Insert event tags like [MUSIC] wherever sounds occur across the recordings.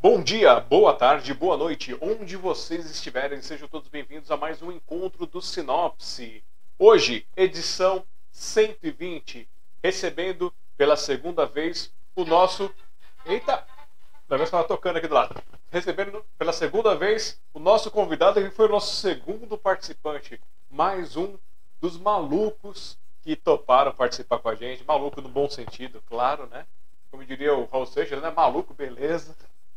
Bom dia, boa tarde, boa noite, onde vocês estiverem, sejam todos bem-vindos a mais um encontro do Sinopse. Hoje, edição 120, recebendo pela segunda vez o nosso. Eita! Da vez que estava tocando aqui do lado. Recebendo pela segunda vez o nosso convidado, que foi o nosso segundo participante. Mais um dos malucos que toparam participar com a gente. Maluco no bom sentido, claro, né? Como diria o Raul Seixas, né? Maluco, beleza.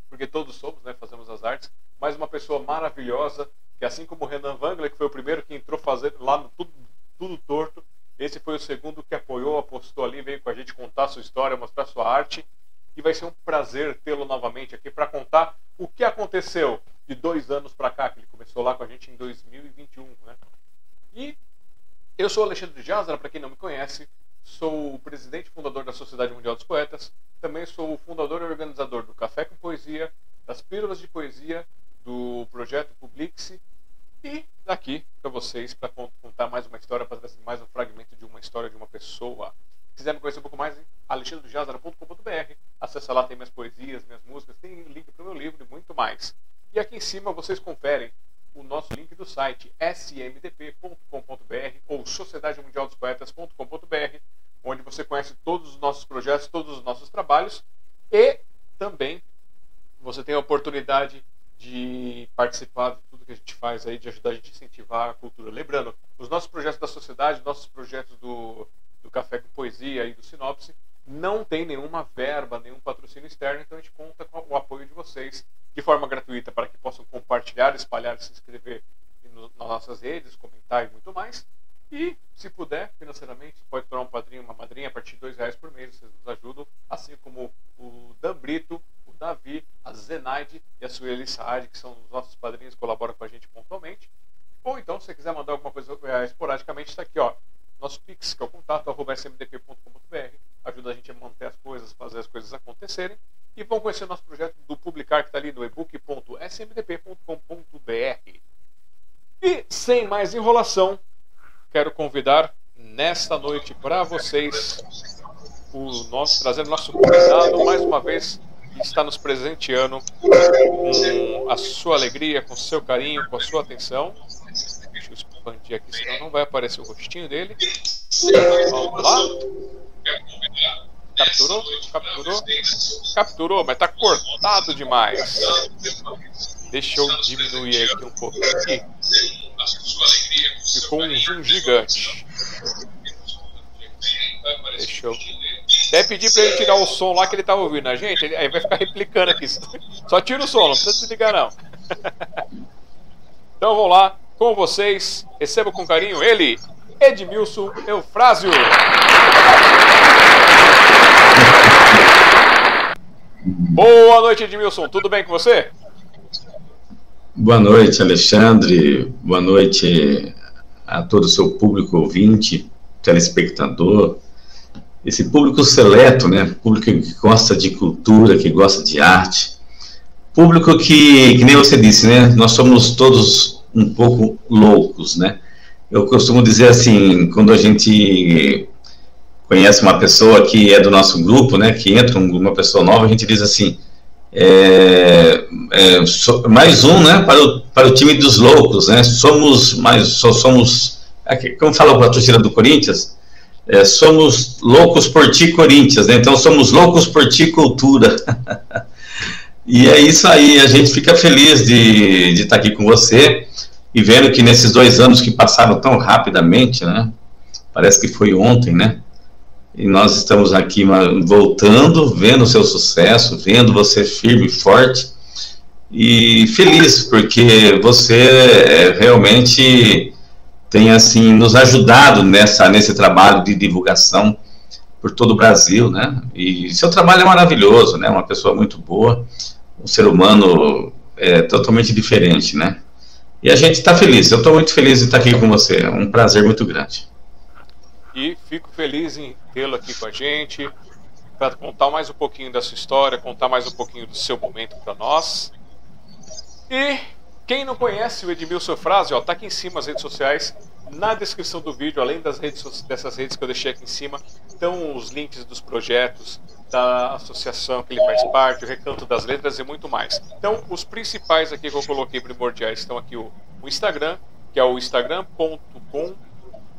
Porque todos somos, né? Fazemos as artes. Mas uma pessoa maravilhosa, que assim como o Renan Wangler, que foi o primeiro que entrou fazer lá no tudo, tudo torto, esse foi o segundo que apoiou, apostou ali, veio com a gente contar sua história, mostrar sua arte. E vai ser um prazer tê-lo novamente aqui para contar o que aconteceu de dois anos para cá, que ele começou lá com a gente em 2021. Né? E eu sou Alexandre Jazara, para quem não me conhece, sou o presidente e fundador da Sociedade Mundial dos Poetas, também sou o fundador e organizador do Café com Poesia, das Pílulas de Poesia, do projeto Publixe e daqui para vocês para contar mais uma história, para mais um fragmento de uma história de uma pessoa. Se quiser me conhecer um pouco mais, alexandrejazara.com.br. Acesse lá, tem minhas poesias, minhas músicas, tem link para o meu livro e muito mais. E aqui em cima vocês conferem o nosso link do site smdp.com.br ou sociedademundialdospoetas.com.br, onde você conhece todos os nossos projetos, todos os nossos trabalhos e também você tem a oportunidade de participar de tudo que a gente faz aí, de ajudar a gente a incentivar a cultura. Lembrando, os nossos projetos da sociedade, nossos projetos do, do Café com Poesia e do Sinopse, não tem nenhuma verba, nenhum patrocínio externo, então a gente conta com o apoio de vocês de forma gratuita para que possam compartilhar, espalhar, se inscrever nas nossas redes, comentar e muito mais. E, se puder, financeiramente, pode tornar um padrinho, uma madrinha a partir de dois reais por mês, vocês nos ajudam, assim como o Dan Brito, Davi, a Zenaide e a Sueli Saad, que são os nossos padrinhos, colaboram com a gente pontualmente. Ou então, se você quiser mandar alguma coisa é, esporadicamente, está aqui, ó. Nosso Pix, que é o contato, arroba smdp.com.br. Ajuda a gente a manter as coisas, fazer as coisas acontecerem. E vão conhecer nosso projeto do Publicar, que está ali no ebook.smdp.com.br. E, sem mais enrolação, quero convidar nesta noite para vocês o nosso, trazendo nosso convidado mais uma vez está nos presenteando com a sua alegria, com o seu carinho, com a sua atenção. Deixa eu expandir aqui, senão não vai aparecer o rostinho dele. Vamos lá. Capturou? Capturou? Capturou, mas está cortado demais. Deixa eu diminuir aqui um pouquinho. Ficou um zoom gigante. Deixa eu até pedir pra ele tirar o som lá que ele tá ouvindo a gente, aí vai ficar replicando aqui. [LAUGHS] Só tira o som, não precisa desligar não. [LAUGHS] então vamos lá, com vocês, receba com carinho ele, Edmilson Eufrásio. Boa noite, Edmilson. Tudo bem com você? Boa noite, Alexandre. Boa noite a todo o seu público ouvinte, telespectador esse público seleto, né, público que gosta de cultura, que gosta de arte, público que, que nem você disse, né, nós somos todos um pouco loucos, né, eu costumo dizer assim, quando a gente conhece uma pessoa que é do nosso grupo, né, que entra uma pessoa nova, a gente diz assim, é, é, so, mais um, né, para o, para o time dos loucos, né, somos mais, só somos, é como fala a torcida do Corinthians, é, somos loucos por ti, Corinthians, né? Então somos loucos por ti, cultura. [LAUGHS] e é isso aí, a gente fica feliz de, de estar aqui com você e vendo que nesses dois anos que passaram tão rapidamente, né? Parece que foi ontem, né? E nós estamos aqui voltando, vendo o seu sucesso, vendo você firme e forte e feliz, porque você é realmente tem assim nos ajudado nessa nesse trabalho de divulgação por todo o Brasil, né? E seu trabalho é maravilhoso, né? Uma pessoa muito boa, um ser humano é, totalmente diferente, né? E a gente está feliz. Eu estou muito feliz de estar aqui com você. É um prazer muito grande. E fico feliz em tê-lo aqui com a gente para contar mais um pouquinho da sua história, contar mais um pouquinho do seu momento para nós. E quem não conhece o Edmilson Frase, ó, tá aqui em cima as redes sociais. Na descrição do vídeo, além das redes, dessas redes que eu deixei aqui em cima, estão os links dos projetos, da associação que ele faz parte, o Recanto das Letras e muito mais. Então, os principais aqui que eu coloquei primordiais estão aqui o, o Instagram, que é o instagram.com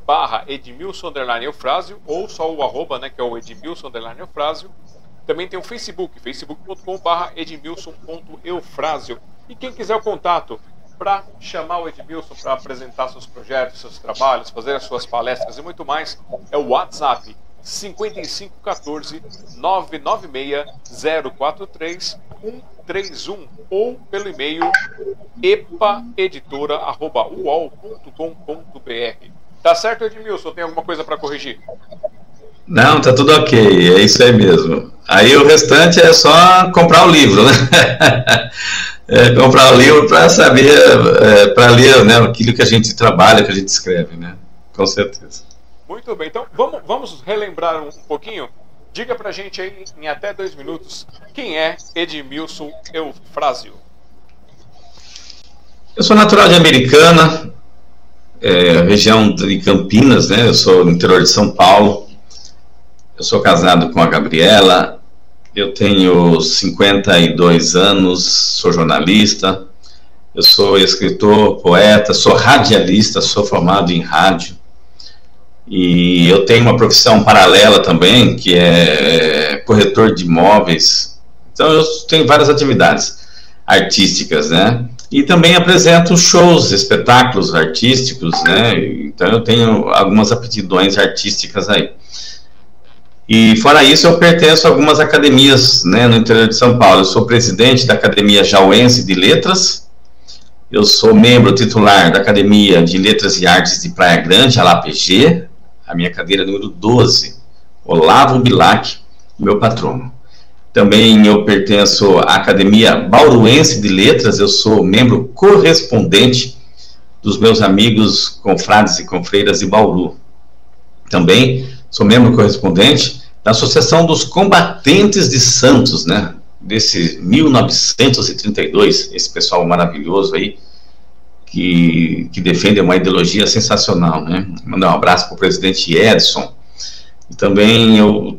barra Edmilson ou só o arroba, né, que é o Edmilson Eufrásio. Também tem o Facebook, facebook.com barra Edmilson.eufrásio. E quem quiser o contato para chamar o Edmilson para apresentar seus projetos, seus trabalhos, fazer as suas palestras e muito mais, é o WhatsApp 5514 996 043 131 ou pelo e-mail epaeditora.uol.com.br. Tá certo, Edmilson? Tem alguma coisa para corrigir? Não, tá tudo ok, é isso aí mesmo. Aí o restante é só comprar o livro, né? [LAUGHS] é, comprar o livro para saber, é, para ler né, aquilo que a gente trabalha, que a gente escreve, né? Com certeza. Muito bem, então vamos, vamos relembrar um, pouquinho. Diga pra gente aí, em até dois minutos, quem é Edmilson Eufrásio? Eu sou natural de Americana, é, região de Campinas, né? Eu sou do interior de São Paulo. Eu sou casado com a Gabriela. Eu tenho 52 anos, sou jornalista. Eu sou escritor, poeta, sou radialista, sou formado em rádio. E eu tenho uma profissão paralela também, que é corretor de imóveis. Então eu tenho várias atividades artísticas, né? E também apresento shows, espetáculos artísticos, né? Então eu tenho algumas aptidões artísticas aí. E fora isso, eu pertenço a algumas academias né, no interior de São Paulo. Eu sou presidente da Academia Jauense de Letras, eu sou membro titular da Academia de Letras e Artes de Praia Grande, a LAPG, a minha cadeira número 12, Olavo Bilac, meu patrono. Também eu pertenço à Academia Bauruense de Letras, eu sou membro correspondente dos meus amigos confrades e confreiras de Bauru. Também sou membro correspondente da Associação dos Combatentes de Santos, né? Desse 1932, esse pessoal maravilhoso aí, que, que defende uma ideologia sensacional, né? Mandar um abraço para o presidente Edson. E também eu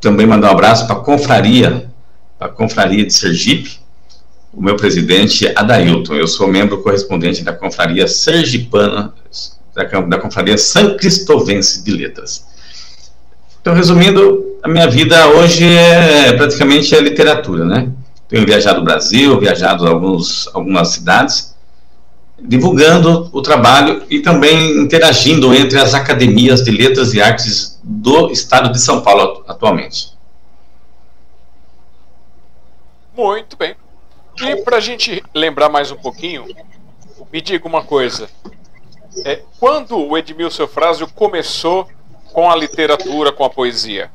também mandar um abraço para a confraria, para a confraria de Sergipe, o meu presidente Adailton. Eu sou membro correspondente da confraria sergipana, da, da confraria São Cristovense de Letras. Então, resumindo, a minha vida hoje é praticamente a literatura, né? Tenho viajado o Brasil, viajado alguns, algumas cidades, divulgando o trabalho e também interagindo entre as academias de letras e artes do estado de São Paulo atualmente. Muito bem. E para a gente lembrar mais um pouquinho, me diga uma coisa. É, quando o Edmilson Frásio começou com a literatura, com a poesia?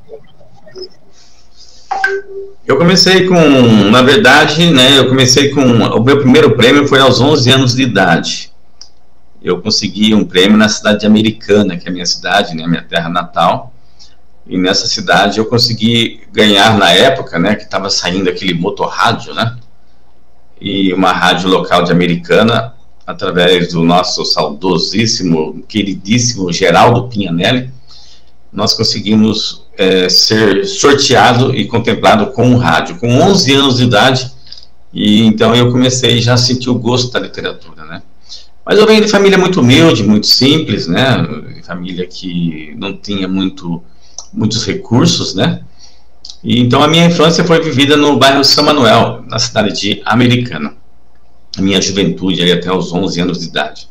Eu comecei com, na verdade, né, eu comecei com, o meu primeiro prêmio foi aos 11 anos de idade. Eu consegui um prêmio na cidade de Americana, que é a minha cidade, né, minha terra natal. E nessa cidade eu consegui ganhar na época, né, que estava saindo aquele motorrádio, né, e uma rádio local de Americana, através do nosso saudosíssimo, queridíssimo Geraldo Pinhanelli, nós conseguimos é, ser sorteado e contemplado com um rádio, com 11 anos de idade, e então eu comecei já a sentir o gosto da literatura, né? Mas eu venho de família muito humilde, muito simples, né? Família que não tinha muito, muitos recursos, né? E, então a minha infância foi vivida no bairro São Manuel, na cidade de Americana. A minha juventude aí até os 11 anos de idade.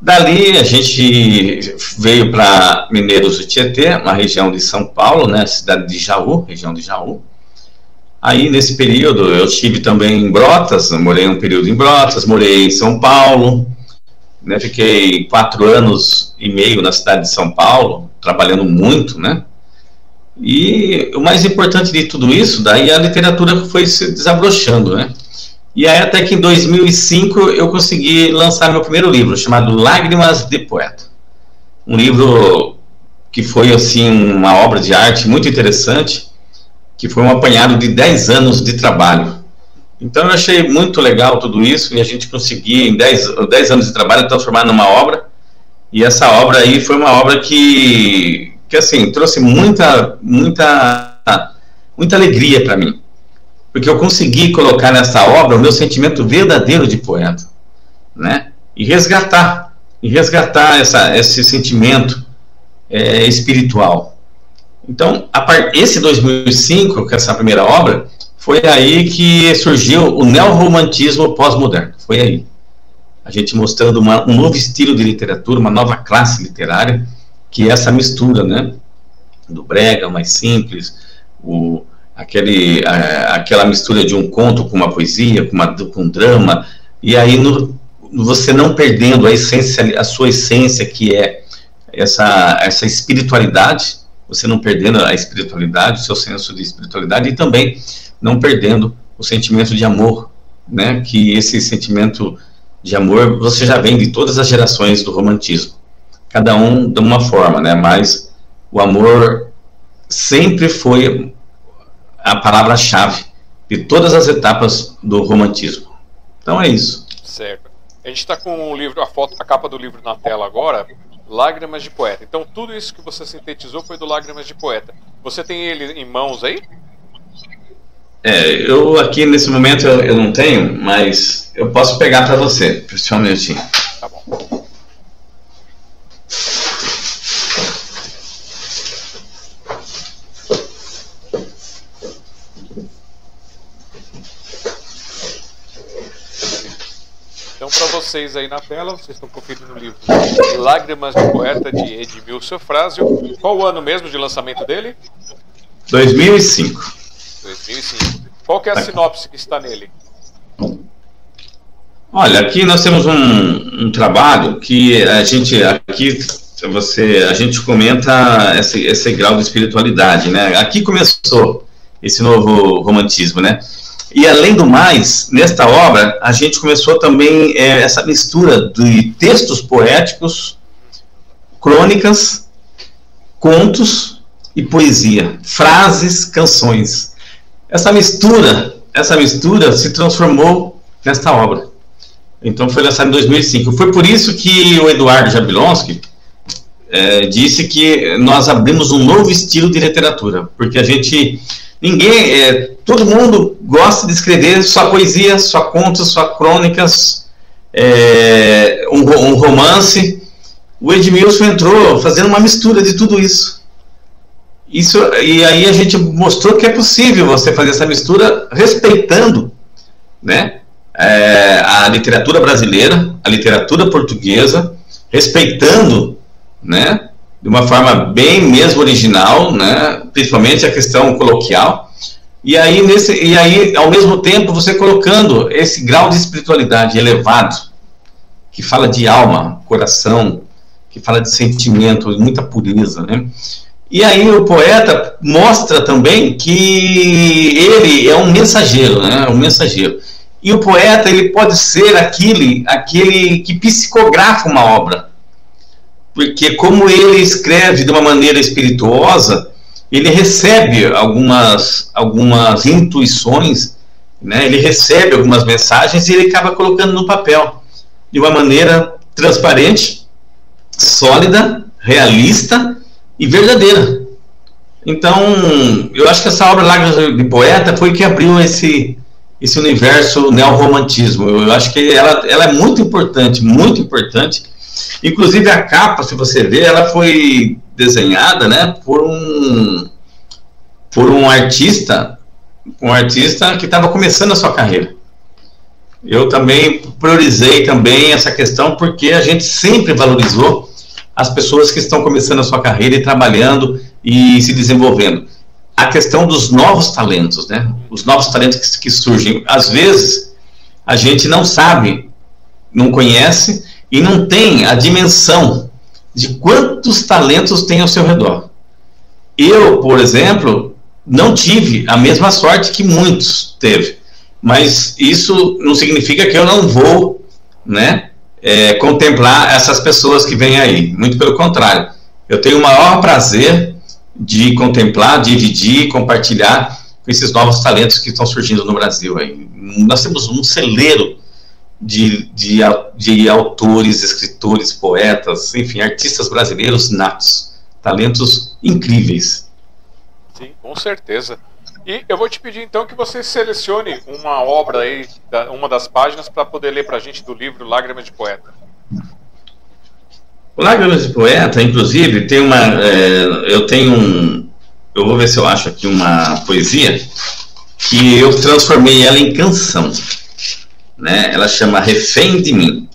Dali a gente veio para Mineiros do Tietê, uma região de São Paulo, né, cidade de Jaú, região de Jaú. Aí nesse período eu estive também em Brotas, morei um período em Brotas, morei em São Paulo, né, fiquei quatro anos e meio na cidade de São Paulo, trabalhando muito, né. E o mais importante de tudo isso, daí a literatura foi se desabrochando, né. E aí até que em 2005 eu consegui lançar meu primeiro livro, chamado Lágrimas de Poeta. Um livro que foi assim uma obra de arte muito interessante, que foi um apanhado de 10 anos de trabalho. Então eu achei muito legal tudo isso e a gente conseguir em 10, 10 anos de trabalho transformar numa obra E essa obra aí foi uma obra que, que assim, trouxe muita, muita, muita alegria para mim. Porque eu consegui colocar nessa obra o meu sentimento verdadeiro de poeta, né? E resgatar, e resgatar essa, esse sentimento é, espiritual. Então, part... esse 2005, que é essa primeira obra, foi aí que surgiu o neorromantismo pós-moderno. Foi aí. A gente mostrando uma, um novo estilo de literatura, uma nova classe literária, que é essa mistura, né? Do brega, mais simples, o, aquele, a, aquela mistura de um conto com uma poesia, com, uma, com um drama, e aí no, você não perdendo a essência, a sua essência, que é essa, essa espiritualidade, você não perdendo a espiritualidade, o seu senso de espiritualidade, e também não perdendo o sentimento de amor, né? Que esse sentimento de amor você já vem de todas as gerações do romantismo, cada um de uma forma, né? Mas o amor sempre foi a palavra-chave de todas as etapas do romantismo. Então é isso. Certo. A gente está com o livro, a foto, a capa do livro na tela agora, Lágrimas de Poeta. Então tudo isso que você sintetizou foi do Lágrimas de Poeta. Você tem ele em mãos aí? É, eu aqui nesse momento eu, eu não tenho, mas eu posso pegar para você, só um minutinho. Vocês aí na tela, vocês estão conferindo o livro Lágrimas de Poeta de Edmilson Frásio. Qual o ano mesmo de lançamento dele? 2005. 2005. Qual que é a sinopse que está nele? Olha, aqui nós temos um, um trabalho que a gente aqui você a gente comenta esse, esse grau de espiritualidade, né? Aqui começou esse novo romantismo, né? E além do mais, nesta obra a gente começou também é, essa mistura de textos poéticos, crônicas, contos e poesia, frases, canções. Essa mistura, essa mistura se transformou nesta obra. Então foi lançado em 2005. Foi por isso que o Eduardo Jablonski é, disse que nós abrimos um novo estilo de literatura, porque a gente ninguém, é, todo mundo gosta de escrever sua poesia, sua contos, suas crônicas, é, um, um romance. O Edmilson entrou fazendo uma mistura de tudo isso. Isso, e aí a gente mostrou que é possível você fazer essa mistura respeitando né, é, a literatura brasileira, a literatura portuguesa, respeitando né, de uma forma bem mesmo original, né, principalmente a questão coloquial, e aí, nesse, e aí, ao mesmo tempo, você colocando esse grau de espiritualidade elevado, que fala de alma, coração, que fala de sentimento, muita pureza, né? E aí o poeta mostra também que ele é um mensageiro, né? Um mensageiro. E o poeta ele pode ser aquele, aquele que psicografa uma obra, porque como ele escreve de uma maneira espirituosa, ele recebe algumas, algumas intuições, né? Ele recebe algumas mensagens e ele acaba colocando no papel de uma maneira transparente, sólida, realista e verdadeira. Então, eu acho que essa obra Lágrimas de Poeta foi que abriu esse, esse universo neorromantismo. Eu acho que ela, ela é muito importante, muito importante. Inclusive a capa, se você ver, ela foi desenhada, né, por um por um artista, um artista que estava começando a sua carreira. Eu também priorizei também essa questão porque a gente sempre valorizou as pessoas que estão começando a sua carreira e trabalhando e se desenvolvendo. A questão dos novos talentos, né? Os novos talentos que, que surgem. Às vezes, a gente não sabe, não conhece e não tem a dimensão de quantos talentos tem ao seu redor. Eu, por exemplo, não tive a mesma sorte que muitos teve, mas isso não significa que eu não vou, né, é, contemplar essas pessoas que vêm aí. Muito pelo contrário. Eu tenho o maior prazer de contemplar, dividir, compartilhar com esses novos talentos que estão surgindo no Brasil. Aí. Nós temos um celeiro de, de, de autores, escritores, poetas, enfim, artistas brasileiros natos, talentos incríveis. Sim, com certeza. E eu vou te pedir então que você selecione uma obra aí, uma das páginas, para poder ler para a gente do livro Lágrimas de Poeta. O Lágrimas de Poeta, inclusive, tem uma. É, eu tenho um. Eu vou ver se eu acho aqui uma poesia que eu transformei ela em canção. Né? Ela chama Refém de Mim.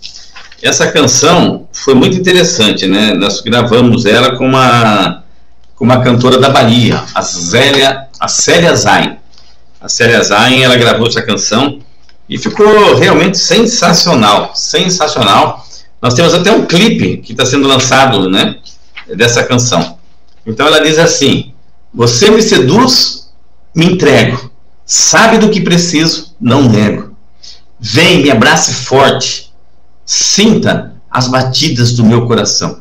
Essa canção foi muito interessante, né? Nós gravamos ela com uma, com uma cantora da Bahia, a Zélia a Célia Zayn. A Célia Zayn, ela gravou essa canção e ficou realmente sensacional, sensacional. Nós temos até um clipe que está sendo lançado, né, dessa canção. Então ela diz assim: Você me seduz, me entrego. Sabe do que preciso, não nego. Vem, me abrace forte. Sinta as batidas do meu coração.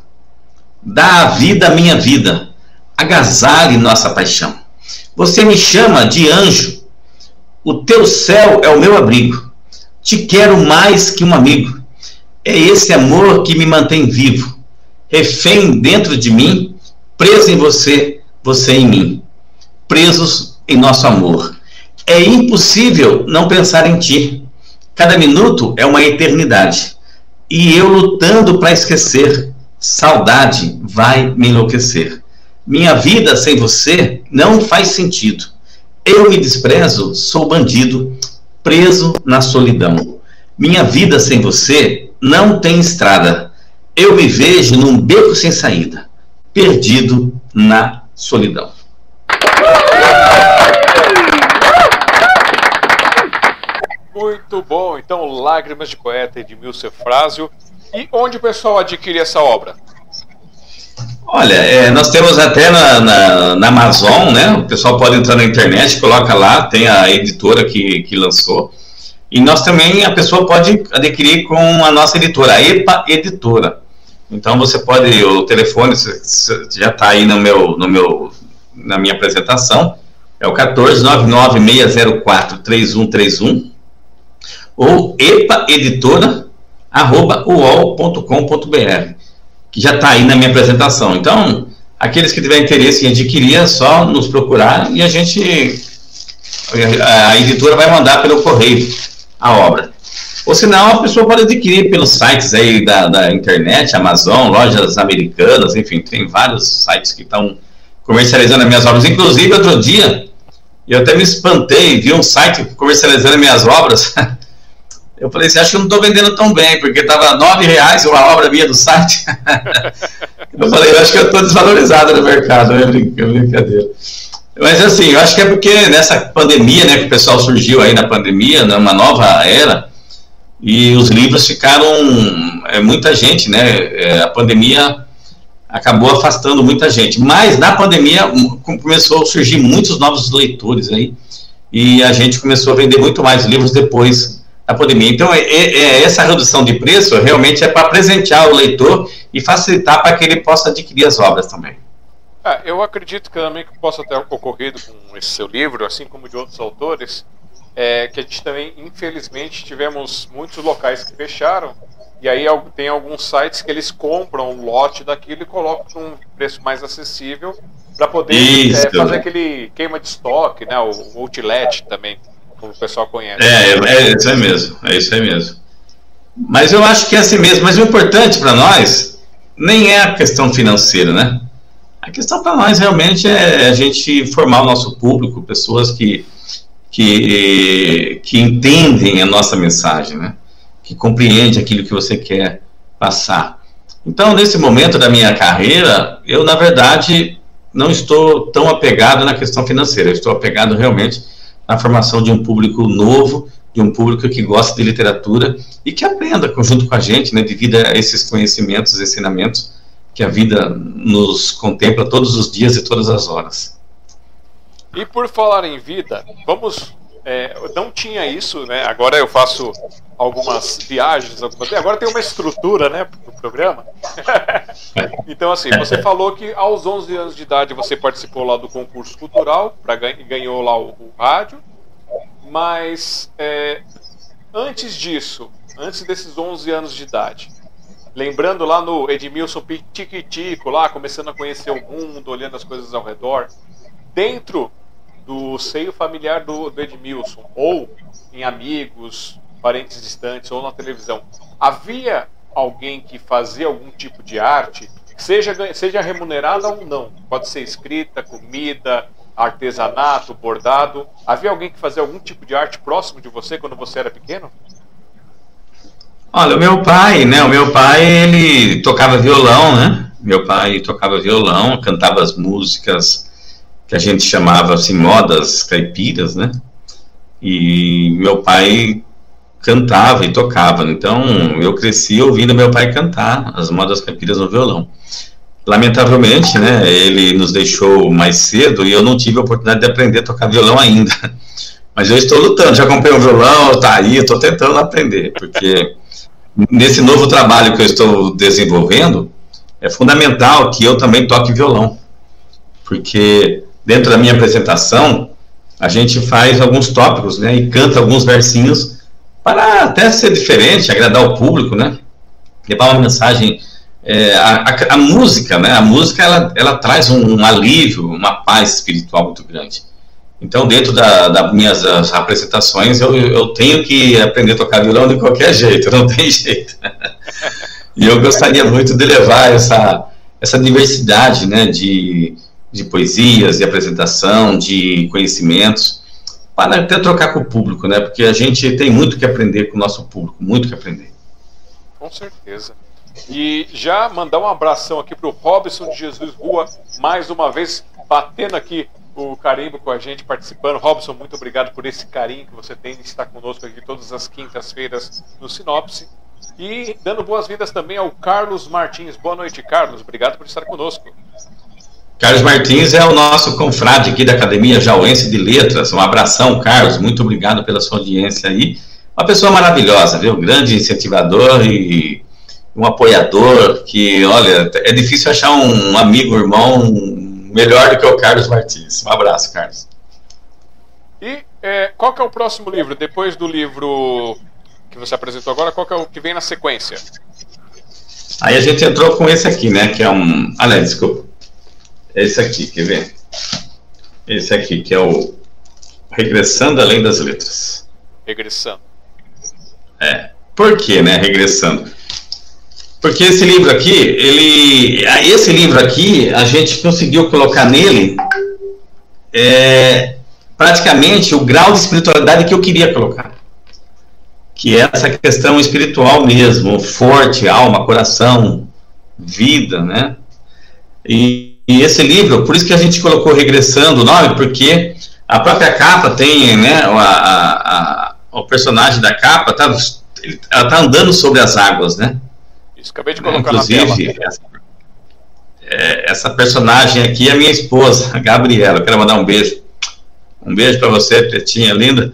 Dá a vida à minha vida. Agasalhe nossa paixão. Você me chama de anjo. O teu céu é o meu abrigo. Te quero mais que um amigo. É esse amor que me mantém vivo. Refém dentro de mim, preso em você, você em mim. Presos em nosso amor. É impossível não pensar em ti. Cada minuto é uma eternidade. E eu lutando para esquecer, saudade vai me enlouquecer. Minha vida sem você não faz sentido. Eu me desprezo, sou bandido, preso na solidão. Minha vida sem você não tem estrada. Eu me vejo num beco sem saída, perdido na solidão. Muito bom. Então, Lágrimas de Poeta Milce Frásio. E onde o pessoal adquire essa obra? Olha, é, nós temos até na, na, na, Amazon, né? O pessoal pode entrar na internet, coloca lá, tem a editora que, que lançou. E nós também, a pessoa pode adquirir com a nossa editora, a EPA Editora. Então você pode, o telefone já está aí no meu, no meu, na minha apresentação, é o 14996043131 ou epaeditora@uol.com.br que já está aí na minha apresentação. Então, aqueles que tiverem interesse em adquirir, é só nos procurar e a gente, a editora vai mandar pelo correio a obra. Ou senão, a pessoa pode adquirir pelos sites aí da, da internet, Amazon, lojas americanas, enfim, tem vários sites que estão comercializando as minhas obras. Inclusive, outro dia, eu até me espantei, vi um site comercializando minhas obras. [LAUGHS] Eu falei assim, acho que eu não estou vendendo tão bem, porque estava nove reais uma obra minha do site. [LAUGHS] eu falei, eu acho que eu estou desvalorizado no mercado, é brincadeira. Mas assim, eu acho que é porque nessa pandemia, né, que o pessoal surgiu aí na pandemia, numa nova era, e os livros ficaram, é, muita gente, né, é, a pandemia acabou afastando muita gente. Mas na pandemia começou a surgir muitos novos leitores aí, e a gente começou a vender muito mais livros depois a pandemia. Então, é, é, é, essa redução de preço realmente é para presentear o leitor e facilitar para que ele possa adquirir as obras também. É, eu acredito que também que possa ter ocorrido com esse seu livro, assim como de outros autores, é, que a gente também, infelizmente, tivemos muitos locais que fecharam, e aí tem alguns sites que eles compram um lote daquilo e colocam um preço mais acessível para poder é, fazer aquele queima de estoque, né, o outlet também como o pessoal conhece. É, é isso aí mesmo, é isso aí mesmo. Mas eu acho que é assim mesmo. Mas o importante para nós nem é a questão financeira, né? A questão para nós realmente é a gente formar o nosso público, pessoas que, que, que entendem a nossa mensagem, né? Que compreendem aquilo que você quer passar. Então, nesse momento da minha carreira, eu, na verdade, não estou tão apegado na questão financeira, eu estou apegado realmente na formação de um público novo, de um público que gosta de literatura e que aprenda junto com a gente, né, devido a esses conhecimentos, ensinamentos que a vida nos contempla todos os dias e todas as horas. E por falar em vida, vamos. É, não tinha isso, né? Agora eu faço algumas viagens, algumas, agora tem uma estrutura, né, do programa. [LAUGHS] então assim, você falou que aos 11 anos de idade você participou lá do concurso cultural, para ganhou lá o, o rádio, mas é, antes disso, antes desses 11 anos de idade. Lembrando lá no Edmilson Tiquitico, lá começando a conhecer o mundo, olhando as coisas ao redor. Dentro do seio familiar do, do Edmilson, ou em amigos, parentes distantes, ou na televisão, havia alguém que fazia algum tipo de arte, seja, seja remunerada ou não, pode ser escrita, comida, artesanato, bordado. Havia alguém que fazia algum tipo de arte próximo de você quando você era pequeno? Olha, o meu pai, né? O meu pai, ele tocava violão, né? Meu pai tocava violão, cantava as músicas que a gente chamava assim modas caipiras, né? E meu pai cantava e tocava. Então, eu cresci ouvindo meu pai cantar as modas caipiras no violão. Lamentavelmente, né, ele nos deixou mais cedo e eu não tive a oportunidade de aprender a tocar violão ainda. [LAUGHS] Mas eu estou lutando, já comprei um violão, tá aí, estou tentando aprender, porque nesse novo trabalho que eu estou desenvolvendo, é fundamental que eu também toque violão. Porque dentro da minha apresentação, a gente faz alguns tópicos, né, e canta alguns versinhos para até ser diferente, agradar o público, né, levar uma mensagem. É, a, a, a, música, né, a música ela, ela traz um, um, alívio, uma paz espiritual muito grande. Então, dentro das da minhas apresentações, eu, eu tenho que aprender a tocar violão de qualquer jeito, não tem jeito. [LAUGHS] e eu gostaria muito de levar essa, essa diversidade, né, de, de poesias, de apresentação, de conhecimentos, para até trocar com o público, né? Porque a gente tem muito que aprender com o nosso público, muito que aprender. Com certeza. E já mandar um abração aqui para o Robson de Jesus Rua, mais uma vez batendo aqui o carimbo com a gente, participando. Robson, muito obrigado por esse carinho que você tem de estar conosco aqui todas as quintas-feiras no Sinopse. E dando boas-vindas também ao Carlos Martins. Boa noite, Carlos. Obrigado por estar conosco. Carlos Martins é o nosso confrade aqui da Academia Jauense de Letras. Um abração, Carlos. Muito obrigado pela sua audiência aí. Uma pessoa maravilhosa, viu? Grande incentivador e um apoiador que, olha, é difícil achar um amigo, irmão melhor do que o Carlos Martins. Um abraço, Carlos. E é, qual que é o próximo livro? Depois do livro que você apresentou agora, qual que é o que vem na sequência? Aí a gente entrou com esse aqui, né? Que é um. Ah, não, desculpa. Esse aqui, quer ver? Esse aqui, que é o Regressando Além das Letras. Regressando. É. Por que, né? Regressando. Porque esse livro aqui, ele. Esse livro aqui, a gente conseguiu colocar nele é, praticamente o grau de espiritualidade que eu queria colocar. Que é essa questão espiritual mesmo, forte, alma, coração, vida, né? E e esse livro, por isso que a gente colocou Regressando o nome, porque a própria capa tem, né, a, a, a o personagem da capa, tá, ela tá andando sobre as águas, né? Isso, acabei de colocar Inclusive, na tela. Essa, é, essa personagem aqui é a minha esposa, a Gabriela, eu quero mandar um beijo. Um beijo para você, Pretinha, linda.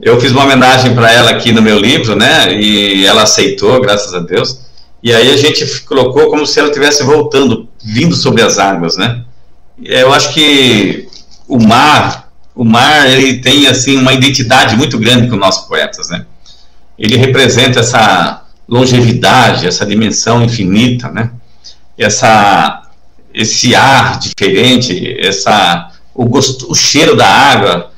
Eu fiz uma homenagem para ela aqui no meu livro, né? E ela aceitou, graças a Deus. E aí a gente colocou como se ela estivesse voltando, vindo sobre as águas, né? Eu acho que o mar, o mar, ele tem assim uma identidade muito grande com nós poetas, né? Ele representa essa longevidade, essa dimensão infinita, né? Essa esse ar diferente, essa o gosto, o cheiro da água,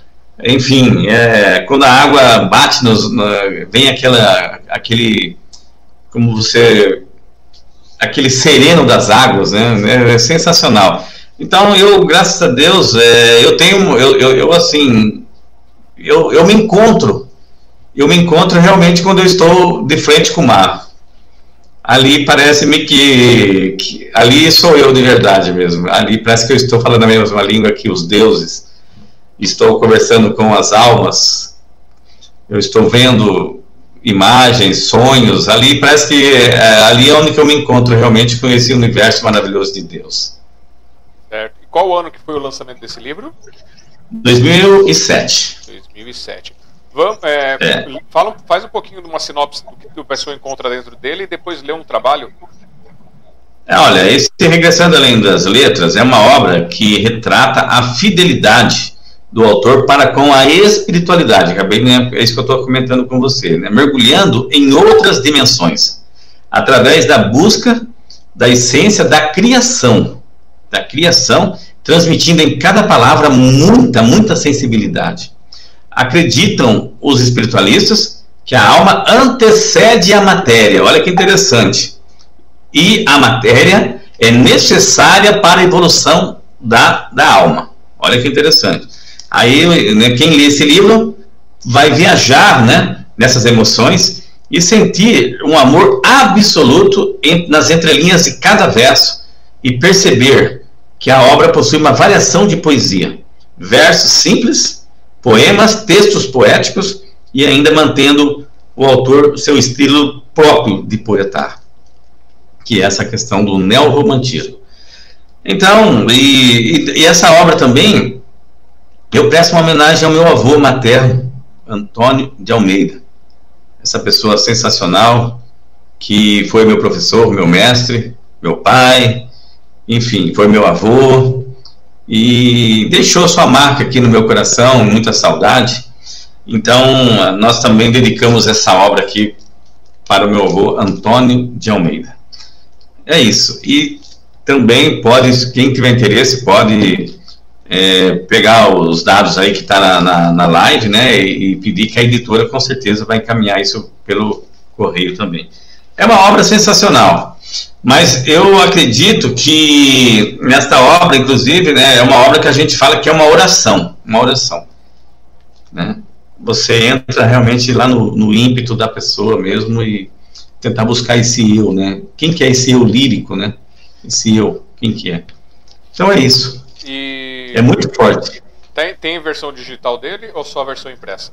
enfim, é, quando a água bate nos, no, vem aquela aquele como você aquele sereno das águas, né? É sensacional. Então eu, graças a Deus, é, eu tenho, eu, eu, eu, assim, eu, eu me encontro, eu me encontro realmente quando eu estou de frente com o mar. Ali parece-me que, que, ali sou eu de verdade mesmo. Ali parece que eu estou falando a mesma língua que os deuses. Estou conversando com as almas. Eu estou vendo imagens, sonhos, ali parece que é, ali é onde eu me encontro realmente com esse universo maravilhoso de Deus. Certo. E qual ano que foi o lançamento desse livro? 2007. 2007. Vamos, é, é. Fala, faz um pouquinho de uma sinopse do que a pessoa encontra dentro dele e depois lê um trabalho. É, olha, esse Regressando Além das Letras é uma obra que retrata a fidelidade do autor para com a espiritualidade. Acabei, né, é isso que eu estou comentando com você, né, mergulhando em outras dimensões, através da busca da essência da criação, da criação, transmitindo em cada palavra muita, muita sensibilidade. Acreditam os espiritualistas que a alma antecede a matéria. Olha que interessante. E a matéria é necessária para a evolução da, da alma. Olha que interessante. Aí, né, quem lê esse livro vai viajar né, nessas emoções e sentir um amor absoluto nas entrelinhas de cada verso e perceber que a obra possui uma variação de poesia, versos simples, poemas, textos poéticos e ainda mantendo o autor seu estilo próprio de poetar, que é essa questão do neorromantismo. Então, e, e, e essa obra também eu presto uma homenagem ao meu avô materno, Antônio de Almeida. Essa pessoa sensacional, que foi meu professor, meu mestre, meu pai, enfim, foi meu avô, e deixou sua marca aqui no meu coração, muita saudade. Então, nós também dedicamos essa obra aqui para o meu avô Antônio de Almeida. É isso. E também pode, quem tiver interesse, pode é, pegar os dados aí que está na, na, na, live, né, e, e, pedir que a editora com certeza vai encaminhar isso pelo correio também. É uma obra sensacional, mas eu acredito que nesta obra, inclusive, né, é uma obra que a gente fala que é uma oração, uma oração, né? Você entra realmente lá no, no ímpeto da pessoa mesmo e tentar buscar esse eu, né? Quem que é esse eu lírico, né? Esse eu, quem que é? Então é isso. E... É muito forte. Tem, tem versão digital dele ou só a versão impressa?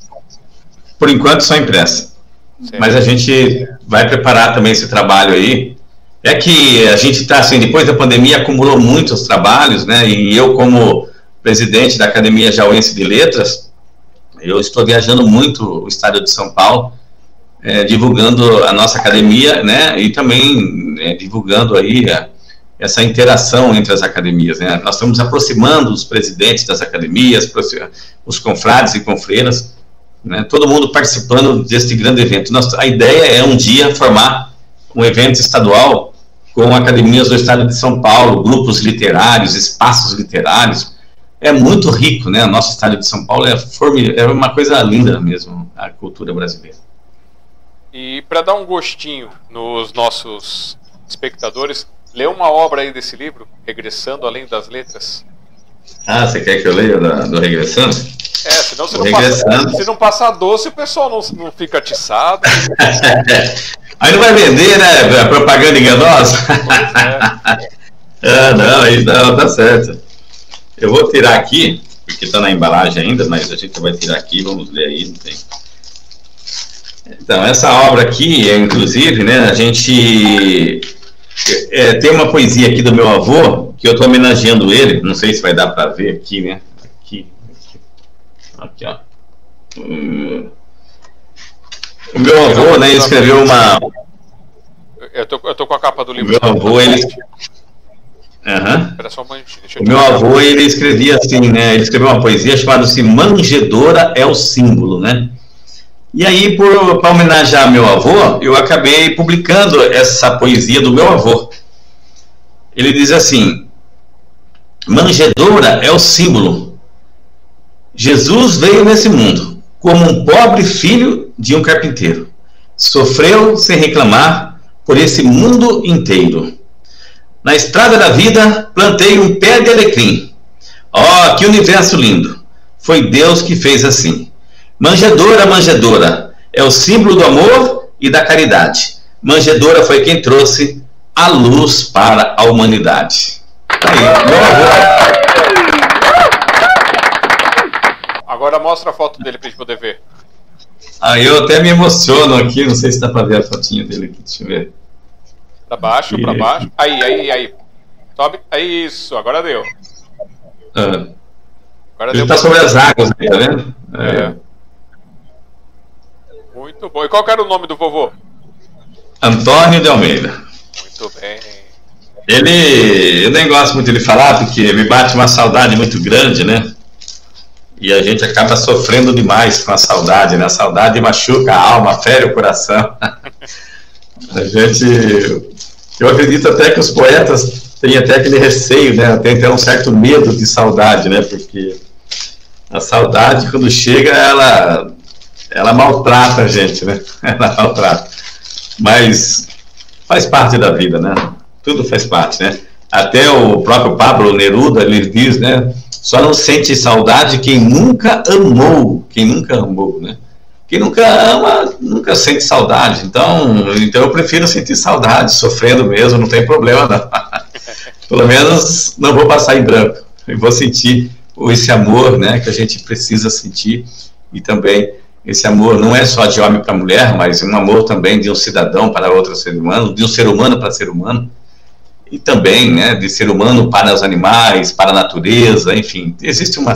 Por enquanto, só impressa. Certo. Mas a gente vai preparar também esse trabalho aí. É que a gente está assim, depois da pandemia, acumulou muitos trabalhos, né? E eu, como presidente da Academia Jauense de Letras, eu estou viajando muito o estado de São Paulo, é, divulgando a nossa academia, né? E também é, divulgando aí a, essa interação entre as academias. Né? Nós estamos aproximando os presidentes das academias, os confrades e confreiras, né? todo mundo participando deste grande evento. Nossa, a ideia é um dia formar um evento estadual com academias do estado de São Paulo, grupos literários, espaços literários. É muito rico, né? O nosso estado de São Paulo é, é uma coisa linda mesmo, a cultura brasileira. E para dar um gostinho nos nossos espectadores, Lê uma obra aí desse livro, Regressando Além das Letras. Ah, você quer que eu leia do, do Regressando? É, senão se não, passa, se não passar doce, o pessoal não, não fica atiçado. [LAUGHS] aí não vai vender, né? A propaganda enganosa. É. [LAUGHS] ah, não, aí não, tá certo. Eu vou tirar aqui, porque está na embalagem ainda, mas a gente vai tirar aqui, vamos ler aí, não tem. Então, essa obra aqui, inclusive, né, a gente é, tem uma poesia aqui do meu avô, que eu estou homenageando ele, não sei se vai dar para ver aqui, né? Aqui, aqui, aqui ó. Hum. O meu avô, né, escreveu uma... Eu tô, eu tô com a capa do livro. Meu avô, ele... Uhum. O meu avô, ele escrevia assim, né, ele escreveu uma poesia chamada-se Manjedora é o Símbolo, né? E aí, para homenagear meu avô, eu acabei publicando essa poesia do meu avô. Ele diz assim: Manjedora é o símbolo. Jesus veio nesse mundo como um pobre filho de um carpinteiro. Sofreu sem reclamar por esse mundo inteiro. Na estrada da vida plantei um pé de alecrim. Oh, que universo lindo! Foi Deus que fez assim. Manjedora, manjedora, é o símbolo do amor e da caridade. Manjedora foi quem trouxe a luz para a humanidade. Aí, meu avô. Agora mostra a foto dele para a gente poder ver. Aí eu até me emociono aqui, não sei se dá para ver a fotinha dele aqui, deixa eu ver. Para baixo, para baixo. Aí, aí, aí. Sobe. Aí, isso, agora deu. Ah. Agora Ele está sobre as águas, tá vendo? É. é. Muito bom. E qual era o nome do vovô? Antônio de Almeida. Muito bem. Ele, eu nem gosto muito de falar porque me bate uma saudade muito grande, né? e a gente acaba sofrendo demais com a saudade, né? A saudade machuca a alma, fere o coração. [LAUGHS] a gente, eu acredito até que os poetas têm até aquele receio, né? Tem até um certo medo de saudade, né? Porque a saudade, quando chega, ela, ela maltrata a gente, né? [LAUGHS] Ela maltrata. Mas faz parte da vida, né? Tudo faz parte, né? Até o próprio Pablo Neruda, ele diz, né? Só não sente saudade quem nunca amou, quem nunca amou, né? Quem nunca ama, nunca sente saudade. Então, então eu prefiro sentir saudade, sofrendo mesmo, não tem problema não. [LAUGHS] Pelo menos não vou passar em branco. Eu vou sentir esse amor, né, que a gente precisa sentir e também esse amor não é só de homem para mulher, mas um amor também de um cidadão para outro ser humano, de um ser humano para ser humano e também né, de ser humano para os animais, para a natureza, enfim, existe uma,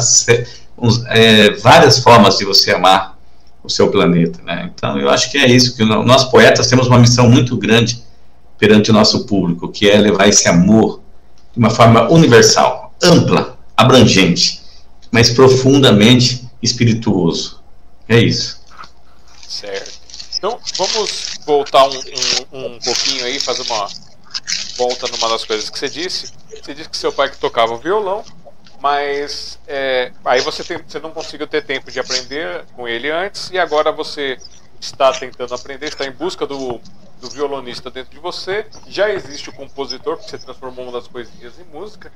é, várias formas de você amar o seu planeta. Né? Então, eu acho que é isso, que nós poetas temos uma missão muito grande perante o nosso público, que é levar esse amor de uma forma universal, ampla, abrangente, mas profundamente espirituoso. É isso. Certo. Então, vamos voltar um, um, um pouquinho aí, fazer uma volta numa das coisas que você disse. Você disse que seu pai que tocava o violão, mas é, aí você, tem, você não conseguiu ter tempo de aprender com ele antes e agora você está tentando aprender, está em busca do, do violonista dentro de você. Já existe o compositor, que você transformou uma das poesias em música.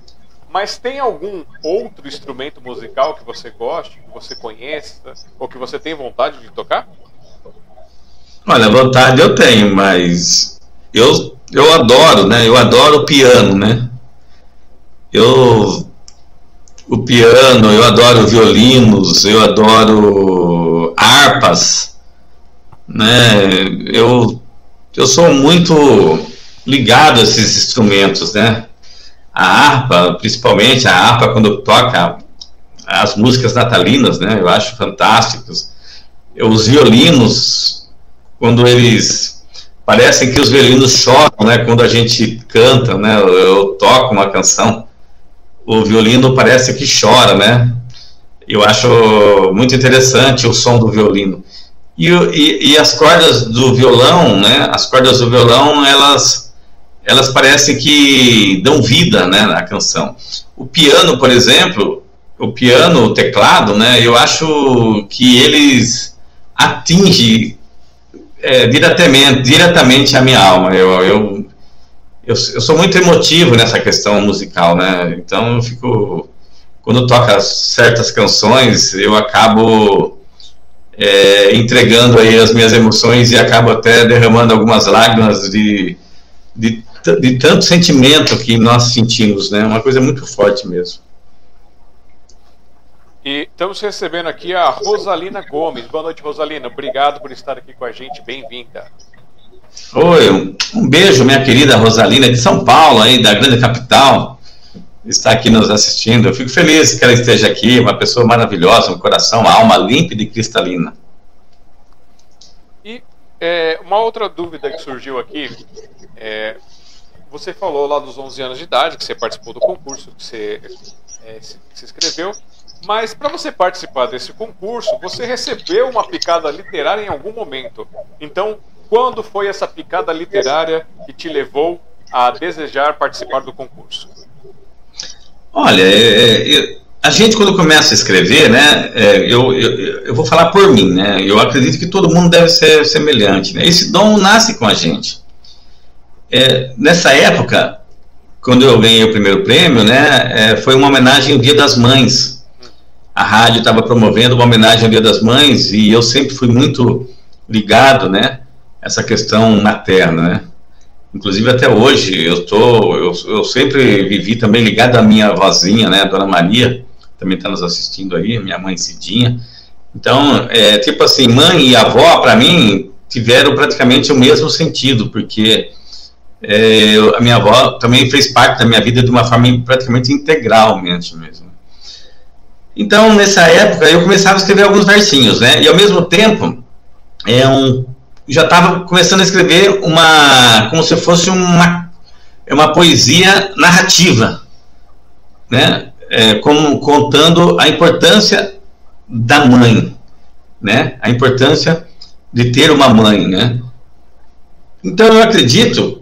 Mas tem algum outro instrumento musical que você goste, que você conheça, ou que você tem vontade de tocar? Olha, vontade eu tenho, mas eu eu adoro, né? Eu adoro o piano, né? Eu o piano, eu adoro violinos, eu adoro harpas, né? Eu eu sou muito ligado a esses instrumentos, né? A harpa, principalmente a harpa quando toca as músicas natalinas, né? Eu acho fantásticos. Os violinos, quando eles Parece que os violinos choram, né? Quando a gente canta, né? Eu, eu toco uma canção, o violino parece que chora, né? Eu acho muito interessante o som do violino. E, e, e, as cordas do violão, né? As cordas do violão, elas, elas parecem que dão vida, né? Na canção. O piano, por exemplo, o piano, o teclado, né? Eu acho que eles atingem é, diretamente, diretamente a minha alma. Eu, eu, eu, eu, sou muito emotivo nessa questão musical, né? Então eu fico. Quando toca certas canções, eu acabo é, entregando aí as minhas emoções e acabo até derramando algumas lágrimas de, de, de tanto sentimento que nós sentimos, né? Uma coisa muito forte mesmo. E estamos recebendo aqui a Rosalina Gomes. Boa noite, Rosalina. Obrigado por estar aqui com a gente. Bem-vinda. Oi, um beijo, minha querida Rosalina, de São Paulo, aí, da grande capital. Está aqui nos assistindo. Eu fico feliz que ela esteja aqui, uma pessoa maravilhosa, um coração, uma alma límpida e cristalina. E é, uma outra dúvida que surgiu aqui, é, você falou lá dos 11 anos de idade, que você participou do concurso, que você é, inscreveu, mas para você participar desse concurso, você recebeu uma picada literária em algum momento. Então, quando foi essa picada literária que te levou a desejar participar do concurso? Olha, é, é, a gente quando começa a escrever, né, é, eu, eu, eu, vou falar por mim, né, eu acredito que todo mundo deve ser semelhante, né, esse dom nasce com a gente. É, nessa época, quando eu ganhei o primeiro prêmio, né, é, foi uma homenagem ao Dia das Mães, a rádio estava promovendo uma homenagem ao Dia das Mães e eu sempre fui muito ligado, né, essa questão materna, né. Inclusive até hoje eu tô, eu, eu sempre vivi também ligado à minha vozinha, né, a Dona Maria, também está nos assistindo aí, minha mãe Cidinha. Então, é tipo assim, mãe e avó para mim tiveram praticamente o mesmo sentido, porque é, a minha avó também fez parte da minha vida de uma forma praticamente integralmente mesmo. Então, nessa época, eu começava a escrever alguns versinhos, né? E ao mesmo tempo, é um, já estava começando a escrever uma, como se fosse uma, uma poesia narrativa, né? É, como, contando a importância da mãe, né? A importância de ter uma mãe, né? Então eu acredito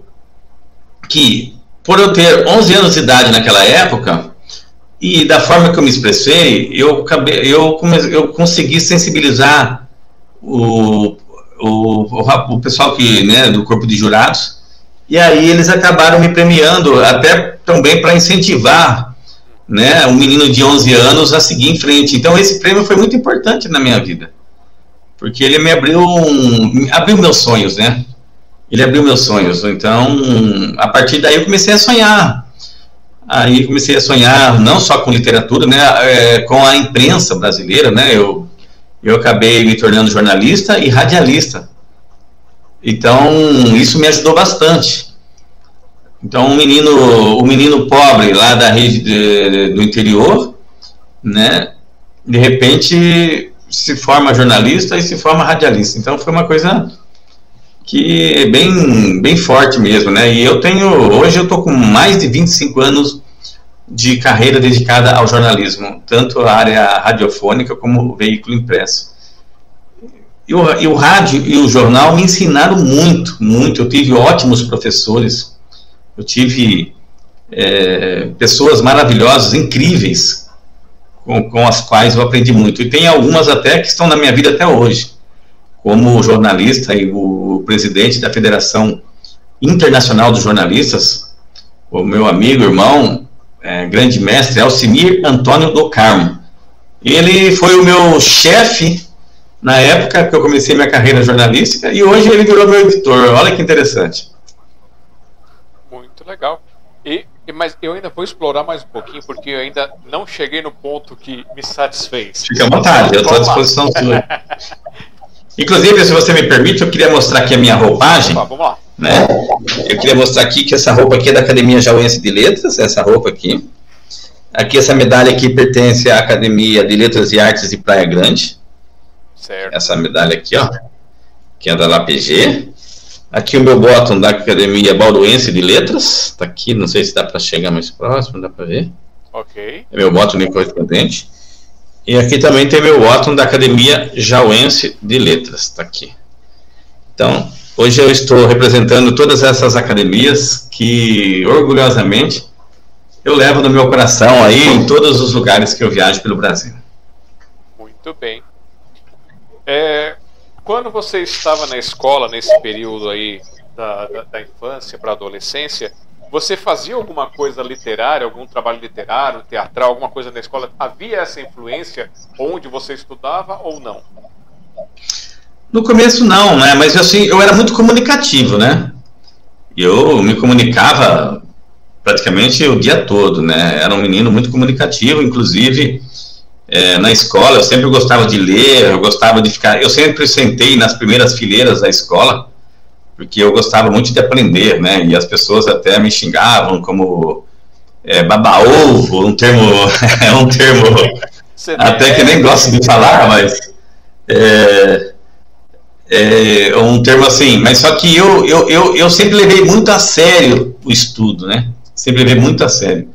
que por eu ter 11 anos de idade naquela época e da forma que eu me expressei, eu, eu, eu consegui sensibilizar o, o, o pessoal que, né, do corpo de jurados e aí eles acabaram me premiando até também para incentivar né, um menino de 11 anos a seguir em frente. Então esse prêmio foi muito importante na minha vida, porque ele me abriu, um, abriu meus sonhos, né? Ele abriu meus sonhos. Então, a partir daí eu comecei a sonhar. Aí comecei a sonhar não só com literatura, né, é, com a imprensa brasileira, né? Eu eu acabei me tornando jornalista e radialista. Então, isso me ajudou bastante. Então, um menino, o um menino pobre lá da rede de, do interior, né, de repente se forma jornalista e se forma radialista. Então, foi uma coisa que é bem, bem forte mesmo, né? E eu tenho, hoje eu tô com mais de 25 anos de carreira dedicada ao jornalismo, tanto a área radiofônica como o veículo impresso. E o, e o rádio e o jornal me ensinaram muito, muito. Eu tive ótimos professores, eu tive é, pessoas maravilhosas, incríveis, com, com as quais eu aprendi muito. E tem algumas até que estão na minha vida até hoje como jornalista e o presidente da Federação Internacional dos Jornalistas, o meu amigo, irmão, é, grande mestre, Alcimir Antônio do Carmo. Ele foi o meu chefe na época que eu comecei minha carreira jornalística e hoje ele virou meu editor. Olha que interessante. Muito legal. E, mas eu ainda vou explorar mais um pouquinho, porque eu ainda não cheguei no ponto que me satisfez. Fica à vontade, eu estou à disposição sua. [LAUGHS] Inclusive, se você me permite, eu queria mostrar aqui a minha roupagem. Opa, vamos lá. Né? Eu queria mostrar aqui que essa roupa aqui é da Academia Jauense de Letras, essa roupa aqui. Aqui essa medalha aqui pertence à Academia de Letras e Artes de Praia Grande. Certo. Essa medalha aqui, ó, que é da LAPG. Aqui o meu botão da Academia Balduense de Letras. Tá aqui, não sei se dá para chegar mais próximo, dá para ver. Ok. É meu botão de correspondente. E aqui também tem meu Otton da Academia Jauense de Letras, está aqui. Então, hoje eu estou representando todas essas academias que, orgulhosamente, eu levo no meu coração aí em todos os lugares que eu viajo pelo Brasil. Muito bem. É, quando você estava na escola, nesse período aí da, da, da infância para a adolescência, você fazia alguma coisa literária, algum trabalho literário, teatral, alguma coisa na escola? Havia essa influência onde você estudava ou não? No começo não, né? Mas assim, eu era muito comunicativo, né? Eu me comunicava praticamente o dia todo, né? Era um menino muito comunicativo, inclusive é, na escola eu sempre gostava de ler, eu gostava de ficar, eu sempre sentei nas primeiras fileiras da escola porque eu gostava muito de aprender, né? E as pessoas até me xingavam como é, baba-ovo, um termo, [LAUGHS] é um termo até que nem gosto de falar, mas é, é, um termo assim. Mas só que eu, eu, eu, eu sempre levei muito a sério o estudo, né? Sempre levei muito a sério.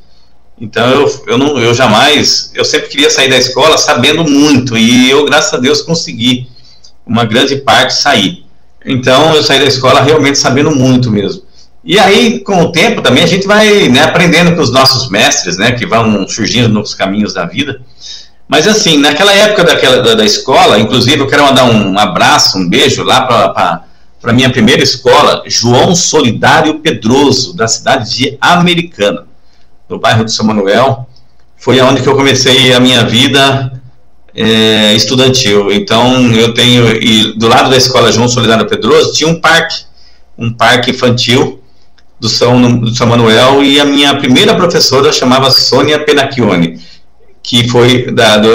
Então eu, eu, não, eu jamais, eu sempre queria sair da escola sabendo muito e eu, graças a Deus, consegui uma grande parte sair. Então eu saí da escola realmente sabendo muito mesmo. E aí, com o tempo também, a gente vai né, aprendendo com os nossos mestres, né, que vão surgindo nos caminhos da vida. Mas assim, naquela época daquela, da, da escola, inclusive eu quero mandar um abraço, um beijo lá para a minha primeira escola, João Solidário Pedroso, da cidade de Americana, no bairro de São Manuel. Foi onde que eu comecei a minha vida é, estudantil. Então, eu tenho, e do lado da escola João Solidário Pedroso, tinha um parque, um parque infantil do São, do São Manuel, e a minha primeira professora chamava Sônia Penacchione, que foi da, do,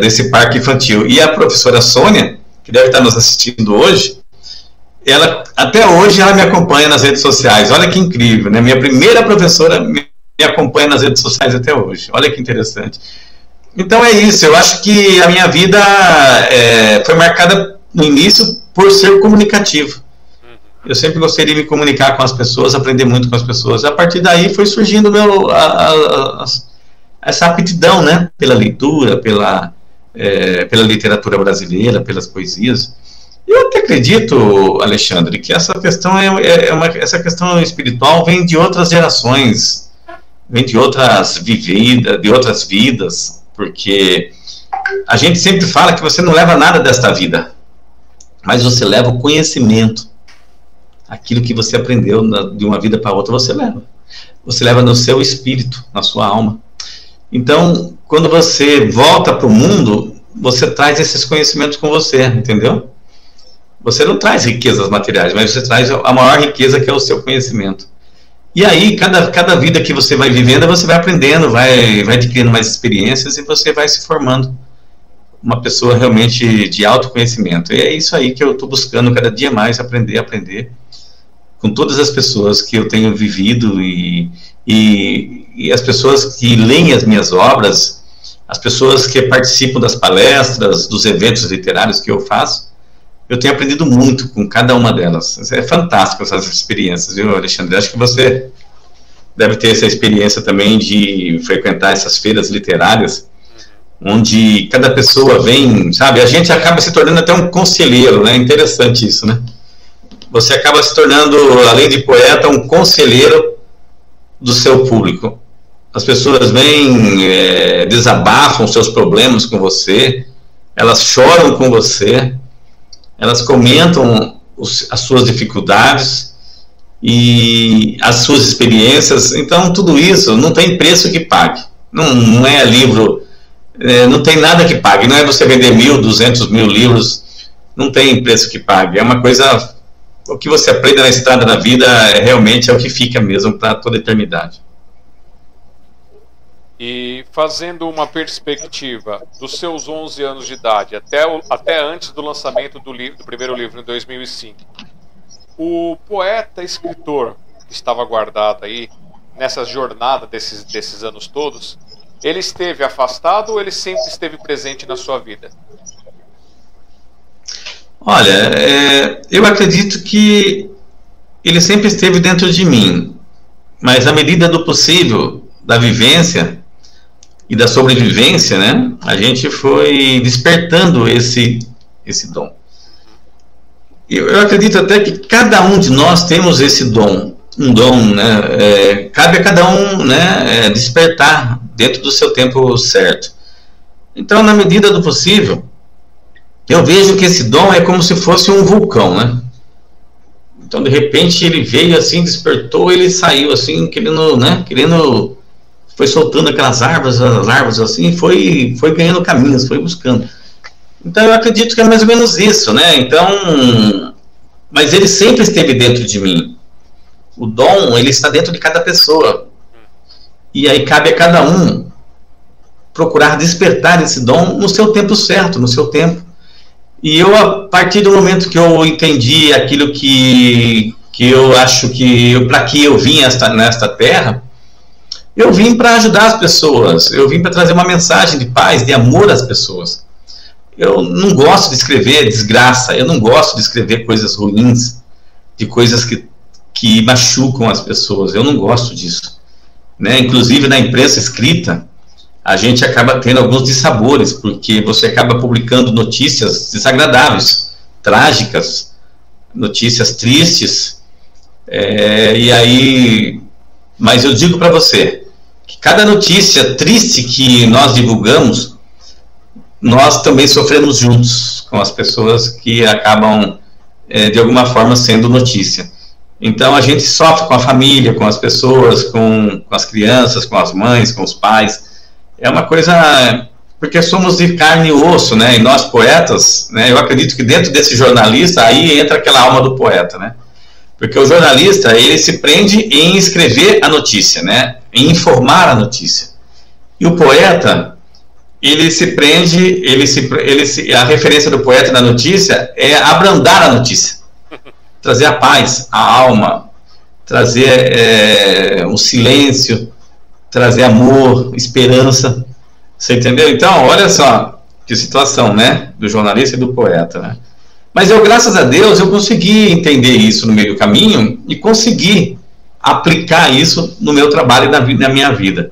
desse parque infantil. E a professora Sônia, que deve estar nos assistindo hoje, ela até hoje ela me acompanha nas redes sociais. Olha que incrível, né? Minha primeira professora me acompanha nas redes sociais até hoje. Olha que interessante. Então é isso, eu acho que a minha vida é, foi marcada no início por ser comunicativo. Uhum. Eu sempre gostei de me comunicar com as pessoas, aprender muito com as pessoas. A partir daí foi surgindo meu, a, a, a, essa aptidão, né? Pela leitura, pela, é, pela literatura brasileira, pelas poesias. Eu até acredito, Alexandre, que essa questão é, é, é uma, essa questão espiritual vem de outras gerações, vem de outras vividas, de outras vidas, porque a gente sempre fala que você não leva nada desta vida, mas você leva o conhecimento, aquilo que você aprendeu na, de uma vida para outra você leva, você leva no seu espírito, na sua alma. Então, quando você volta para o mundo, você traz esses conhecimentos com você, entendeu? Você não traz riquezas materiais, mas você traz a maior riqueza que é o seu conhecimento. E aí, cada, cada vida que você vai vivendo, você vai aprendendo, vai, vai adquirindo mais experiências e você vai se formando uma pessoa realmente de autoconhecimento. E é isso aí que eu estou buscando cada dia mais aprender, aprender com todas as pessoas que eu tenho vivido e, e, e as pessoas que leem as minhas obras, as pessoas que participam das palestras, dos eventos literários que eu faço, eu tenho aprendido muito com cada uma delas. É fantástico essas experiências, viu, Alexandre? Acho que você deve ter essa experiência também de frequentar essas feiras literárias, onde cada pessoa vem, sabe? A gente acaba se tornando até um conselheiro, né? Interessante isso, né? Você acaba se tornando, além de poeta, um conselheiro do seu público. As pessoas vêm, é, desabafam seus problemas com você, elas choram com você, elas comentam os, as suas dificuldades e as suas experiências. Então, tudo isso não tem preço que pague. Não, não é livro, é, não tem nada que pague. Não é você vender mil, duzentos mil livros, não tem preço que pague. É uma coisa. O que você aprende na estrada da vida é, realmente é o que fica mesmo para toda a eternidade. E fazendo uma perspectiva dos seus 11 anos de idade até, o, até antes do lançamento do, livro, do primeiro livro, em 2005, o poeta escritor que estava guardado aí, nessa jornada desses, desses anos todos, ele esteve afastado ou ele sempre esteve presente na sua vida? Olha, é, eu acredito que ele sempre esteve dentro de mim, mas à medida do possível, da vivência, e da sobrevivência, né, a gente foi despertando esse, esse dom. Eu, eu acredito até que cada um de nós temos esse dom, um dom, né, é, cabe a cada um, né, é, despertar dentro do seu tempo certo. Então, na medida do possível, eu vejo que esse dom é como se fosse um vulcão, né? Então, de repente, ele veio assim, despertou, ele saiu assim, querendo, né, querendo foi soltando aquelas árvores, as árvores assim, foi, foi ganhando caminhos, foi buscando. Então eu acredito que é mais ou menos isso, né? Então, mas ele sempre esteve dentro de mim. O dom, ele está dentro de cada pessoa. E aí cabe a cada um procurar despertar esse dom no seu tempo certo, no seu tempo. E eu, a partir do momento que eu entendi aquilo que, que eu acho que, para que eu vim esta, nesta terra, eu vim para ajudar as pessoas, eu vim para trazer uma mensagem de paz, de amor às pessoas. Eu não gosto de escrever desgraça, eu não gosto de escrever coisas ruins, de coisas que, que machucam as pessoas, eu não gosto disso. Né? Inclusive na imprensa escrita, a gente acaba tendo alguns dissabores, porque você acaba publicando notícias desagradáveis, trágicas, notícias tristes, é, e aí. Mas eu digo para você, cada notícia triste que nós divulgamos, nós também sofremos juntos com as pessoas que acabam, é, de alguma forma, sendo notícia. Então, a gente sofre com a família, com as pessoas, com, com as crianças, com as mães, com os pais. É uma coisa porque somos de carne e osso, né? E nós poetas, né? Eu acredito que dentro desse jornalista aí entra aquela alma do poeta, né? Porque o jornalista, ele se prende em escrever a notícia, né? Em informar a notícia. E o poeta, ele se prende, ele se, ele se, a referência do poeta na notícia é abrandar a notícia. Trazer a paz, a alma, trazer é, o silêncio, trazer amor, esperança. Você entendeu? Então, olha só que situação, né? Do jornalista e do poeta, né? Mas eu, graças a Deus, eu consegui entender isso no meio do caminho e consegui aplicar isso no meu trabalho e na, na minha vida.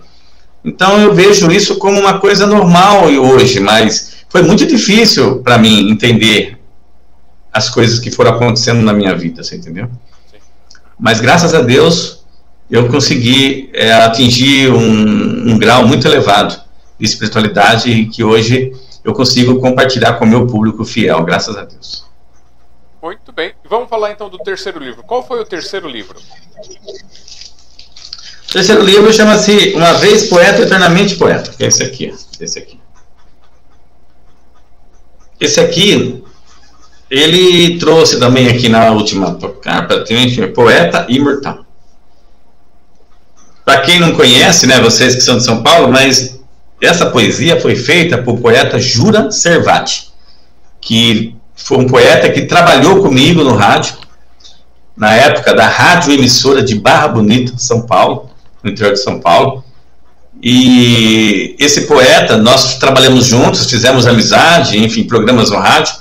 Então eu vejo isso como uma coisa normal hoje, mas foi muito difícil para mim entender as coisas que foram acontecendo na minha vida, você entendeu? Mas graças a Deus eu consegui é, atingir um, um, grau muito elevado de espiritualidade que hoje eu consigo compartilhar com o meu público fiel, graças a Deus. Bem. Vamos falar então do terceiro livro. Qual foi o terceiro livro? O terceiro livro chama-se Uma Vez Poeta, Eternamente Poeta. Que é esse aqui. Esse aqui. Esse aqui, ele trouxe também aqui na última capa, Poeta Imortal. Para quem não conhece, né, vocês que são de São Paulo, mas essa poesia foi feita por poeta Jura Servati, que foi um poeta que trabalhou comigo no rádio, na época da rádio emissora de Barra Bonita, São Paulo, no interior de São Paulo. E esse poeta, nós trabalhamos juntos, fizemos amizade, enfim, programas no rádio.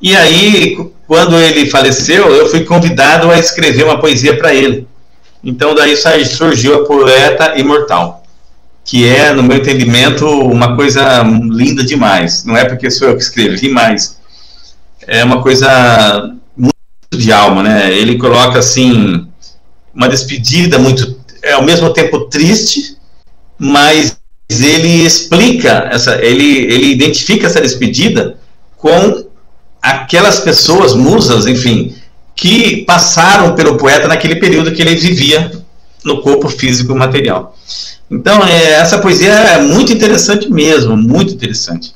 E aí, quando ele faleceu, eu fui convidado a escrever uma poesia para ele. Então, daí surgiu a Poeta Imortal, que é, no meu entendimento, uma coisa linda demais. Não é porque sou eu que escrevi, mas é uma coisa muito de alma, né? Ele coloca, assim, uma despedida muito, é ao mesmo tempo triste, mas ele explica essa, ele, ele identifica essa despedida com aquelas pessoas, musas, enfim, que passaram pelo poeta naquele período que ele vivia no corpo físico material. Então, é, essa poesia é muito interessante mesmo, muito interessante.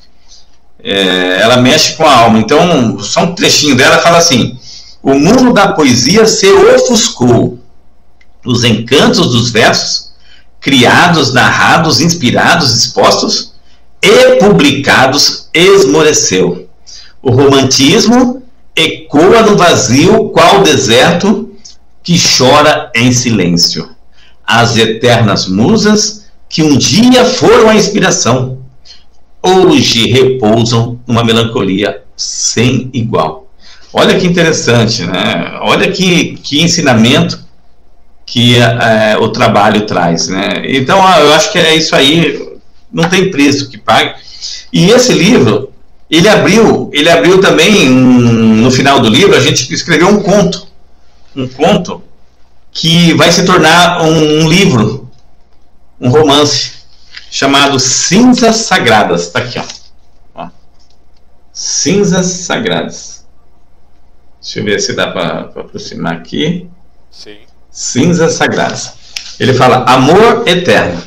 É, ela mexe com a alma. Então, só um trechinho dela fala assim: o mundo da poesia se ofuscou. Os encantos dos versos criados, narrados, inspirados, expostos e publicados, esmoreceu. O romantismo ecoa no vazio, qual deserto que chora em silêncio. As eternas musas que um dia foram a inspiração, hoje repousam numa melancolia sem igual. Olha que interessante, né? Olha que, que ensinamento que é, o trabalho traz, né? Então, ah, eu acho que é isso aí, não tem preço que pague. E esse livro, ele abriu, ele abriu também no final do livro, a gente escreveu um conto, um conto que vai se tornar um, um livro, um romance chamado Cinzas Sagradas. Está aqui, ó. ó. Cinzas Sagradas. Deixa eu ver se dá para aproximar aqui. Sim cinzas sagradas. Ele fala amor eterno.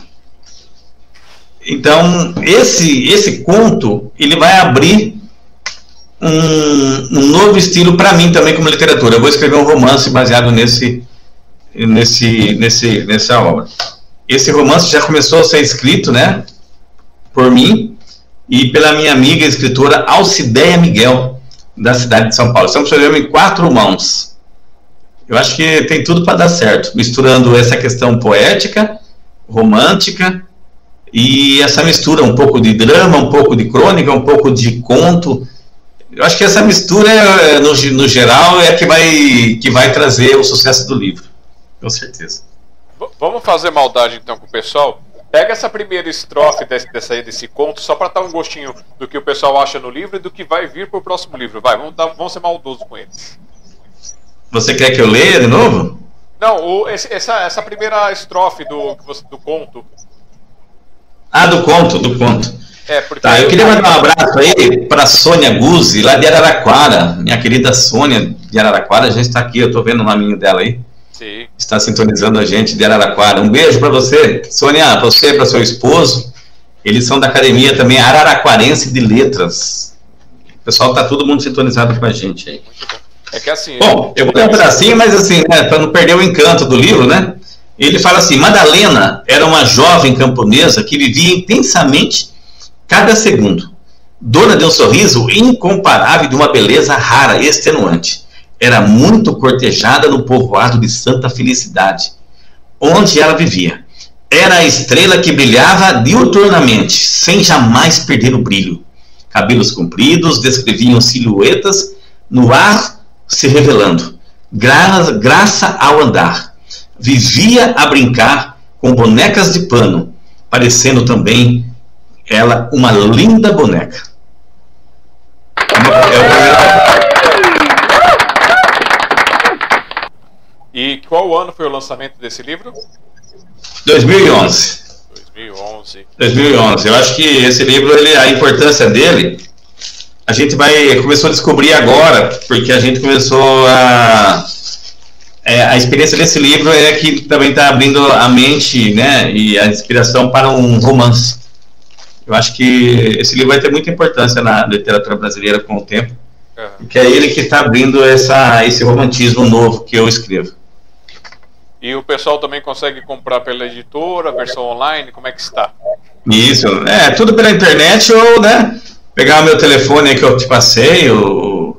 Então, esse, esse conto, ele vai abrir um, um novo estilo para mim também como literatura. Eu vou escrever um romance baseado nesse, nesse, nesse, nessa obra. Esse romance já começou a ser escrito, né, por mim e pela minha amiga escritora Alcideia Miguel, da cidade de São Paulo. Estamos fazendo em quatro mãos. Eu acho que tem tudo para dar certo, misturando essa questão poética, romântica e essa mistura um pouco de drama, um pouco de crônica, um pouco de conto. Eu acho que essa mistura, no, no geral, é a que vai, que vai trazer o sucesso do livro, com certeza. Vamos fazer maldade então com o pessoal? Pega essa primeira estrofe desse, desse, desse conto, só para dar um gostinho do que o pessoal acha no livro e do que vai vir para o próximo livro. Vai, vamos, dar, vamos ser maldosos com eles. Você quer que eu leia de novo? Não, o, esse, essa, essa primeira estrofe do, do conto. Ah, do conto, do conto. É, porque tá, eu queria mandar um abraço aí para Sônia Guzzi, lá de Araraquara. Minha querida Sônia de Araraquara já está aqui, eu estou vendo o nominho dela aí. Sim. Está sintonizando a gente de Araraquara. Um beijo para você. Sônia, para você e para seu esposo. Eles são da academia também Araraquarense de Letras. O pessoal está todo mundo sintonizado com a gente aí. É que assim. Bom, eu vou ler um pedacinho, mas assim, né, para não perder o encanto do livro, né? Ele fala assim: Madalena era uma jovem camponesa que vivia intensamente cada segundo, dona de um sorriso incomparável e de uma beleza rara e extenuante. Era muito cortejada no povoado de Santa Felicidade, onde ela vivia. Era a estrela que brilhava diuturnamente, sem jamais perder o brilho. Cabelos compridos descreviam silhuetas no ar se revelando, gra graça ao andar. Vivia a brincar com bonecas de pano, parecendo também ela uma linda boneca. E qual ano foi o lançamento desse livro? 2011. 2011. 2011. Eu acho que esse livro, ele, a importância dele, a gente vai começou a descobrir agora, porque a gente começou a é, a experiência desse livro é que também está abrindo a mente, né, e a inspiração para um romance. Eu acho que esse livro vai ter muita importância na literatura brasileira com o tempo, uhum. que é ele que está abrindo essa, esse romantismo novo que eu escrevo. E o pessoal também consegue comprar pela editora, versão online, como é que está? Isso, é, tudo pela internet ou, né, pegar o meu telefone que eu te passei, o,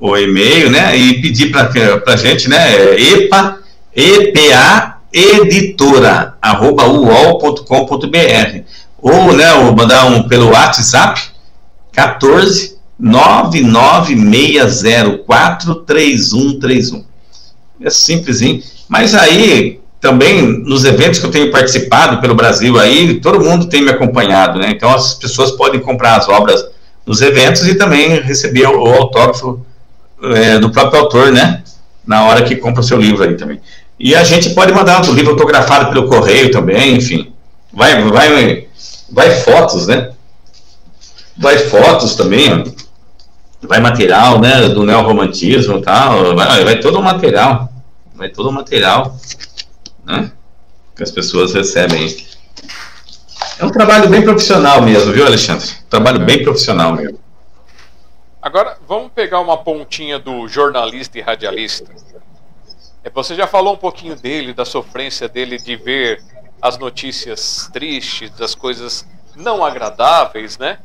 o e-mail, né, e pedir para a gente, né, epa, epa, editora, arroba uol.com.br, ou, né, ou mandar um pelo WhatsApp, 14 99604 3131. É simplesinho. Mas aí, também, nos eventos que eu tenho participado pelo Brasil aí, todo mundo tem me acompanhado, né? Então as pessoas podem comprar as obras nos eventos e também receber o, autógrafo é, do próprio autor, né? Na hora que compra o seu livro aí também. E a gente pode mandar o livro autografado pelo correio também, enfim. Vai, vai, vai fotos, né? Vai fotos também, ó. vai material, né? Do neorromantismo e tal. Vai, vai todo o material vai todo o material né, que as pessoas recebem. É um trabalho bem profissional mesmo, viu, Alexandre? trabalho bem profissional mesmo. Agora, vamos pegar uma pontinha do jornalista e radialista. É, você já falou um pouquinho dele, da sofrência dele de ver as notícias tristes, das coisas não agradáveis, né?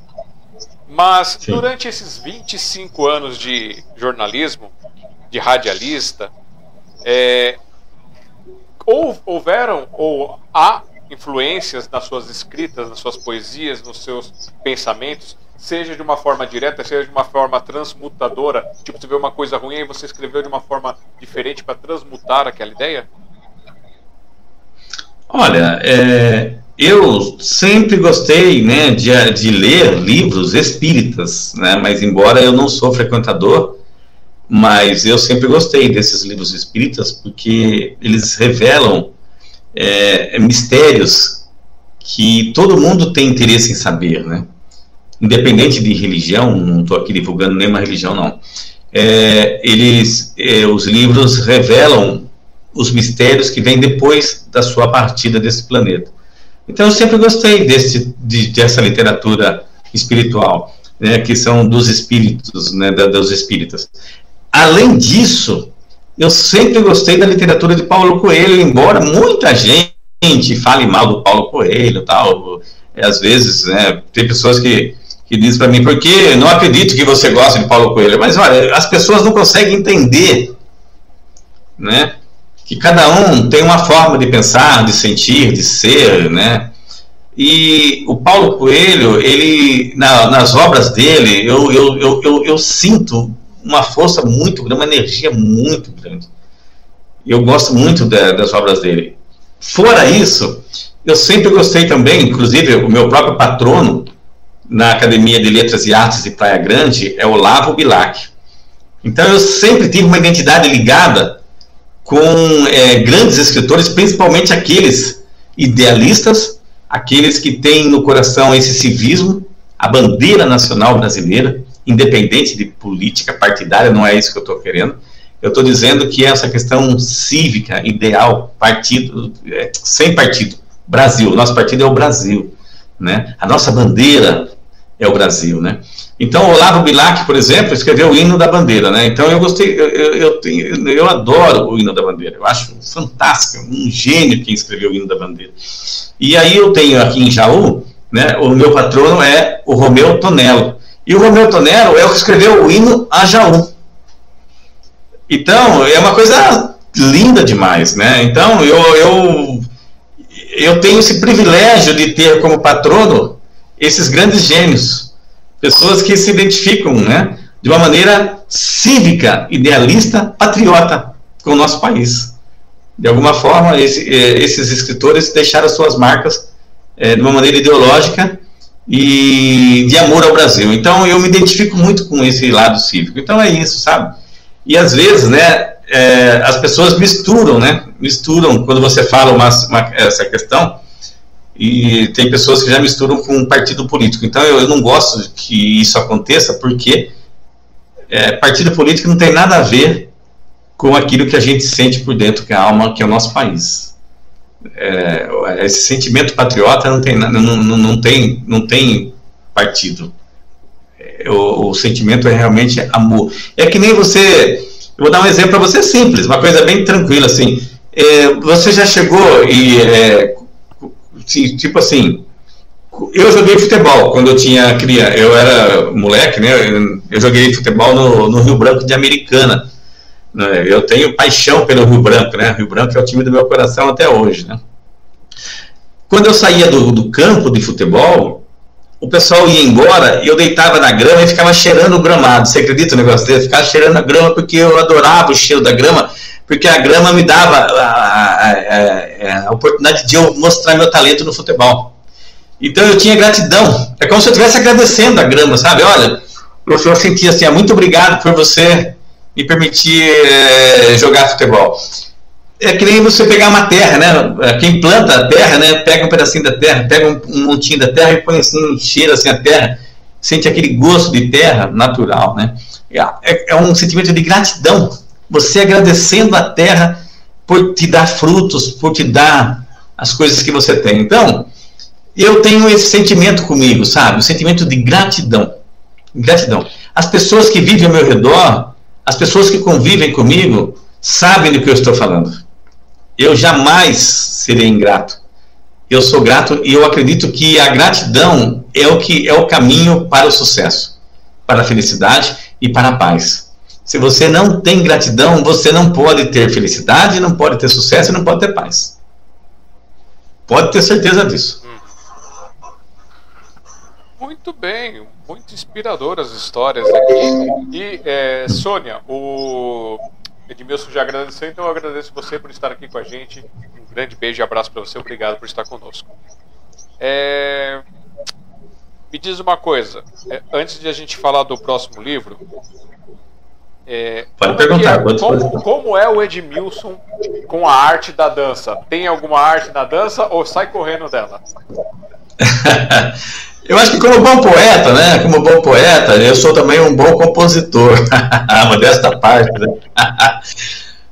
Mas Sim. durante esses 25 anos de jornalismo, de radialista, é, houveram ou há influências nas suas escritas, nas suas poesias, nos seus pensamentos, seja de uma forma direta, seja de uma forma transmutadora, tipo, você vê uma coisa ruim e você escreveu de uma forma diferente para transmutar aquela ideia? Olha, é, eu sempre gostei né, de, de ler livros espíritas, né, mas embora eu não sou frequentador, mas eu sempre gostei desses livros espíritas porque eles revelam é, mistérios que todo mundo tem interesse em saber, né? Independente de religião, não estou aqui divulgando nenhuma religião, não. É, eles, é, os livros revelam os mistérios que vêm depois da sua partida desse planeta. Então eu sempre gostei desse, de, dessa literatura espiritual, né, que são dos espíritos, né, da, dos espíritas. Além disso, eu sempre gostei da literatura de Paulo Coelho, embora muita gente fale mal do Paulo Coelho tal. Às vezes, né, tem pessoas que, que dizem para mim, porque não acredito que você gosta de Paulo Coelho. Mas olha, as pessoas não conseguem entender, né? Que cada um tem uma forma de pensar, de sentir, de ser, né? E o Paulo Coelho, ele, na, nas obras dele, eu, eu, eu, eu, eu sinto uma força muito grande, uma energia muito grande. Eu gosto muito das obras dele. Fora isso, eu sempre gostei também, inclusive o meu próprio patrono na Academia de Letras e Artes de Praia Grande é Olavo Bilac. Então eu sempre tive uma identidade ligada com é, grandes escritores, principalmente aqueles idealistas, aqueles que têm no coração esse civismo, a bandeira nacional brasileira, independente de política partidária, não é isso que eu estou querendo. Eu estou dizendo que essa questão cívica, ideal, partido, é, sem partido, Brasil, nosso partido é o Brasil, né? A nossa bandeira é o Brasil, né? Então, Olavo Bilac, por exemplo, escreveu o hino da bandeira, né? Então, eu gostei, eu, eu, eu, eu adoro o hino da bandeira, eu acho fantástico, um gênio quem escreveu o hino da bandeira. E aí eu tenho aqui em Jaú, né, o meu patrono é o Romeu Tonello, e o Romeu Tonero é o que escreveu o hino a Jaú. Então, é uma coisa linda demais, né? Então, eu, eu, eu tenho esse privilégio de ter como patrono esses grandes gênios, pessoas que se identificam, né, de uma maneira cívica, idealista, patriota com o nosso país. De alguma forma, esse, eh, esses escritores deixaram suas marcas é, de uma maneira ideológica e de amor ao Brasil. Então eu me identifico muito com esse lado cívico. Então é isso, sabe? E às vezes, né, é, as pessoas misturam, né? Misturam quando você fala uma, uma, essa questão e tem pessoas que já misturam com um partido político. Então eu, eu não gosto que isso aconteça porque é, partido político não tem nada a ver com aquilo que a gente sente por dentro, que é a alma, que é o nosso país. É, esse sentimento patriota não tem, não, não, não tem, não tem partido. É, o, o, sentimento é realmente amor. É que nem você. Eu vou dar um exemplo para você simples, uma coisa bem tranquila assim. É, você já chegou e é, tipo assim, eu joguei futebol quando eu tinha criança, eu era moleque, né? Eu joguei futebol no, no Rio Branco de Americana. Né? Eu tenho paixão pelo Rio Branco, né? Rio Branco é o time do meu coração até hoje, né? Quando eu saía do, do campo de futebol, o pessoal ia embora e eu deitava na grama e ficava cheirando o gramado. Você acredita no negócio desse? Ficava cheirando a grama porque eu adorava o cheiro da grama, porque a grama me dava a, a, a, a oportunidade de eu mostrar meu talento no futebol. Então eu tinha gratidão. É como se eu estivesse agradecendo a grama, sabe? Olha, eu sentia assim, ah, muito obrigado por você me permitir é, jogar futebol. É que nem você pegar uma terra, né? Quem planta a terra, né? Pega um pedacinho da terra, pega um, um montinho da terra e põe assim, cheira assim a terra, sente aquele gosto de terra natural, né? É, é um sentimento de gratidão. Você agradecendo a terra por te dar frutos, por te dar as coisas que você tem. Então, eu tenho esse sentimento comigo, sabe? O sentimento de gratidão. Gratidão. As pessoas que vivem ao meu redor, as pessoas que convivem comigo, sabem do que eu estou falando. Eu jamais serei ingrato. Eu sou grato e eu acredito que a gratidão é o que é o caminho para o sucesso, para a felicidade e para a paz. Se você não tem gratidão, você não pode ter felicidade, não pode ter sucesso e não pode ter paz. Pode ter certeza disso. Muito bem, muito inspiradoras histórias aqui. E, é, Sônia, o Edmilson já agradeceu, então eu agradeço você por estar aqui com a gente. Um grande beijo e abraço para você, obrigado por estar conosco. É, me diz uma coisa, é, antes de a gente falar do próximo livro, é, pode perguntar. É, como, como, é o Edmilson com a arte da dança? Tem alguma arte na dança ou sai correndo dela? [LAUGHS] Eu acho que como bom poeta, né? Como bom poeta, eu sou também um bom compositor. [LAUGHS] modesta parte, né? [LAUGHS]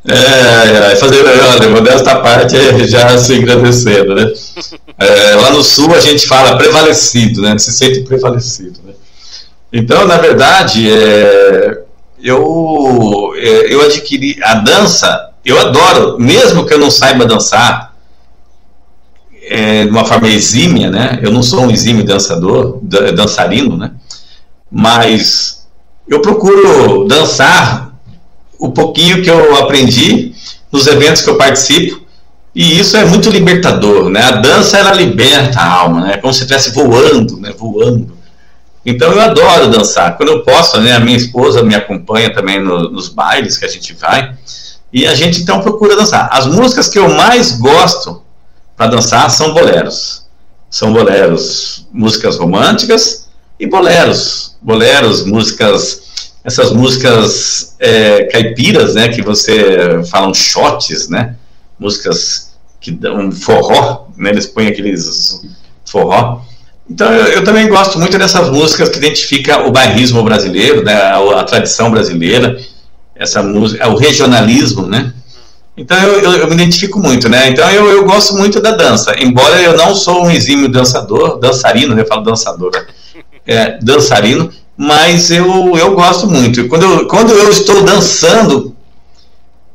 É, é, fazer, olha, modesta parte é já se agradecendo, né? É, lá no sul a gente fala prevalecido, né? Se sente prevalecido, né? Então, na verdade, é, eu, é, eu adquiri a dança, eu adoro, mesmo que eu não saiba dançar, é, de uma forma exímia, né? Eu não sou um exímio dançador, dançarino, né? Mas eu procuro dançar o pouquinho que eu aprendi nos eventos que eu participo e isso é muito libertador, né? A dança ela liberta a alma, né? É como se estivesse voando, né? Voando. Então eu adoro dançar. Quando eu posso, né? A minha esposa me acompanha também no, nos bailes que a gente vai e a gente então procura dançar. As músicas que eu mais gosto para dançar são boleros. São boleros, músicas românticas e boleros. Boleros, músicas, essas músicas é, caipiras, né, que você falam shots, né, músicas que dão forró, né, eles põem aqueles forró. Então eu, eu, também gosto muito dessas músicas que identificam o bairrismo brasileiro, né, a, a tradição brasileira, essa música, o regionalismo, né, então eu, eu, eu, me identifico muito, né? Então eu, eu gosto muito da dança, embora eu não sou um exímio dançador, dançarino, eu falo dançador, né? é, dançarino, mas eu, eu gosto muito. Quando eu, quando eu estou dançando,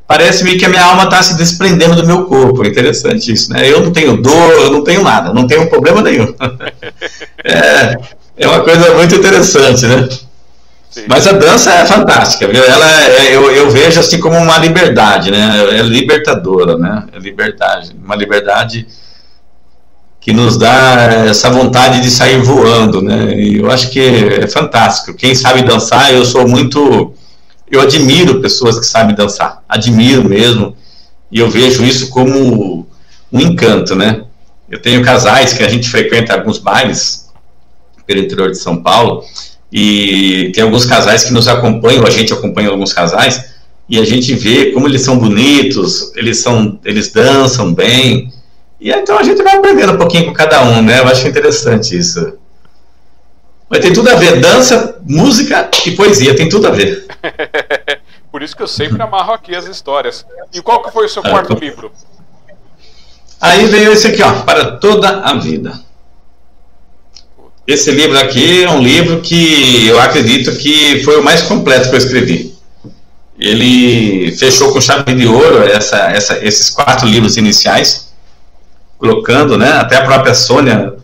parece-me que a minha alma está se desprendendo do meu corpo. Interessante isso, né? Eu não tenho dor, eu não tenho nada, não tenho problema nenhum. [LAUGHS] é, é uma coisa muito interessante, né? Mas a dança é fantástica, viu? Ela é, eu, eu vejo assim como uma liberdade, né? É libertadora, né? É liberdade, uma liberdade que nos dá essa vontade de sair voando, né? E eu acho que é fantástico. Quem sabe dançar, eu sou muito, eu admiro pessoas que sabem dançar, admiro mesmo. E eu vejo isso como um encanto, né? Eu tenho casais que a gente frequenta alguns bailes pelo interior de São Paulo e tem alguns casais que nos acompanham, a gente acompanha alguns casais, e a gente vê como eles são bonitos, eles são, eles dançam bem, e então a gente vai aprendendo um pouquinho com cada um, né? Eu acho interessante isso. Mas tem tudo a ver, dança, música e poesia, tem tudo a ver. [LAUGHS] Por isso que eu sempre amarro aqui as histórias. E qual que foi o seu ah, quarto livro? Aí veio esse aqui, ó, para toda a vida. Esse livro aqui é um livro que eu acredito que foi o mais completo que eu escrevi. Ele fechou com chave de ouro essa, essa, esses quatro livros iniciais, colocando, né? Até a própria Sônia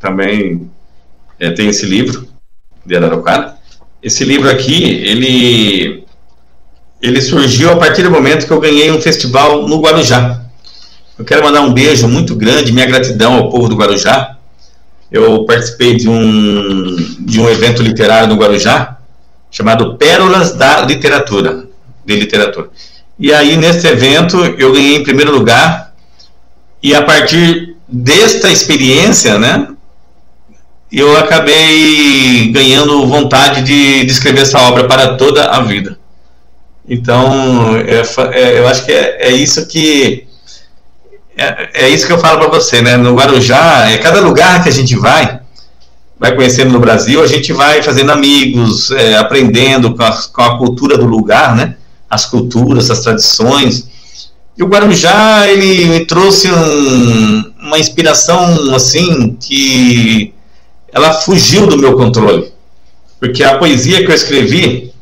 também é, tem esse livro de Araraquara. Esse livro aqui, ele ele surgiu a partir do momento que eu ganhei um festival no Guarujá. Eu quero mandar um beijo muito grande, minha gratidão ao povo do Guarujá. Eu participei de um, de um evento literário no Guarujá, chamado Pérolas da Literatura, de Literatura. E aí, nesse evento, eu ganhei em primeiro lugar, e a partir desta experiência, né, eu acabei ganhando vontade de, de escrever essa obra para toda a vida. Então, é, é, eu acho que é, é isso que é, é, isso que eu falo para você, né? No Guarujá, é cada lugar que a gente vai, vai conhecendo no Brasil, a gente vai fazendo amigos, é, aprendendo com a, com a, cultura do lugar, né? As culturas, as tradições. E o Guarujá, ele me trouxe um, uma inspiração, assim, que ela fugiu do meu controle. Porque a poesia que eu escrevi,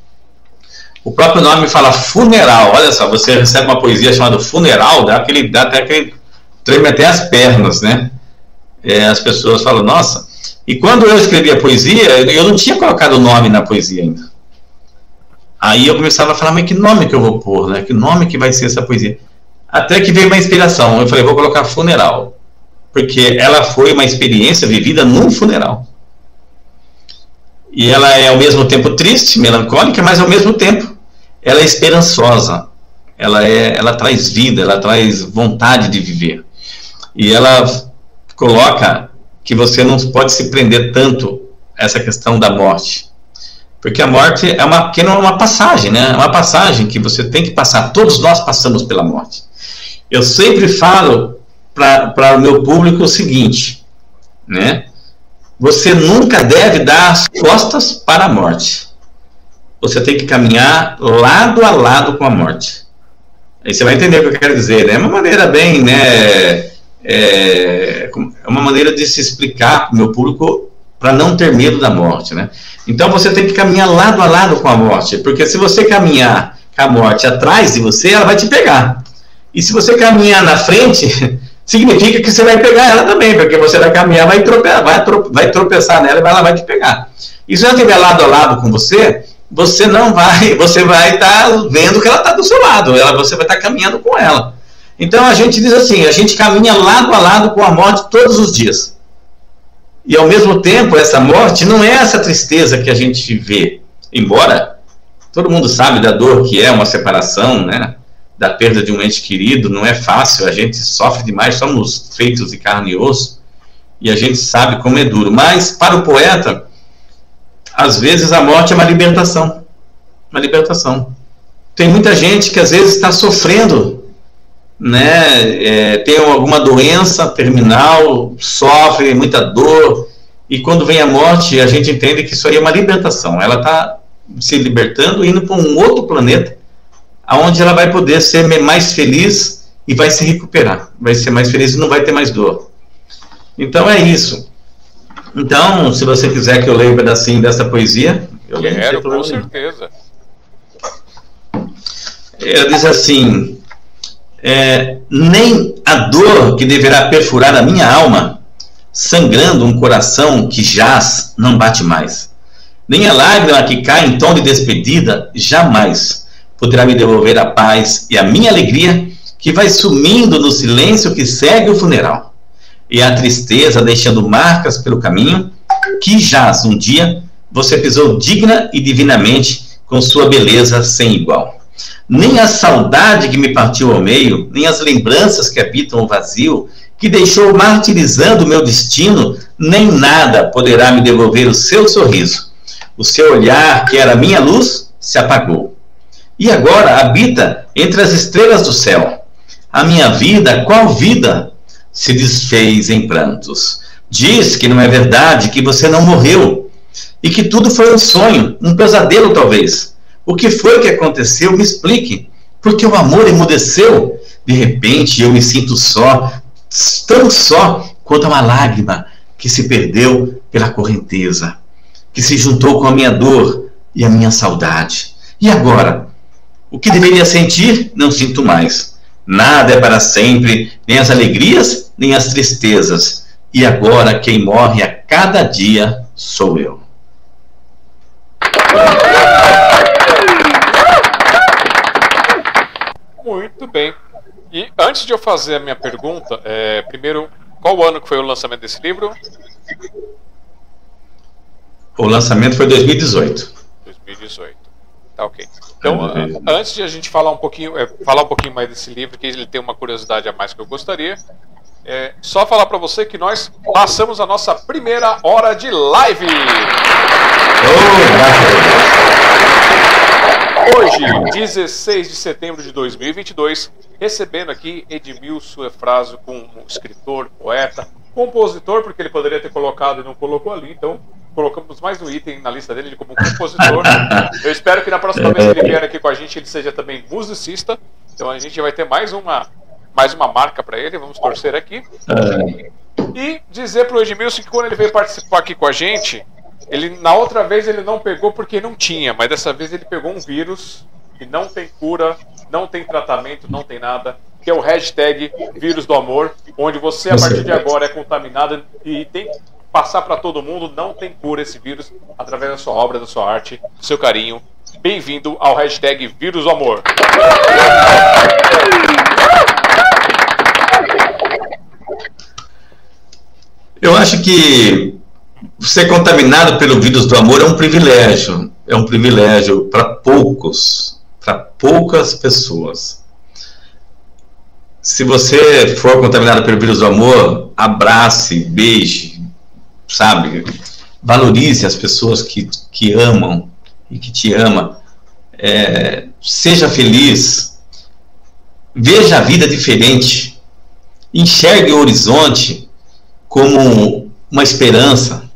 o próprio nome fala funeral. Olha só, você recebe uma poesia chamada funeral, dá, aquele, dá até aquele treme até as pernas, né? É, as pessoas falam, nossa. E quando eu escrevi a poesia, eu não tinha colocado o nome na poesia ainda. Aí eu começava a falar, mas que nome que eu vou pôr, né? Que nome que vai ser essa poesia? Até que veio uma inspiração. Eu falei, vou colocar funeral. Porque ela foi uma experiência vivida num funeral. E ela é ao mesmo tempo triste, melancólica, mas ao mesmo tempo ela é esperançosa. Ela, é, ela traz vida, ela traz vontade de viver e ela coloca que você não pode se prender tanto a essa questão da morte. Porque a morte é uma pequena uma passagem, né? É uma passagem que você tem que passar. Todos nós passamos pela morte. Eu sempre falo para o meu público o seguinte, né? Você nunca deve dar as costas para a morte. Você tem que caminhar lado a lado com a morte. Aí você vai entender o que eu quero dizer, né? É uma maneira bem, né? É, é uma maneira de se explicar para o meu público para não ter medo da morte, né? Então você tem que caminhar lado a lado com a morte, porque se você caminhar com a morte atrás de você, ela vai te pegar. E se você caminhar na frente, [LAUGHS] significa que você vai pegar ela também, porque você vai caminhar, vai tropeçar, vai, vai tropeçar nela e ela vai te pegar. E se ela estiver lado a lado com você, você não vai, [LAUGHS] você vai estar tá vendo que ela está do seu lado, ela, você vai estar tá caminhando com ela. Então a gente diz assim: a gente caminha lado a lado com a morte todos os dias. E ao mesmo tempo, essa morte não é essa tristeza que a gente vê. Embora todo mundo sabe da dor que é uma separação, né? Da perda de um ente querido, não é fácil, a gente sofre demais, somos feitos de carne e osso, e a gente sabe como é duro. Mas para o poeta, às vezes a morte é uma libertação. Uma libertação. Tem muita gente que às vezes está sofrendo né, é, tem alguma doença terminal, sofre muita dor, e quando vem a morte, a gente entende que isso aí é uma libertação. Ela está se libertando, indo para um outro planeta, aonde ela vai poder ser mais feliz e vai se recuperar. Vai ser mais feliz e não vai ter mais dor. Então é isso. Então, se você quiser que eu leia um pedacinho dessa poesia, eu Quero, com certeza. Ela diz assim: é, nem a dor que deverá perfurar a minha alma, sangrando um coração que jaz não bate mais, nem a lágrima que cai em tom de despedida jamais poderá me devolver a paz e a minha alegria que vai sumindo no silêncio que segue o funeral, e a tristeza deixando marcas pelo caminho que jaz um dia você pisou digna e divinamente com sua beleza sem igual nem a saudade que me partiu ao meio, nem as lembranças que habitam o vazio, que deixou martirizando o meu destino, nem nada poderá me devolver o seu sorriso. O seu olhar, que era minha luz, se apagou. e agora habita entre as estrelas do céu. A minha vida, qual vida? Se desfez em prantos. Diz que não é verdade, que você não morreu e que tudo foi um sonho, um pesadelo talvez. O que foi que aconteceu? Me explique. Porque o amor emudeceu. De repente eu me sinto só, tão só quanto uma lágrima que se perdeu pela correnteza, que se juntou com a minha dor e a minha saudade. E agora? O que deveria sentir, não sinto mais. Nada é para sempre, nem as alegrias, nem as tristezas. E agora quem morre a cada dia sou eu. Muito bem. E antes de eu fazer a minha pergunta, é, primeiro, qual ano que foi o lançamento desse livro? O lançamento foi 2018. 2018. Tá ok. Então, antes de a gente falar um pouquinho, é, falar um pouquinho mais desse livro, que ele tem uma curiosidade a mais que eu gostaria, é, só falar para você que nós passamos a nossa primeira hora de live. Hoje, 16 de setembro de 2022, recebendo aqui Edmilson Efrásio como escritor, poeta, compositor, porque ele poderia ter colocado e não colocou ali, então colocamos mais um item na lista dele como compositor. [LAUGHS] Eu espero que na próxima vez que ele vier aqui com a gente, ele seja também musicista. Então a gente vai ter mais uma, mais uma marca para ele, vamos torcer aqui. E dizer para o Edmilson que quando ele veio participar aqui com a gente, ele na outra vez ele não pegou porque não tinha, mas dessa vez ele pegou um vírus que não tem cura, não tem tratamento, não tem nada, que é o hashtag vírus do amor, onde você a partir de agora é contaminado e tem que passar para todo mundo, não tem cura esse vírus através da sua obra, da sua arte, do seu carinho. Bem-vindo ao hashtag vírus do amor. Eu acho que ser contaminado pelo vírus do amor é um privilégio. É um privilégio para poucos, para poucas pessoas. Se você for contaminado pelo vírus do amor, abrace, beije, sabe? Valorize as pessoas que, que amam e que te amam. É, seja feliz. Veja a vida diferente. Enxergue o horizonte como uma esperança.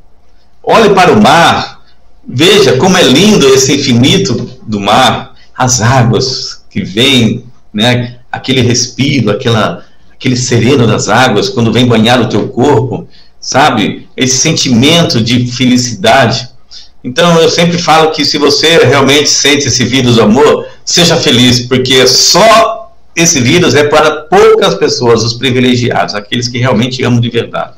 Olhe para o mar, veja como é lindo esse infinito do mar, as águas que vêm, né? aquele respiro, aquela, aquele sereno das águas quando vem banhar o teu corpo, sabe? Esse sentimento de felicidade. Então eu sempre falo que se você realmente sente esse vírus do amor, seja feliz, porque só esse vírus é para poucas pessoas, os privilegiados, aqueles que realmente amam de verdade.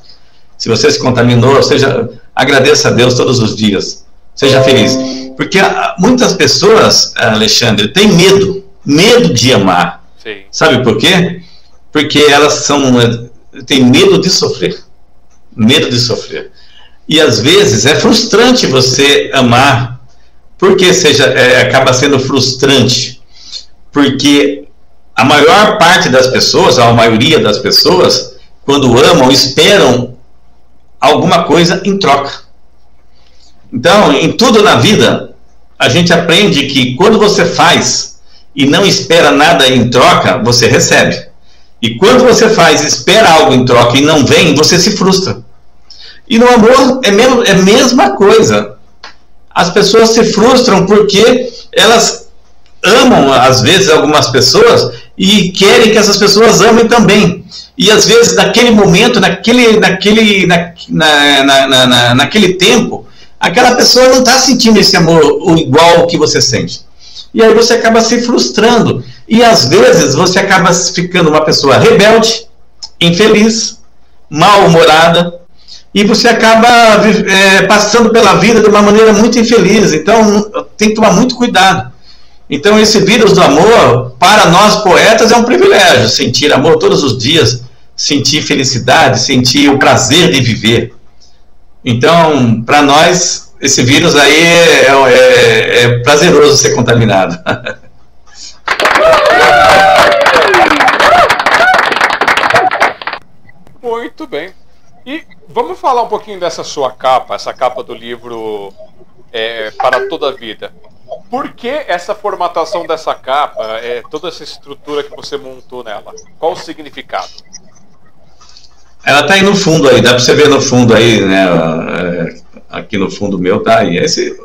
Se você se contaminou, seja agradeça a Deus todos os dias. Seja feliz. Porque muitas pessoas, Alexandre, têm medo, medo de amar. Sim. Sabe por quê? Porque elas são têm medo de sofrer. Medo de sofrer. E às vezes é frustrante você amar. Por que seja é, acaba sendo frustrante? Porque a maior parte das pessoas, a maioria das pessoas, quando amam, esperam alguma coisa em troca. Então, em tudo na vida, a gente aprende que quando você faz e não espera nada em troca, você recebe. E quando você faz, espera algo em troca e não vem, você se frustra. E no amor é, mesmo, é a mesma coisa. As pessoas se frustram porque elas amam, às vezes, algumas pessoas e querem que essas pessoas amem também. E às vezes, naquele momento, naquele, naquele, na, na, na, na naquele tempo, aquela pessoa não está sentindo esse amor igual que você sente. E aí você acaba se frustrando. E às vezes você acaba ficando uma pessoa rebelde, infeliz, mal-humorada, e você acaba é, passando pela vida de uma maneira muito infeliz. Então tem que tomar muito cuidado. Então esse vírus do amor, para nós poetas, é um privilégio. Sentir amor todos os dias, sentir felicidade, sentir o prazer de viver. Então, para nós, esse vírus aí é, é, é prazeroso ser contaminado. [LAUGHS] Muito bem. E vamos falar um pouquinho dessa sua capa, essa capa do livro é, Para Toda a Vida. Por que essa formatação dessa capa, é, toda essa estrutura que você montou nela? Qual o significado? Ela tá aí no fundo aí, dá para você ver no fundo aí, né? Aqui no fundo meu tá aí. Esse,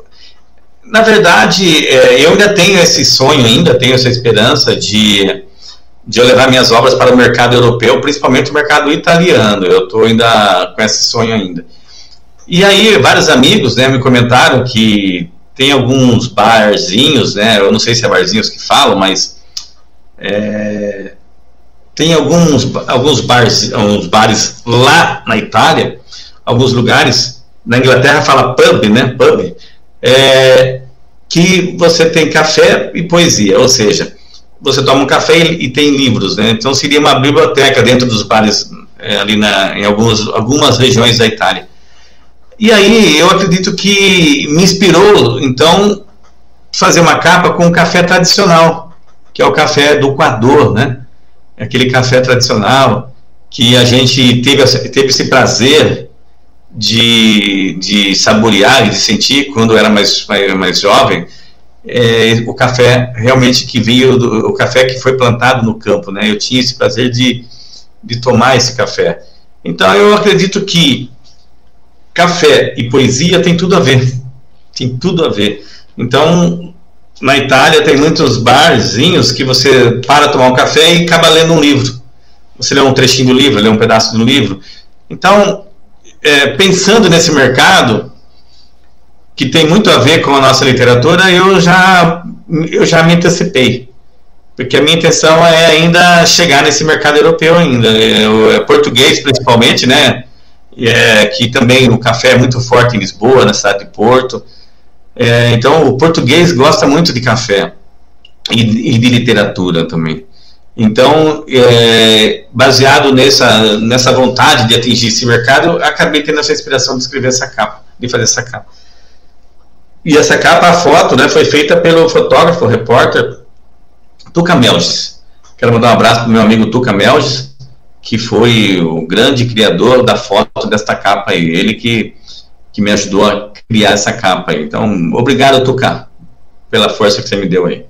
na verdade, é, eu ainda tenho esse sonho, ainda tenho essa esperança de, de eu levar minhas obras para o mercado europeu, principalmente o mercado italiano. Eu estou ainda com esse sonho ainda. E aí, vários amigos né, me comentaram que tem alguns barzinhos, né? Eu não sei se é barzinhos que falam, mas é, tem alguns, alguns bares, alguns bares lá na Itália, alguns lugares, na Inglaterra fala pub, né? Pub, é, que você tem café e poesia, ou seja, você toma um café e, e tem livros, né? Então seria uma biblioteca dentro dos bares é, ali na, em alguns, algumas regiões da Itália. E aí eu acredito que me inspirou, então, fazer uma capa com o café tradicional, que é o café do coador, né? Aquele café tradicional que a gente teve, teve esse prazer de, de saborear e de sentir quando era mais, mais, mais jovem, é, o café realmente que veio, do, o café que foi plantado no campo, né? Eu tinha esse prazer de, de tomar esse café. Então eu acredito que café e poesia tem tudo a ver. Tem tudo a ver. Então, na Itália tem muitos barzinhos que você para tomar um café e acaba lendo um livro. Você lê um trechinho do livro, lê um pedaço do livro. Então, é, pensando nesse mercado, que tem muito a ver com a nossa literatura, eu já, eu já me antecipei. Porque a minha intenção é ainda chegar nesse mercado europeu ainda. É, é português, principalmente, né? É, que também o café é muito forte em Lisboa, na cidade de Porto. É, então, o português gosta muito de café e, e de literatura também. Então, é, baseado nessa, nessa vontade de atingir esse mercado, acabei tendo essa inspiração de escrever essa capa, de fazer essa capa. E essa capa, a foto, né, foi feita pelo fotógrafo, repórter Tuca Melges. Quero mandar um abraço para o meu amigo Tuca Melges, que foi o grande criador da foto desta capa aí, ele que, que me ajudou a criar essa capa aí. Então, obrigado, Tuca, pela força que você me deu aí.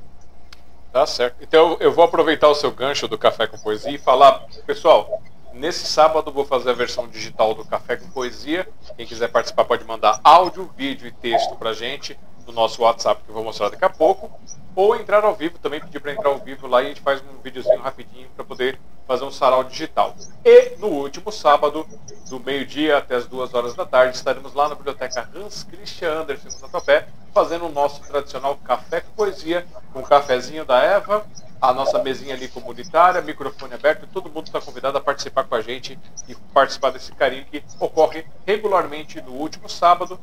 Tá certo. Então, eu vou aproveitar o seu gancho do Café com Poesia e falar, pessoal, nesse sábado vou fazer a versão digital do Café com Poesia. Quem quiser participar pode mandar áudio, vídeo e texto pra gente no nosso WhatsApp que eu vou mostrar daqui a pouco ou entrar ao vivo também, pedir para entrar ao vivo lá e a gente faz um videozinho rapidinho para poder fazer um sarau digital. E no último sábado, do meio-dia até as duas horas da tarde, estaremos lá na biblioteca Hans Christian Andersen, no Tatuapé, fazendo o nosso tradicional café com poesia, com o cafezinho da Eva, a nossa mesinha ali comunitária, microfone aberto, todo mundo está convidado a participar com a gente e participar desse carinho que ocorre regularmente no último sábado,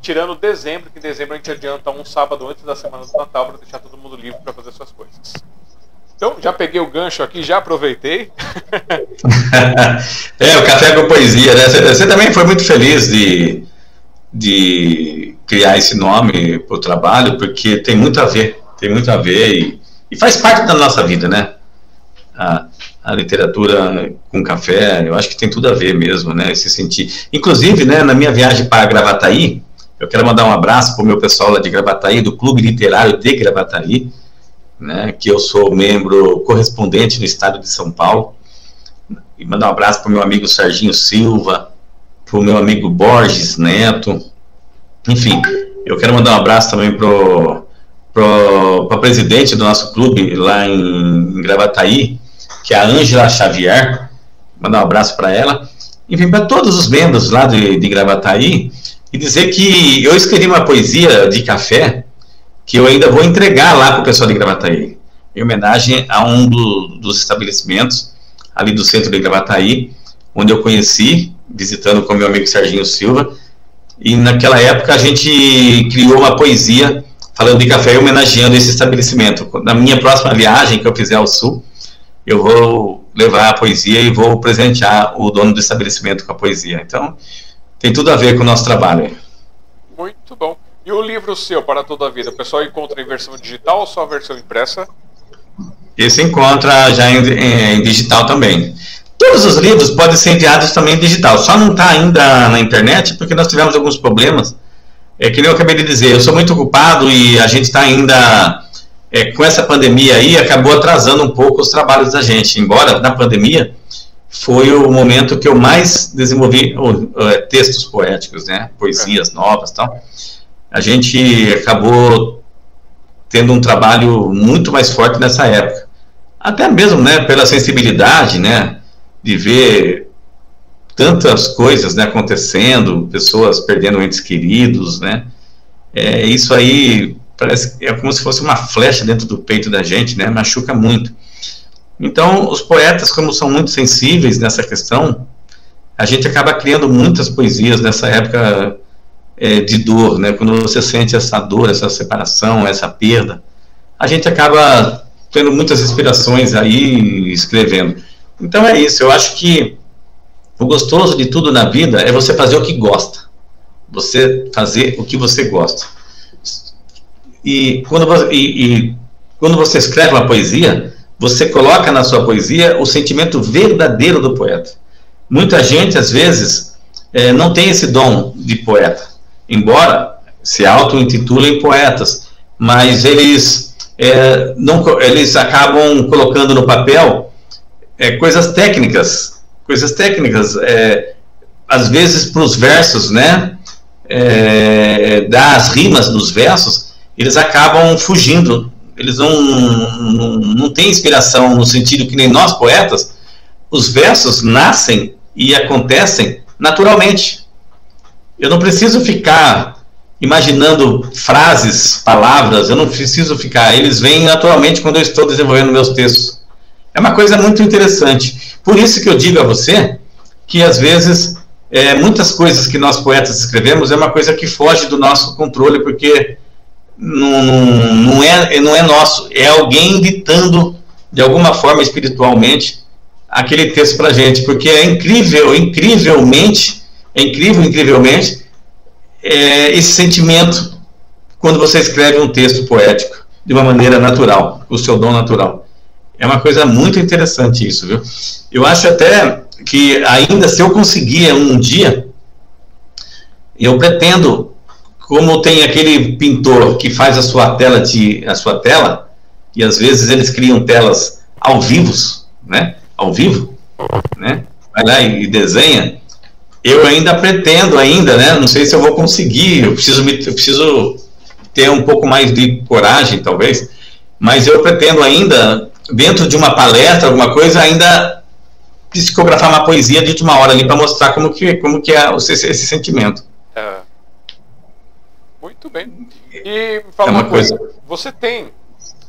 tirando dezembro, que em dezembro a gente adianta um sábado antes da semana do Natal para deixar todo mundo livre para fazer suas coisas. Então, já peguei o gancho aqui, já aproveitei. [LAUGHS] é, o Café com Poesia, né? Você, você, também foi muito feliz de, de criar esse nome para o trabalho, porque tem muito a ver, tem muito a ver e, e faz parte da nossa vida, né? A, a literatura com café, eu acho que tem tudo a ver mesmo, né? Se sentir. Inclusive, né, na minha viagem para Gravataí, eu quero mandar um abraço para o meu pessoal lá de Gravataí, do Clube Literário de Gravataí, né, que eu sou membro correspondente no estado de São Paulo. E mandar um abraço para o meu amigo Serginho Silva, para o meu amigo Borges Neto. Enfim, eu quero mandar um abraço também para a presidente do nosso clube lá em, em Gravataí, que é a Ângela Xavier, mandar um abraço para ela, enfim, para todos os membros lá de, de Gravataí, e dizer que eu escrevi uma poesia de café que eu ainda vou entregar lá para o pessoal de Gravataí, em homenagem a um do, dos estabelecimentos ali do centro de Gravataí, onde eu conheci, visitando com meu amigo Serginho Silva, e naquela época a gente criou uma poesia falando de café e homenageando esse estabelecimento. Na minha próxima viagem que eu fizer ao sul, eu vou levar a poesia e vou presentear o dono do estabelecimento com a poesia. Então, tem tudo a ver com o nosso trabalho. Muito bom. E o livro seu, Para Toda a Vida, o pessoal encontra em versão digital ou só versão impressa? Esse encontra já em, em, digital também. Todos os livros podem ser enviados também em digital, só não está ainda na internet porque nós tivemos alguns problemas é que nem eu acabei de dizer, eu sou muito ocupado e a gente está ainda é, com essa pandemia aí, acabou atrasando um pouco os trabalhos da gente. Embora na pandemia foi o momento que eu mais desenvolvi uh, textos poéticos, né, poesias novas, tal. A gente acabou tendo um trabalho muito mais forte nessa época, até mesmo, né, pela sensibilidade, né, de ver tantas coisas né, acontecendo, pessoas perdendo entes queridos, né? É, isso aí parece é como se fosse uma flecha dentro do peito da gente, né? Machuca muito. Então, os poetas, como são muito sensíveis nessa questão, a gente acaba criando muitas poesias nessa época é, de dor, né? Quando você sente essa dor, essa separação, essa perda, a gente acaba tendo muitas inspirações aí escrevendo. Então é isso. Eu acho que o gostoso de tudo na vida é você fazer o que gosta. Você fazer o que você gosta. E quando você, e, e quando você escreve uma poesia, você coloca na sua poesia o sentimento verdadeiro do poeta. Muita gente, às vezes, é, não tem esse dom de poeta, embora se auto-intitulem poetas, mas eles, é, não, eles acabam colocando no papel é, coisas técnicas coisas técnicas, às vezes para os versos, né, das rimas dos versos, eles acabam fugindo, eles não, não, não têm inspiração no sentido que nem nós poetas, os versos nascem e acontecem naturalmente. Eu não preciso ficar imaginando frases, palavras, eu não preciso ficar, eles vêm naturalmente quando eu estou desenvolvendo meus textos. É uma coisa muito interessante. Por isso que eu digo a você que às vezes é, muitas coisas que nós poetas escrevemos é uma coisa que foge do nosso controle, porque não, não, não, é, não é nosso, é alguém ditando de alguma forma espiritualmente aquele texto para gente, porque é incrível, incrivelmente, é incrível, incrivelmente, é, esse sentimento quando você escreve um texto poético de uma maneira natural, o seu dom natural. É uma coisa muito interessante isso, viu? Eu acho até que ainda se eu conseguir um dia, eu pretendo, como tem aquele pintor que faz a sua tela de a sua tela, e às vezes eles criam telas ao vivo, né? Ao vivo, né? Vai lá e desenha. Eu ainda pretendo ainda, né? Não sei se eu vou conseguir. Eu preciso me, eu preciso ter um pouco mais de coragem, talvez. Mas eu pretendo ainda dentro de uma palestra, alguma coisa, ainda psicografar uma poesia de última hora ali para mostrar como que, como que é esse, esse sentimento. É. Muito bem. E fala é uma, uma coisa, coisa, você tem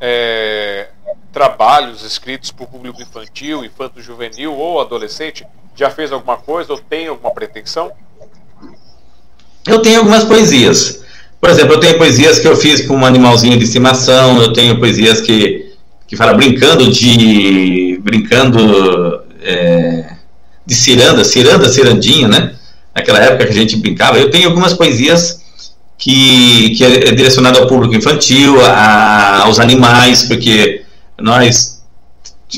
é, trabalhos escritos para o público infantil, infanto juvenil ou adolescente? Já fez alguma coisa ou tem alguma pretensão? Eu tenho algumas poesias. Por exemplo, eu tenho poesias que eu fiz com um animalzinho de estimação, eu tenho poesias que que fala brincando de brincando é, de ciranda, ciranda, cirandinha, né? Naquela época que a gente brincava. Eu tenho algumas poesias que, que é direcionado ao público infantil, a, aos animais, porque nós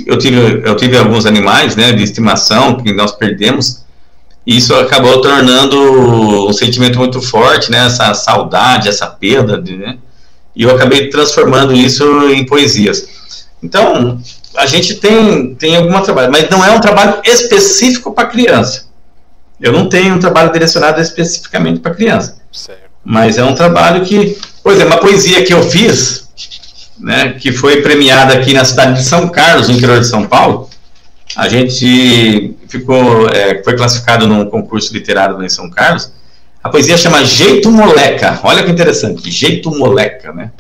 eu tive eu tive alguns animais, né, de estimação que nós perdemos. E isso acabou tornando um sentimento muito forte, né? Essa saudade, essa perda, né? E eu acabei transformando isso em poesias. Então, a gente tem, tem algum trabalho, mas não é um trabalho específico para criança. Eu não tenho um trabalho direcionado especificamente para criança. Certo. Mas é um trabalho que, por exemplo, uma poesia que eu fiz, né, que foi premiada aqui na cidade de São Carlos, no interior de São Paulo, a gente ficou, é, foi classificado num concurso literário em São Carlos. A poesia chama Jeito Moleca. Olha que interessante, Jeito Moleca, né?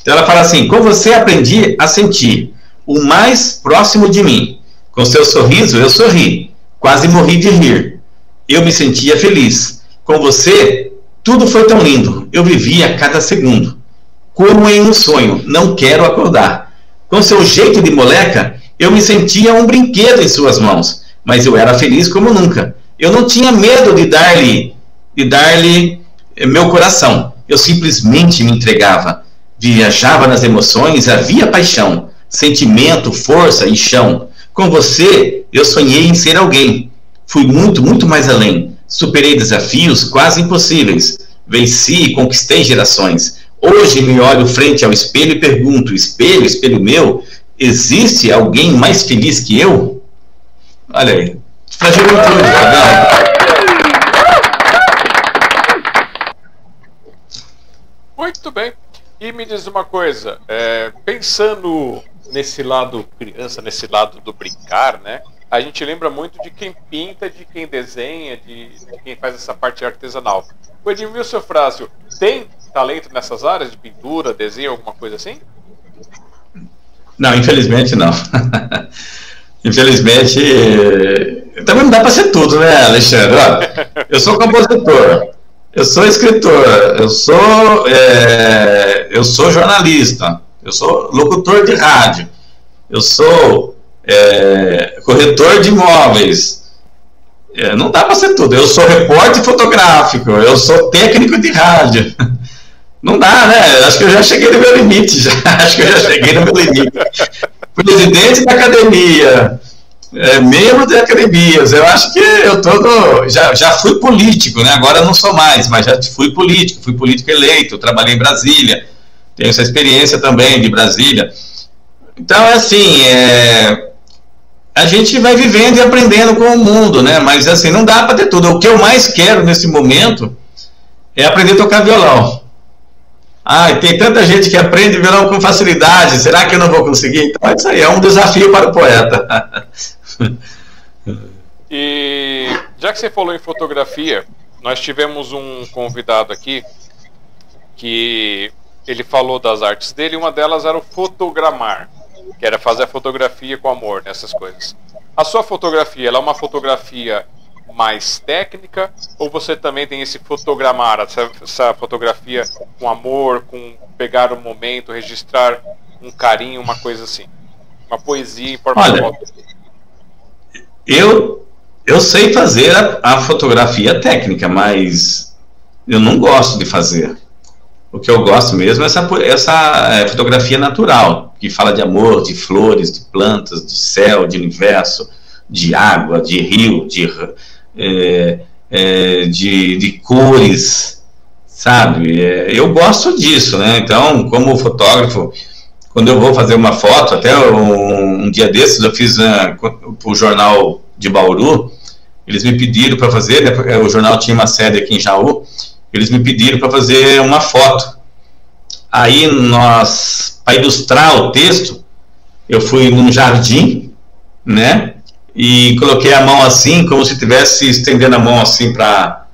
Então ela fala assim: com você aprendi a sentir o mais próximo de mim. Com seu sorriso eu sorri, quase morri de rir. Eu me sentia feliz. Com você, tudo foi tão lindo. Eu vivia cada segundo. Como em um sonho, não quero acordar. Com seu jeito de moleca, eu me sentia um brinquedo em suas mãos, mas eu era feliz como nunca. Eu não tinha medo de dar-lhe de dar-lhe eh, meu coração. Eu simplesmente me entregava viajava nas emoções, havia paixão, sentimento, força e chão. Com você, eu sonhei em ser alguém. Fui muito, muito mais além. Superei desafios quase impossíveis. venci, conquistei gerações. Hoje me olho frente ao espelho e pergunto: espelho, espelho meu, existe alguém mais feliz que eu? Olha aí, pra juventude, tá? Muito bem. E me diz uma coisa, é, pensando nesse lado criança, nesse lado do brincar, né? A gente lembra muito de quem pinta, de quem desenha, de, de quem faz essa parte artesanal. O Edmilson Frácio tem talento nessas áreas de pintura, desenho, alguma coisa assim? Não, infelizmente não. [LAUGHS] infelizmente, também não dá para ser tudo, né, Alexandre? eu sou compositor, eu sou escritor, eu sou, é, eu sou jornalista, eu sou locutor de rádio, eu sou é, corretor de imóveis. É, não dá para ser tudo. Eu sou repórter fotográfico, eu sou técnico de rádio. [LAUGHS] Não dá, né? Acho que eu já cheguei no meu limite. Já. [LAUGHS] Acho que eu já cheguei no meu limite. Presidente da academia, é, membro de academias. Eu acho que eu todo já, já fui político, né? Agora não sou mais, mas já fui político, fui político eleito, trabalhei em Brasília, tenho essa experiência também de Brasília. Então, é assim, é, a gente vai vivendo e aprendendo com o mundo, né? Mas assim, não dá para ter tudo. O que eu mais quero nesse momento é aprender a tocar violão. Ah, tem tanta gente que aprende violão com facilidade. Será que eu não vou conseguir? Então, é isso aí é um desafio para o poeta. [LAUGHS] e já que você falou em fotografia, nós tivemos um convidado aqui que ele falou das artes dele. Uma delas era o fotogramar que era fazer a fotografia com amor, nessas coisas. A sua fotografia, ela é uma fotografia mais técnica ou você também tem esse fotogramar, essa, essa fotografia com amor, com pegar o um momento, registrar um carinho, uma coisa assim, uma poesia em forma Olha, de foto? Eu eu sei fazer a, a fotografia técnica, mas eu não gosto de fazer. O que eu gosto mesmo é essa, essa é, fotografia natural, que fala de amor, de flores, de plantas, de céu, de universo, de água, de rio, de, é, é, de, de, cores, sabe? É, eu gosto disso, né? Então, como fotógrafo, quando eu vou fazer uma foto, até um, um dia desses eu fiz para o jornal de Bauru, eles me pediram para fazer, né, o jornal tinha uma sede aqui em Jaú, eles me pediram para fazer uma foto. Aí nós, para ilustrar o texto, eu fui num jardim, né? E coloquei a mão assim, como se estivesse estendendo a mão assim para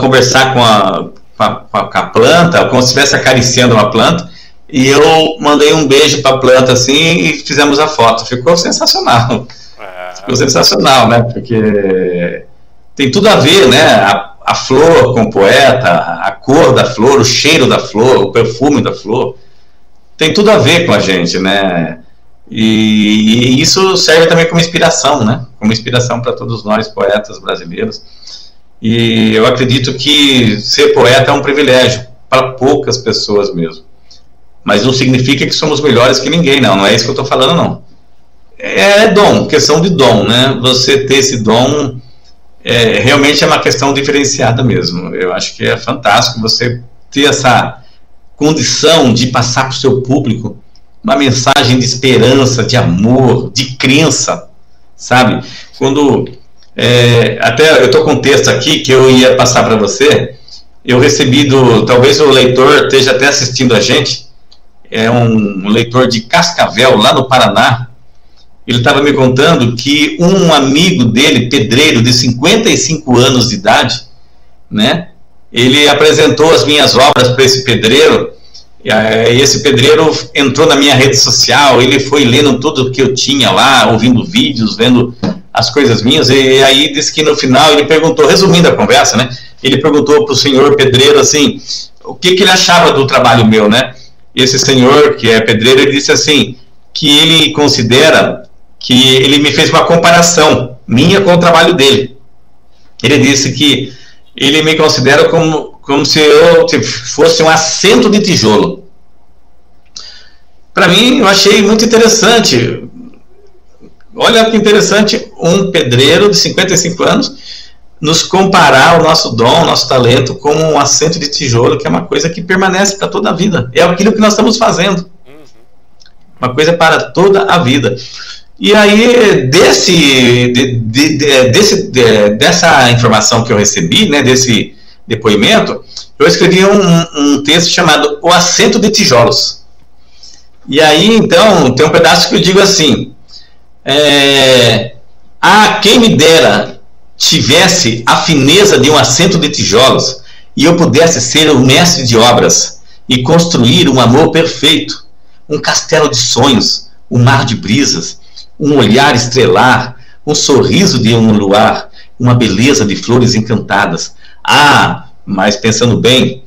conversar com a, com a, com a planta, como se estivesse acariciando uma planta. E eu mandei um beijo para a planta assim e fizemos a foto. Ficou sensacional. É. Ficou sensacional, né? Porque tem tudo a ver, né? A, a flor com o poeta, a cor da flor, o cheiro da flor, o perfume da flor, tem tudo a ver com a gente, né? E, e isso serve também como inspiração, né? Como inspiração para todos nós poetas brasileiros. E eu acredito que ser poeta é um privilégio para poucas pessoas mesmo. Mas não significa que somos melhores que ninguém, não. Não é isso que eu estou falando, não. É dom, questão de dom, né? Você ter esse dom é, realmente é uma questão diferenciada mesmo. Eu acho que é fantástico você ter essa condição de passar para o seu público uma mensagem de esperança, de amor, de crença, sabe? Quando é, até eu estou com um texto aqui que eu ia passar para você. Eu recebi do, talvez o leitor esteja até assistindo a gente. É um leitor de Cascavel, lá no Paraná, ele estava me contando que um amigo dele, pedreiro de 55 anos de idade, né, ele apresentou as minhas obras para esse pedreiro, e esse pedreiro entrou na minha rede social, ele foi lendo tudo que eu tinha lá, ouvindo vídeos, vendo as coisas minhas, e aí disse que no final ele perguntou, resumindo a conversa, né, ele perguntou para o senhor pedreiro assim, o que, que ele achava do trabalho meu, né, esse senhor que é pedreiro, ele disse assim, que ele considera que ele me fez uma comparação minha com o trabalho dele. Ele disse que ele me considera como, como se eu fosse um assento de tijolo. Para mim, eu achei muito interessante. Olha que interessante, um pedreiro de 55 anos nos comparar o nosso dom, o nosso talento com um assento de tijolo, que é uma coisa que permanece para toda a vida. É aquilo que nós estamos fazendo. Uhum. Uma coisa para toda a vida. E aí, desse, de, de, de, desse, dessa informação que eu recebi, né, desse depoimento, eu escrevi um, um texto chamado O Assento de Tijolos. E aí, então, tem um pedaço que eu digo assim: é, Ah, quem me dera tivesse a fineza de um assento de tijolos e eu pudesse ser o mestre de obras e construir um amor perfeito, um castelo de sonhos, um mar de brisas um olhar estrelar, um sorriso de um luar, uma beleza de flores encantadas. Ah, mas pensando bem,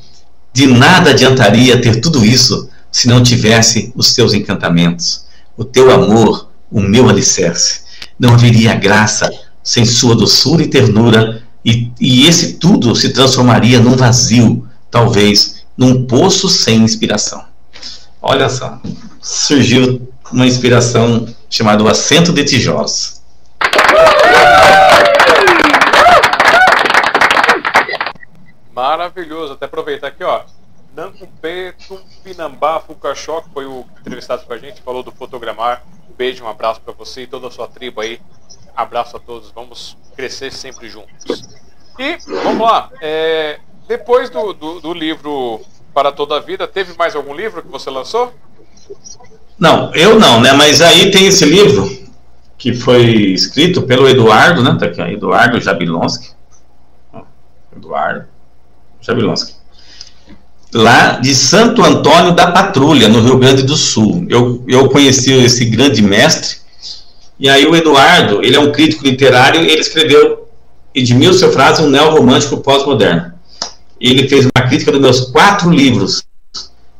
de nada adiantaria ter tudo isso se não tivesse os teus encantamentos, o teu amor, o meu alicerce. Não haveria graça sem sua doçura e ternura, e, e esse tudo se transformaria num vazio, talvez num poço sem inspiração. Olha só, surgiu uma inspiração chamada O Assento de Tijolos. Maravilhoso, até aproveitar aqui, ó. Nancupê Tumpinambá Fucachó, que foi o entrevistado com a gente, falou do fotogramar. Um beijo, um abraço para você e toda a sua tribo aí. Abraço a todos, vamos crescer sempre juntos. E vamos lá, é, depois do, do, do livro Para Toda a Vida, teve mais algum livro que você lançou? Não, eu não, né? Mas aí tem esse livro que foi escrito pelo Eduardo, né? Tá aqui, Eduardo Jabilonski. Eduardo Jabilonski. Lá de Santo Antônio da Patrulha, no Rio Grande do Sul. Eu, eu conheci esse grande mestre. E aí o Eduardo, ele é um crítico literário ele escreveu Edmilson Frase, um neorromântico pós-moderno. Ele fez uma crítica dos meus quatro livros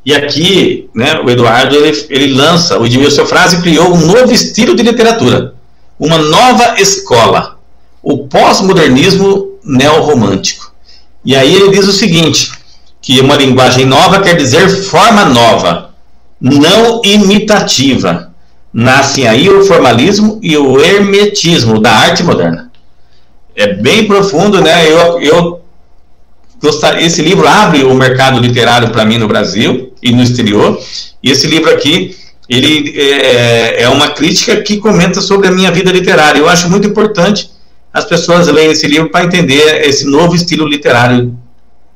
e aqui, né, o Eduardo, ele, ele lança, o Edmilson Frase criou um novo estilo de literatura, uma nova escola, o pós-modernismo neorromântico. E aí ele diz o seguinte, que uma linguagem nova quer dizer forma nova, não imitativa. Nascem aí o formalismo e o hermetismo da arte moderna. É bem profundo, né? Eu, eu esse livro abre o mercado literário para mim no Brasil e no exterior. E esse livro aqui, ele é, é, uma crítica que comenta sobre a minha vida literária. Eu acho muito importante as pessoas lerem esse livro para entender esse novo estilo literário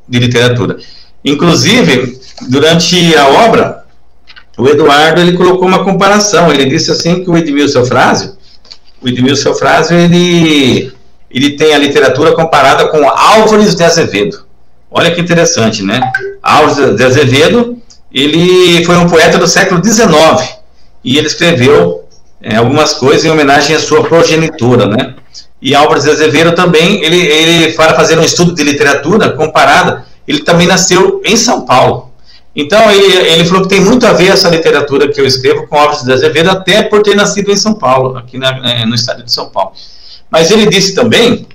de literatura. Inclusive, durante a obra, o Eduardo ele colocou uma comparação. Ele disse assim que o Edmilson Frásio, o Edmilson Frásio, ele, ele tem a literatura comparada com Álvares de Azevedo. Olha que interessante, né? Alves de Azevedo, ele foi um poeta do século XIX e ele escreveu é, algumas coisas em homenagem à sua progenitora, né? E Álvares de Azevedo também, ele, ele para fazer um estudo de literatura comparada, ele também nasceu em São Paulo. Então ele, ele falou que tem muito a ver essa literatura que eu escrevo com Álvares de Azevedo, até por ter nascido em São Paulo, aqui na, é, no estado de São Paulo. Mas ele disse também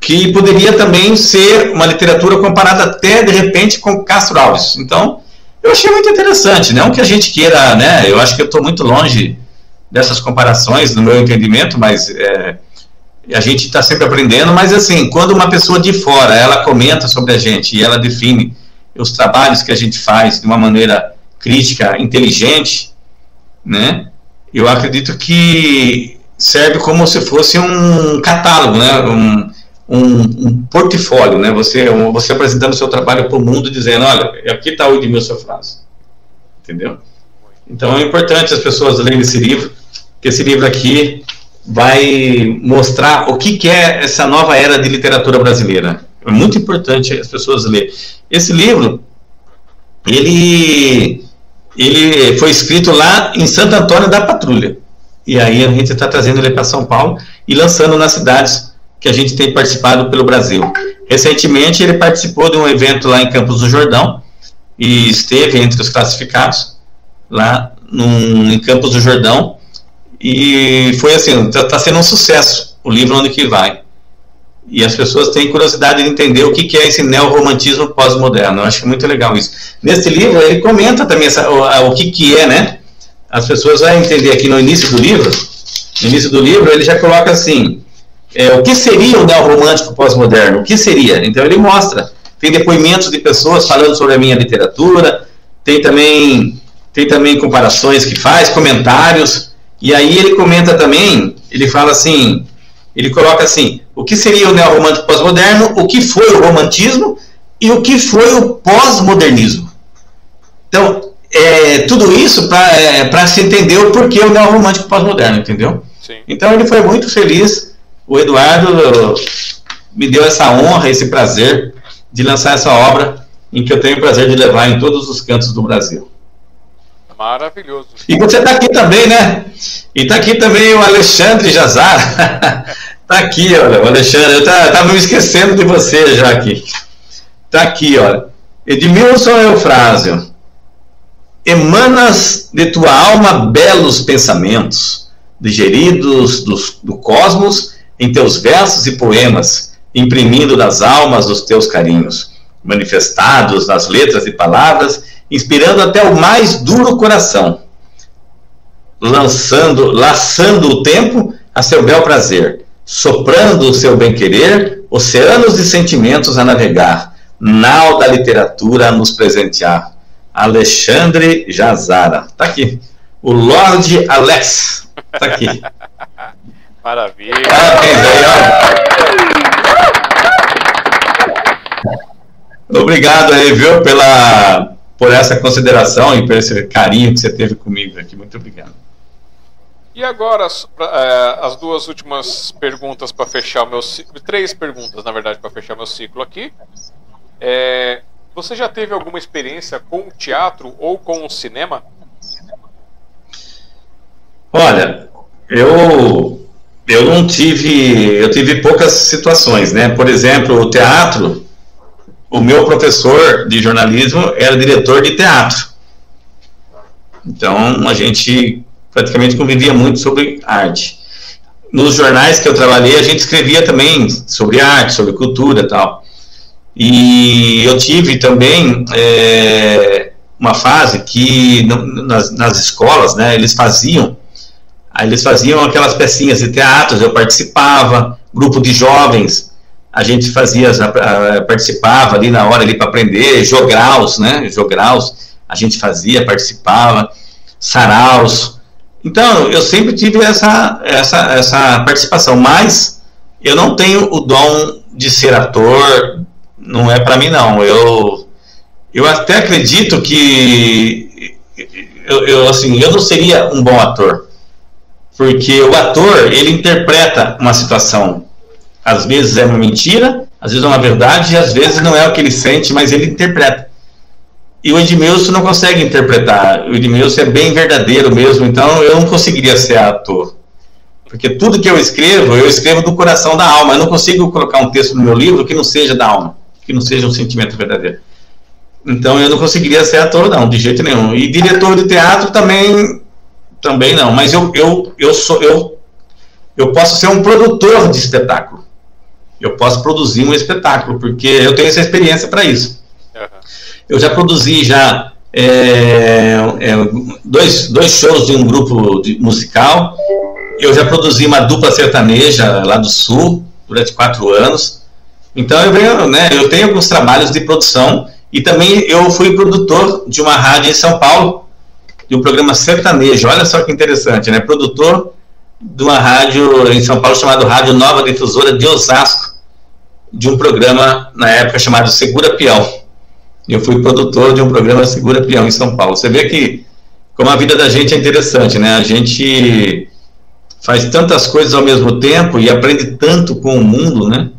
que poderia também ser uma literatura comparada até, de repente, com Castro Alves. Então, eu achei muito interessante, não que a gente queira, né, eu acho que eu estou muito longe dessas comparações, no meu entendimento, mas é, a gente está sempre aprendendo, mas assim, quando uma pessoa de fora, ela comenta sobre a gente e ela define os trabalhos que a gente faz de uma maneira crítica, inteligente, né, eu acredito que serve como se fosse um catálogo, né, um, um, um, portfólio, né? Você, você apresentando o seu trabalho para o mundo, dizendo, olha, aqui está o Edmilson Frase. Entendeu? Então é importante as pessoas lerem esse livro, que esse livro aqui vai mostrar o que, que é essa nova era de literatura brasileira. É muito importante as pessoas lerem. Esse livro, ele, ele foi escrito lá em Santo Antônio da Patrulha. E aí a gente está trazendo ele para São Paulo e lançando nas cidades que a gente tem participado pelo Brasil. Recentemente, ele participou de um evento lá em Campos do Jordão e esteve entre os classificados lá num, em Campos do Jordão e foi assim, está tá sendo um sucesso o livro onde que vai. E as pessoas têm curiosidade de entender o que, que é esse neorromantismo pós-moderno. Eu acho muito legal isso. Nesse livro, ele comenta também essa, o, o que, que é, né? As pessoas vão entender aqui no início do livro. No início do livro, ele já coloca assim: é, o que seria o neorromântico pós-moderno? O que seria? Então ele mostra. Tem depoimentos de pessoas falando sobre a minha literatura, tem também, tem também comparações que faz, comentários, e aí ele comenta também, ele fala assim, ele coloca assim, o que seria o neorromântico pós-moderno, o que foi o romantismo e o que foi o pós-modernismo. Então, é, tudo isso para é, se entender o porquê o neorromântico pós-moderno, entendeu? Sim. Então ele foi muito feliz, o Eduardo me deu essa honra, esse prazer de lançar essa obra em que eu tenho o prazer de levar em todos os cantos do Brasil. Maravilhoso. E você está aqui também, né? E está aqui também o Alexandre Jazar. Está [LAUGHS] aqui, olha, o Alexandre. Eu estava me esquecendo de você já aqui. Está aqui, olha. Edmilson Eufrásio. Emanas de tua alma belos pensamentos, digeridos do, do cosmos em teus versos e poemas, imprimindo nas almas os teus carinhos, manifestados nas letras e palavras, inspirando até o mais duro coração, lançando, laçando o tempo a seu bel prazer, soprando o seu bem-querer, oceanos de sentimentos a navegar, nau da literatura a nos presentear. Alexandre Jazara. Tá aqui. O Lorde Alex. Tá aqui. [LAUGHS] Maravilha. Parabéns aí. Obrigado aí, viu, pela, por essa consideração e por esse carinho que você teve comigo aqui. Muito obrigado. E agora, é, as duas últimas perguntas para fechar o meu ciclo. Três perguntas, na verdade, para fechar meu ciclo aqui. É, você já teve alguma experiência com o teatro ou com o cinema? Olha, eu eu não tive, eu tive poucas situações, né? Por exemplo, o teatro, o meu professor de jornalismo era diretor de teatro. Então, a gente praticamente convivia muito sobre arte. Nos jornais que eu trabalhei, a gente escrevia também sobre arte, sobre cultura, tal. E eu tive também é, uma fase que nas, nas escolas, né, eles faziam, aí eles faziam aquelas pecinhas de teatro, eu participava, grupo de jovens, a gente fazia, participava ali na hora ali para aprender, jograus, né, jograus, a gente fazia, participava, saraus. Então, eu sempre tive essa, essa, essa participação, mas eu não tenho o dom de ser ator, não é para mim não. Eu eu até acredito que eu, eu, assim, eu não seria um bom ator. Porque o ator, ele interpreta uma situação. Às vezes é uma mentira, às vezes é uma verdade, e às vezes não é o que ele sente, mas ele interpreta. E o Edmilson não consegue interpretar. O Edmilson é bem verdadeiro mesmo, então eu não conseguiria ser ator. Porque tudo que eu escrevo, eu escrevo do coração da alma. Eu não consigo colocar um texto no meu livro que não seja da alma que não seja um sentimento verdadeiro. Então eu não conseguiria ser ator, não, de jeito nenhum. E diretor de teatro também, também não. Mas eu, eu, eu sou eu, eu posso ser um produtor de espetáculo. Eu posso produzir um espetáculo porque eu tenho essa experiência para isso. Eu já produzi já é, é, dois, dois shows de um grupo de, musical. Eu já produzi uma dupla sertaneja lá do Sul durante quatro anos. Então eu venho, né, eu tenho alguns trabalhos de produção e também eu fui produtor de uma rádio em São Paulo, de um programa sertanejo. Olha só que interessante, né? Produtor de uma rádio em São Paulo chamado Rádio Nova Difusora de Osasco, de um programa na época chamado Segura Peão. Eu fui produtor de um programa Segura Peão em São Paulo. Você vê que como a vida da gente é interessante, né? A gente faz tantas coisas ao mesmo tempo e aprende tanto com o mundo, né?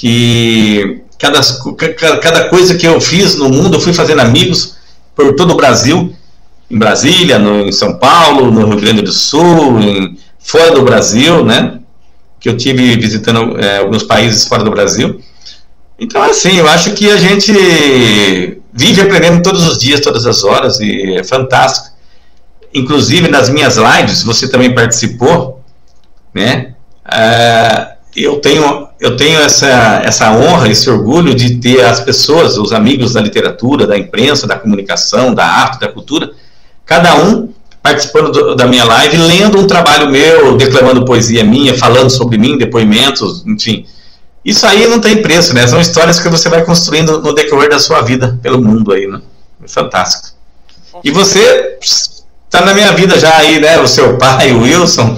que cada, cada coisa que eu fiz no mundo, eu fui fazendo amigos por todo o Brasil, em Brasília, no, em São Paulo, no Rio Grande do Sul, em, fora do Brasil, né? Que eu tive visitando é, alguns países fora do Brasil. Então, assim, eu acho que a gente vive aprendendo todos os dias, todas as horas, e é fantástico. Inclusive, nas minhas lives, você também participou, né? Ah, eu tenho, eu tenho essa, essa honra, esse orgulho de ter as pessoas, os amigos da literatura, da imprensa, da comunicação, da arte, da cultura, cada um participando do, da minha live, lendo um trabalho meu, declamando poesia minha, falando sobre mim, depoimentos, enfim. Isso aí não tem preço, né? São histórias que você vai construindo no decorrer da sua vida pelo mundo aí, né? É fantástico. E você está na minha vida já aí, né? O seu pai, o Wilson,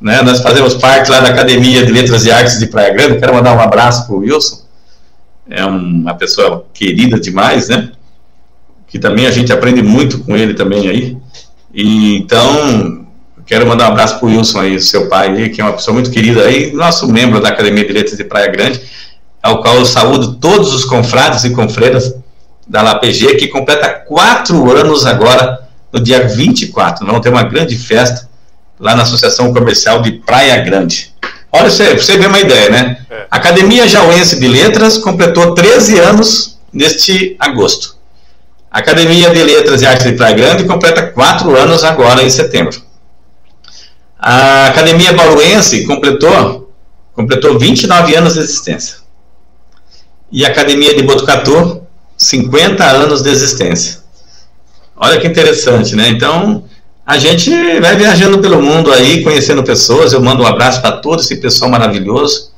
né? Nós fazemos parte lá da Academia de Letras e Artes de Praia Grande. Quero mandar um abraço para o Wilson. É uma pessoa querida demais, né? Que também a gente aprende muito com ele também aí. E, então, quero mandar um abraço para o Wilson aí, seu pai aí, que é uma pessoa muito querida aí, nosso membro da Academia de Letras de Praia Grande, ao qual eu saúdo todos os confrades e confreiras da LAPG, que completa quatro anos agora, no dia 24. Vamos ter uma grande festa lá na Associação Comercial de Praia Grande. Olha, você, você ver uma ideia, né? É. A Academia Jauense de Letras completou 13 anos neste agosto. A Academia de Letras e Artes de Praia Grande completa 4 anos agora em setembro. A Academia Bauruense completou, completou 29 anos de existência. E a Academia de Botucatu 50 anos de existência. Olha que interessante, né? Então, a gente vai viajando pelo mundo aí, conhecendo pessoas. Eu mando um abraço para todo esse pessoal maravilhoso.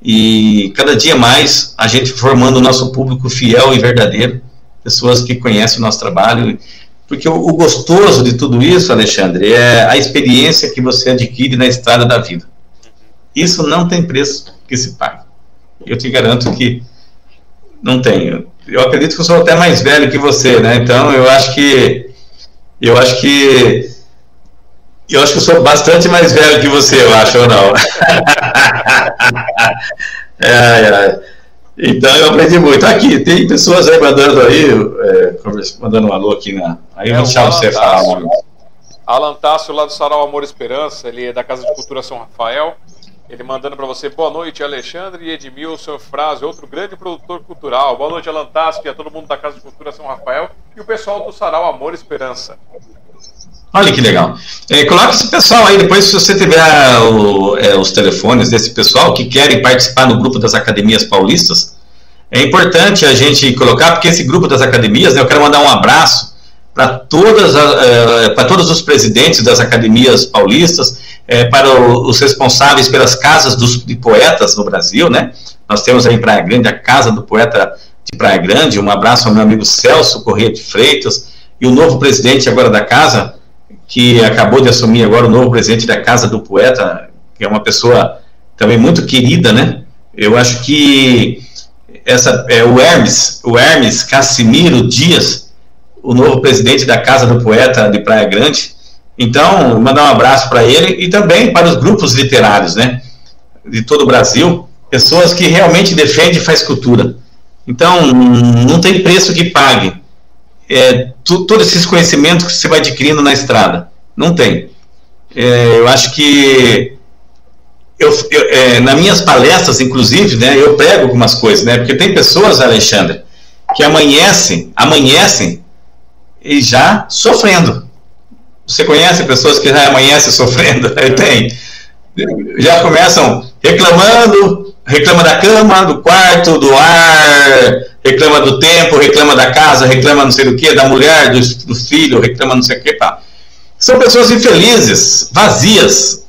E cada dia mais a gente formando o nosso público fiel e verdadeiro, pessoas que conhecem o nosso trabalho. Porque o, o gostoso de tudo isso, Alexandre, é a experiência que você adquire na estrada da vida. Isso não tem preço que se pague. Eu te garanto que não tem eu acredito que eu sou até mais velho que você, né? Então eu acho que eu acho que eu acho que eu sou bastante mais velho que você, eu acho ou não. [LAUGHS] é, é. Então eu aprendi muito. Aqui, tem pessoas aí mandando aí, é, mandando um alô aqui na. Aí eu é, deixar você falar. Alan Tássio, lá do Sarau Amor Esperança, ele é da Casa de Cultura São Rafael. Ele mandando para você boa noite, Alexandre e Edmilson Frase, outro grande produtor cultural. Boa noite, Alan Tassi, a todo mundo da Casa de Cultura São Rafael e o pessoal do Sarau Amor e Esperança. Olha que legal. É, coloque esse pessoal aí, depois se você tiver o, é, os telefones desse pessoal que querem participar no grupo das academias paulistas, é importante a gente colocar, porque esse grupo das academias, né, eu quero mandar um abraço para é, todos os presidentes das academias paulistas, é, para os responsáveis pelas casas dos, de poetas no Brasil, né? Nós temos aí Praia Grande a Casa do Poeta de Praia Grande, um abraço ao meu amigo Celso Corrêa de Freitas, e o novo presidente agora da casa, que acabou de assumir agora o novo presidente da Casa do Poeta, que é uma pessoa também muito querida, né? Eu acho que essa é o Hermes, o Hermes Cassimiro Dias, o novo presidente da Casa do Poeta de Praia Grande, então, mandar um abraço para ele e também para os grupos literários, né, de todo o Brasil, pessoas que realmente defendem e faz cultura. Então, não tem preço que pague é, tu, todos esses conhecimentos que você vai adquirindo na estrada. Não tem. É, eu acho que eu, eu, é, nas minhas palestras, inclusive, né, eu prego algumas coisas, né, porque tem pessoas, Alexandre, que amanhecem, amanhecem e já sofrendo. Você conhece pessoas que já amanhecem sofrendo? [LAUGHS] Tem. Já começam reclamando, reclama da cama, do quarto, do ar, reclama do tempo, reclama da casa, reclama não sei do que, da mulher, do, do filho, reclama não sei o que, pá. São pessoas infelizes, vazias.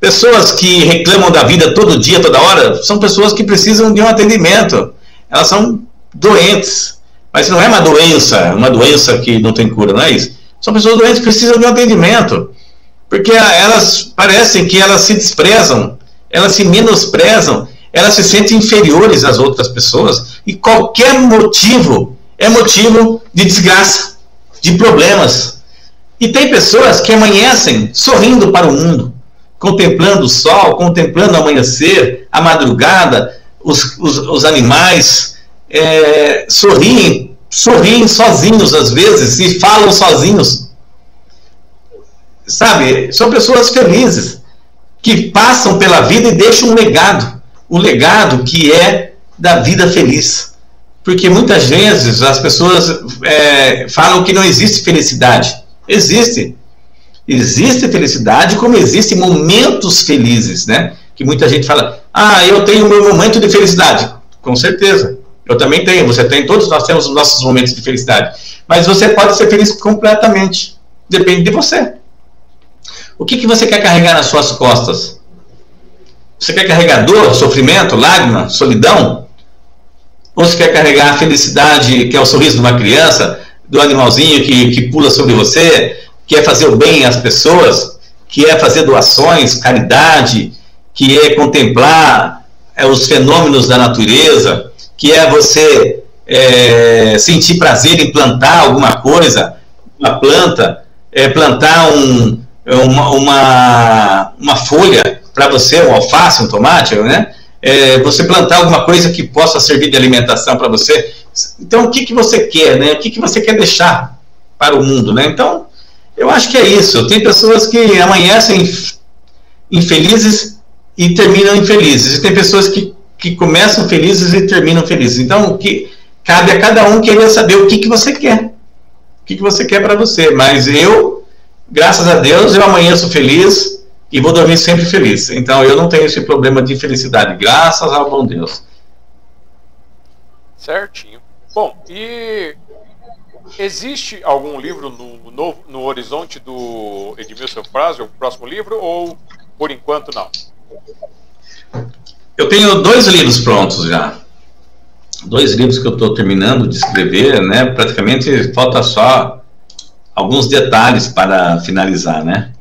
Pessoas que reclamam da vida todo dia, toda hora, são pessoas que precisam de um atendimento. Elas são doentes. Mas não é uma doença, uma doença que não tem cura, não é isso? São pessoas doentes que precisam de um atendimento. Porque elas parecem que elas se desprezam, elas se menosprezam, elas se sentem inferiores às outras pessoas. E qualquer motivo é motivo de desgraça, de problemas. E tem pessoas que amanhecem sorrindo para o mundo, contemplando o sol, contemplando o amanhecer, a madrugada, os, os, os animais, é, sorriem sorriem sozinhos às vezes e falam sozinhos. Sabe? São pessoas felizes que passam pela vida e deixam um legado. O legado que é da vida feliz. Porque muitas vezes as pessoas é, falam que não existe felicidade. Existe. Existe felicidade, como existem momentos felizes, né? Que muita gente fala, ah, eu tenho meu momento de felicidade. Com certeza. Eu também tenho, você tem, todos nós temos os nossos momentos de felicidade. Mas você pode ser feliz completamente. Depende de você. O que, que você quer carregar nas suas costas? Você quer carregar dor, sofrimento, lágrima, solidão? Ou você quer carregar a felicidade, que é o sorriso de uma criança, do animalzinho que, que pula sobre você, que é fazer o bem às pessoas, que é fazer doações, caridade, que é contemplar é, os fenômenos da natureza, que é você é, sentir prazer em plantar alguma coisa, uma planta, é, plantar um, uma, uma, uma folha para você, um alface, um tomate, né? É, você plantar alguma coisa que possa servir de alimentação para você. Então, o que, que você quer, né? O que, que você quer deixar para o mundo, né? Então, eu acho que é isso. Tem pessoas que amanhecem infelizes e terminam infelizes. E tem pessoas que, que começam felizes e terminam felizes. Então, o que cabe a cada um querer saber o que, que você quer. O que, que você quer para você. Mas eu, graças a Deus, eu amanheço feliz e vou dormir sempre feliz. Então, eu não tenho esse problema de felicidade, graças ao bom Deus. Certinho. Bom, e existe algum livro no, no, no horizonte do Edmilson Frase, o próximo livro, ou por enquanto não? Eu tenho dois livros prontos já. Dois livros que eu estou terminando de escrever, né? Praticamente falta só alguns detalhes para finalizar, né?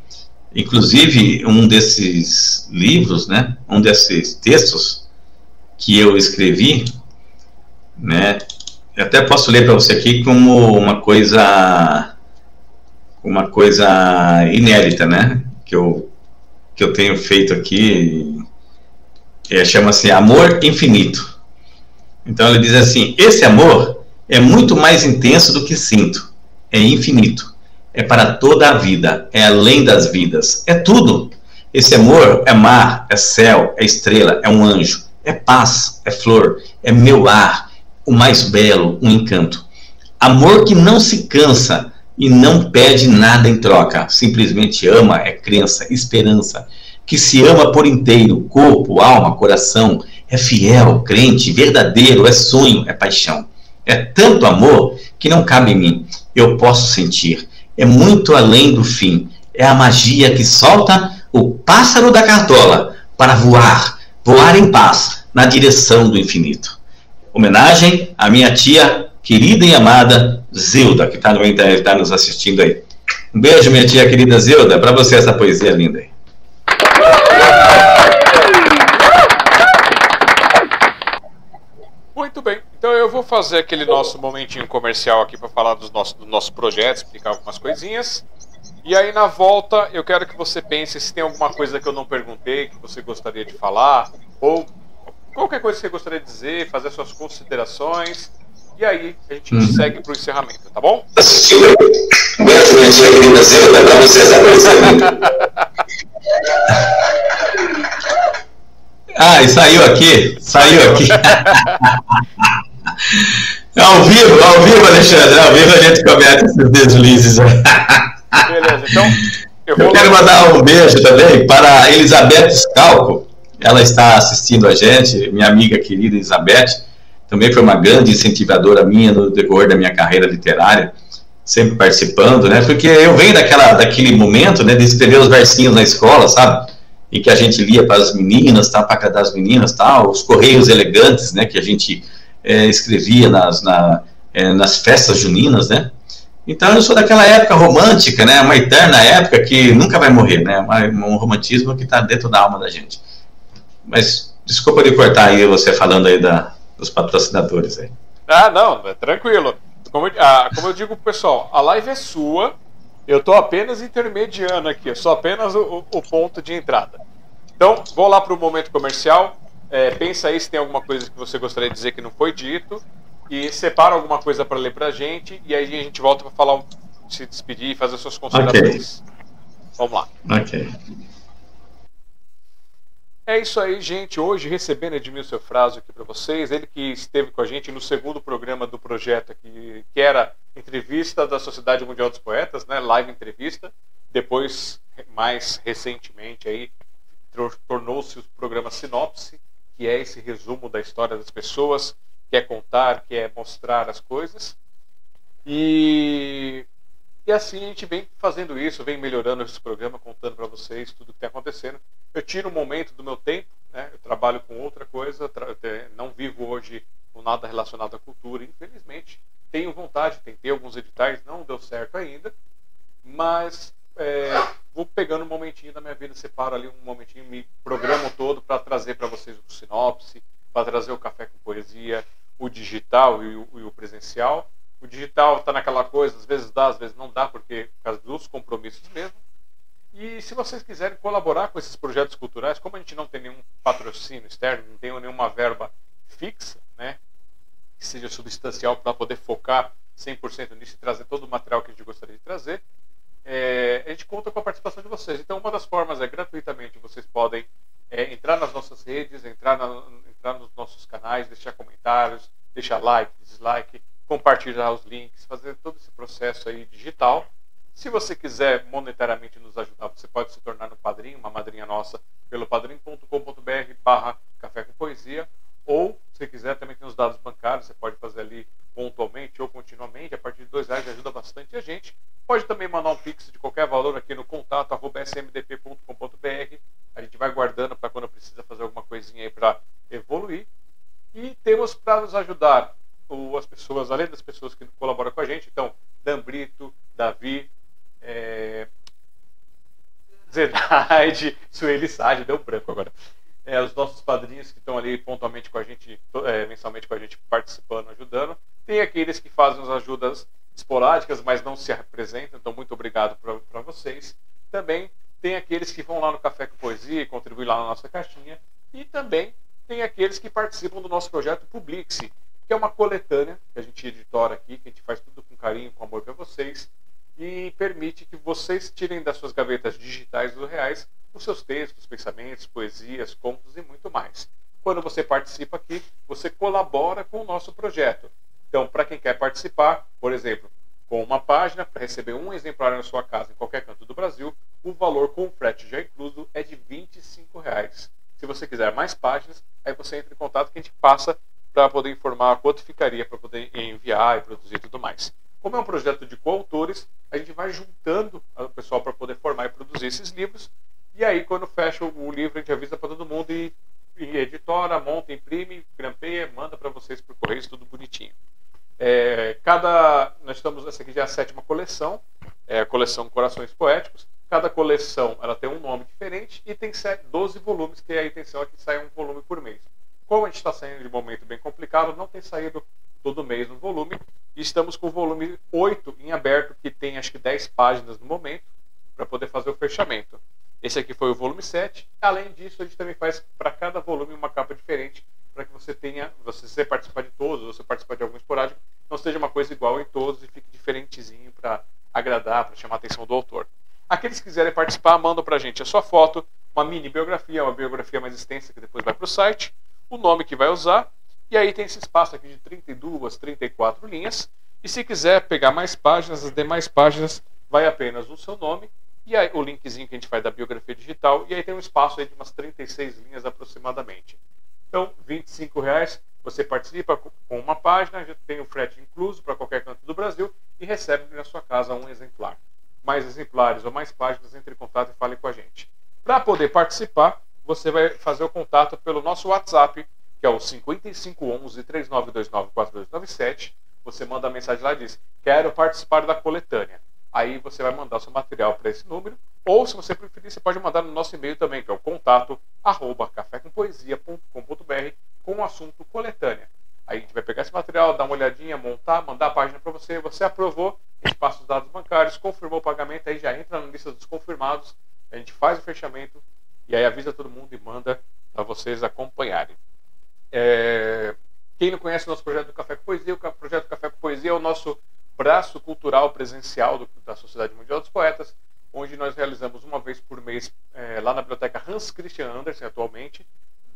Inclusive, um desses livros, né? Um desses textos que eu escrevi, né? Eu até posso ler para você aqui como uma coisa uma coisa inédita, né? Que eu que eu tenho feito aqui é, chama-se Amor Infinito. Então ele diz assim: esse amor é muito mais intenso do que sinto, é infinito, é para toda a vida, é além das vidas, é tudo. Esse amor é mar, é céu, é estrela, é um anjo, é paz, é flor, é meu lar, o mais belo, um encanto. Amor que não se cansa e não pede nada em troca, simplesmente ama, é crença, esperança, que se ama por inteiro, corpo, alma, coração, é fiel, crente, verdadeiro, é sonho, é paixão. É tanto amor que não cabe em mim. Eu posso sentir. É muito além do fim. É a magia que solta o pássaro da cartola para voar, voar em paz na direção do infinito. Homenagem à minha tia querida e amada Zilda, que está tá nos assistindo aí. Um beijo, minha tia querida Zilda, para você essa poesia linda aí. Muito bem, então eu vou fazer aquele nosso momentinho comercial aqui para falar dos nossos, do nosso projeto, explicar algumas coisinhas. E aí na volta eu quero que você pense se tem alguma coisa que eu não perguntei, que você gostaria de falar, ou qualquer coisa que você gostaria de dizer, fazer suas considerações. E aí a gente uhum. segue para o encerramento, tá bom? [LAUGHS] ah, e saiu aqui, saiu aqui. [LAUGHS] ao vivo, ao vivo, Alexandre, ao vivo a gente comete esses deslizes. Beleza, então. Eu, eu quero mandar um beijo também para Elizabeth Scalco, ela está assistindo a gente, minha amiga querida Elizabeth, também foi uma grande incentivadora minha no decorrer da minha carreira literária, sempre participando, né? Porque eu venho daquela, daquele momento, né, de escrever os versinhos na escola, sabe? E que a gente lia para as meninas, tá, para cada das meninas, tal, os correios elegantes, né, que a gente é, escrevia nas, na, é, nas festas juninas, né? Então eu sou daquela época romântica, né? Uma eterna época que nunca vai morrer, né? Um romantismo que está dentro da alma da gente. Mas desculpa de cortar aí você falando aí da, dos patrocinadores aí. Ah, não, é tranquilo. Como, ah, como eu digo pro pessoal, a live é sua, eu tô apenas intermediando aqui, eu sou apenas o, o ponto de entrada. Então, vou lá pro momento comercial. É, pensa aí se tem alguma coisa que você gostaria de dizer que não foi dito. E separa alguma coisa para ler pra gente. E aí a gente volta para falar, se despedir e fazer suas considerações. Okay. Vamos lá. Ok. É isso aí, gente. Hoje recebendo Edmilson Fraso aqui para vocês. Ele que esteve com a gente no segundo programa do projeto aqui, que era entrevista da Sociedade Mundial dos Poetas, né? Live entrevista. Depois, mais recentemente aí, tornou-se o programa Sinopse, que é esse resumo da história das pessoas, que é contar, que é mostrar as coisas. E E assim a gente vem fazendo isso, vem melhorando esse programa, contando para vocês tudo o que está acontecendo. Eu tiro um momento do meu tempo, né? eu trabalho com outra coisa, não vivo hoje com nada relacionado à cultura, infelizmente. Tenho vontade, tentei alguns editais, não deu certo ainda, mas é, vou pegando um momentinho da minha vida, separo ali um momentinho, me programo todo para trazer para vocês o sinopse, para trazer o café com poesia, o digital e o, e o presencial. O digital está naquela coisa, às vezes dá, às vezes não dá, porque por causa dos compromissos mesmo. E se vocês quiserem colaborar com esses projetos culturais, como a gente não tem nenhum patrocínio externo, não tem nenhuma verba fixa, né, que seja substancial para poder focar 100% nisso e trazer todo o material que a gente gostaria de trazer, é, a gente conta com a participação de vocês. Então, uma das formas é gratuitamente vocês podem é, entrar nas nossas redes, entrar, na, entrar nos nossos canais, deixar comentários, deixar like, dislike, compartilhar os links, fazer todo esse processo aí digital. Se você quiser monetariamente nos ajudar, você pode se tornar um padrinho, uma madrinha nossa, pelo padrim.com.br barra café com poesia, ou se quiser também tem os dados bancários, você pode fazer ali pontualmente ou continuamente, a partir de dois reais ajuda bastante a gente. Pode também mandar um pix de qualquer valor aqui no contato smdp.com.br. A gente vai guardando para quando precisa fazer alguma coisinha aí para evoluir. E temos para nos ajudar as pessoas, além das pessoas que colaboram com a gente, então, Dan Brito, Davi, é, Zedaide, [LAUGHS] Sueli Sade, deu branco agora. É, os nossos padrinhos que estão ali pontualmente com a gente, é, mensalmente com a gente, participando, ajudando. Tem aqueles que fazem as ajudas esporádicas, mas não se apresentam, então muito obrigado para vocês. Também tem aqueles que vão lá no Café com Poesia e contribuem lá na nossa caixinha. E também tem aqueles que participam do nosso projeto Publixe, que é uma coletânea que a gente editora aqui, que a gente faz tudo com carinho, com amor para vocês, e permite que vocês tirem das suas gavetas digitais ou reais os seus textos, pensamentos, poesias, contos e muito mais. Quando você participa aqui, você colabora com o nosso projeto. Então, para quem quer participar, por exemplo, com uma página, para receber um exemplar na sua casa em qualquer canto do Brasil, o valor com frete já incluso é de 25 reais. Se você quiser mais páginas, aí você entra em contato que a gente passa para poder informar quanto ficaria para poder enviar e produzir e tudo mais. Como é um projeto de coautores, a gente vai juntando o pessoal para poder formar e produzir esses livros. E aí, quando fecha o livro, a gente avisa para todo mundo e editora, monta, imprime, grampeia, manda para vocês por correio, tudo bonitinho. É, cada, nós estamos, essa aqui já é a sétima coleção, é a coleção Corações Poéticos. Cada coleção ela tem um nome diferente e tem 12 volumes, que a intenção é que saia um volume por mês. Como a gente está saindo de um momento bem complicado, não tem saído todo mês um volume. E estamos com o volume 8 em aberto, que tem acho que 10 páginas no momento, para poder fazer o fechamento. Esse aqui foi o volume 7. Além disso, a gente também faz para cada volume uma capa diferente, para que você tenha, você, você participar de todos, você participar de algum esporádico, não seja uma coisa igual em todos e fique diferentezinho para agradar, para chamar a atenção do autor. Aqueles que quiserem participar, mandam para a gente a sua foto, uma mini biografia, uma biografia mais extensa que depois vai para o site o nome que vai usar, e aí tem esse espaço aqui de 32, 34 linhas. E se quiser pegar mais páginas, as demais páginas vai apenas o seu nome e aí o linkzinho que a gente faz da biografia digital, e aí tem um espaço aí de umas 36 linhas aproximadamente. Então, R$ reais você participa com uma página, já tem o frete incluso para qualquer canto do Brasil e recebe na sua casa um exemplar. Mais exemplares ou mais páginas, entre em contato e fale com a gente. Para poder participar, você vai fazer o contato pelo nosso WhatsApp, que é o 5511 3929 4297. Você manda a mensagem lá e diz: Quero participar da coletânea. Aí você vai mandar seu material para esse número. Ou, se você preferir, você pode mandar no nosso e-mail também, que é o contato arroba com o assunto coletânea. Aí a gente vai pegar esse material, dar uma olhadinha, montar, mandar a página para você. Você aprovou, a gente passa os dados bancários, confirmou o pagamento, aí já entra na lista dos confirmados. A gente faz o fechamento e aí avisa todo mundo e manda para vocês acompanharem. É... Quem não conhece o nosso projeto do Café com Poesia, o projeto Café com Poesia é o nosso braço cultural presencial do, da Sociedade Mundial dos Poetas, onde nós realizamos uma vez por mês é, lá na biblioteca Hans Christian Andersen, atualmente,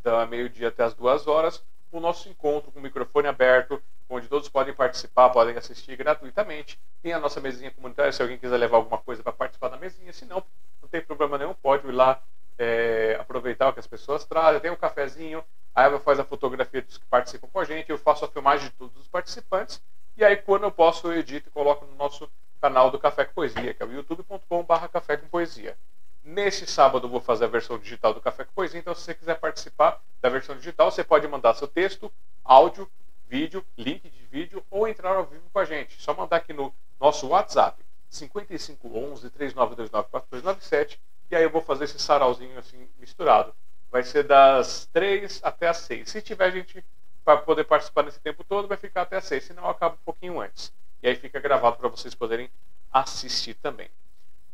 da meio-dia até as duas horas, o nosso encontro com o microfone aberto, onde todos podem participar, podem assistir gratuitamente. Tem a nossa mesinha comunitária, se alguém quiser levar alguma coisa para participar da mesinha, se não, não tem problema nenhum, pode ir lá é, aproveitar o que as pessoas trazem, tem um cafezinho, a Eva faz a fotografia dos que participam com a gente, eu faço a filmagem de todos os participantes, e aí quando eu posso eu edito e coloco no nosso canal do Café com Poesia, que é o youtube.com.br Café com Poesia. Nesse sábado eu vou fazer a versão digital do Café com Poesia, então se você quiser participar da versão digital, você pode mandar seu texto, áudio, vídeo, link de vídeo ou entrar ao vivo com a gente. Só mandar aqui no nosso WhatsApp, 5511 3929 4297, e aí eu vou fazer esse sarauzinho assim misturado. Vai ser das 3 até as 6. Se tiver gente para poder participar nesse tempo todo, vai ficar até as 6, senão eu acabo um pouquinho antes. E aí fica gravado para vocês poderem assistir também.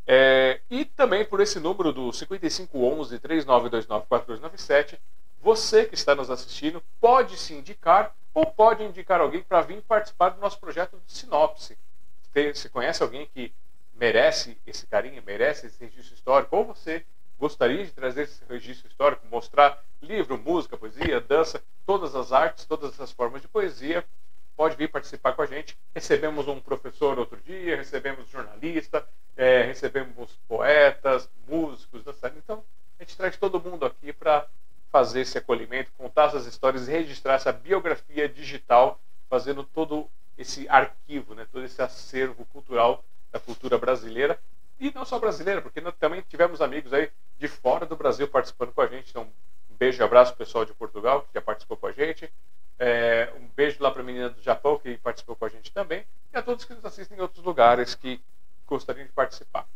É, e também por esse número do 5511 3929 4297, você que está nos assistindo pode se indicar ou pode indicar alguém para vir participar do nosso projeto de sinopse. Você conhece alguém que merece esse carinho, merece esse registro histórico, ou você gostaria de trazer esse registro histórico, mostrar livro, música, poesia, dança, todas as artes, todas as formas de poesia, pode vir participar com a gente. Recebemos um professor outro dia, recebemos jornalista, é, recebemos poetas, músicos, dançarinos. Então, a gente traz todo mundo aqui para fazer esse acolhimento, contar essas histórias registrar essa biografia digital, fazendo todo esse arquivo, né, todo esse acervo cultural da cultura brasileira e não só brasileira, porque também tivemos amigos aí de fora do Brasil participando com a gente. Então, um beijo e abraço pessoal de Portugal que já participou com a gente. É, um beijo lá para a menina do Japão que participou com a gente também e a todos que nos assistem em outros lugares que gostariam de participar.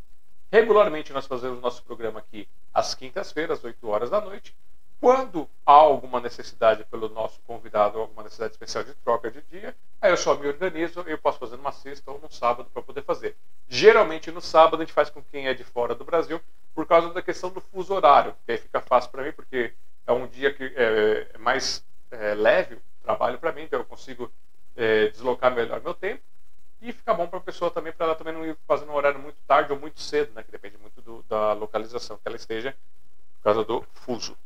Regularmente nós fazemos nosso programa aqui às quintas-feiras, às 8 horas da noite. Quando há alguma necessidade pelo nosso convidado, alguma necessidade especial de troca de dia, aí eu só me organizo, eu posso fazer numa sexta ou num sábado para poder fazer. Geralmente no sábado a gente faz com quem é de fora do Brasil, por causa da questão do fuso horário, que aí fica fácil para mim, porque é um dia que é, é mais é, leve o trabalho para mim, então eu consigo é, deslocar melhor meu tempo e fica bom para a pessoa também, para ela também não ir fazendo um horário muito tarde ou muito cedo, né, que depende muito do, da localização que ela esteja, por causa do fuso.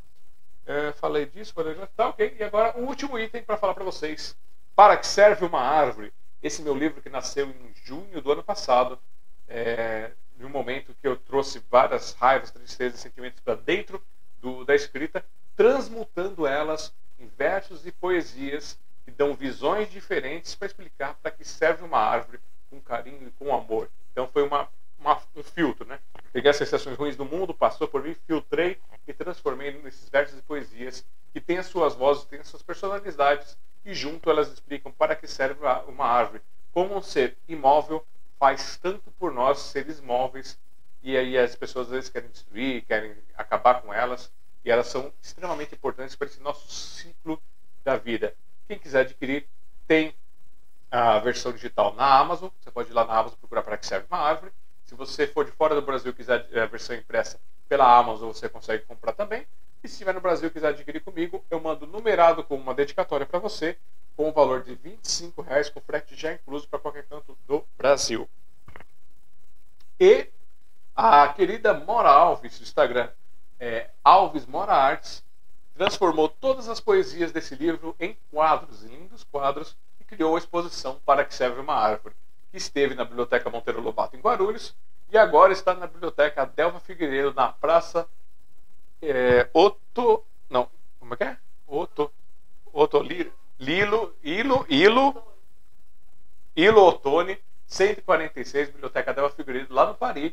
É, falei disso, falei, tá ok. E agora o último item para falar para vocês. Para que serve uma árvore? Esse meu livro que nasceu em junho do ano passado, é, em um momento que eu trouxe várias raivas, tristezas sentimentos para dentro do, da escrita, transmutando elas em versos e poesias que dão visões diferentes para explicar para que serve uma árvore com carinho e com amor. Então foi uma, uma, um filtro, né? Peguei as sensações ruins do mundo, passou por mim, filtrei e transformei nesses versos e poesias que têm as suas vozes, têm as suas personalidades e junto elas explicam para que serve uma árvore. Como um ser imóvel faz tanto por nós, seres móveis, e aí as pessoas às vezes querem destruir, querem acabar com elas, e elas são extremamente importantes para esse nosso ciclo da vida. Quem quiser adquirir, tem a versão digital na Amazon. Você pode ir lá na Amazon procurar para que serve uma árvore. Se você for de fora do Brasil e quiser a versão impressa pela Amazon, você consegue comprar também. E se estiver no Brasil e quiser adquirir comigo, eu mando numerado com uma dedicatória para você, com o valor de 25 reais, com frete já incluso para qualquer canto do Brasil. E a querida Mora Alves, do Instagram, é, Alves Mora Artes, transformou todas as poesias desse livro em quadros, em lindos quadros, e criou a exposição Para que Serve uma Árvore, esteve na Biblioteca Monteiro Lobato, em Guarulhos, e agora está na Biblioteca Adelva Figueiredo, na Praça é, Otto. Não, como é que é? Otto. Otto Lilo. Ilo. Ilo. Ilo Ottoni, 146, Biblioteca Adelva Figueiredo, lá no Paris.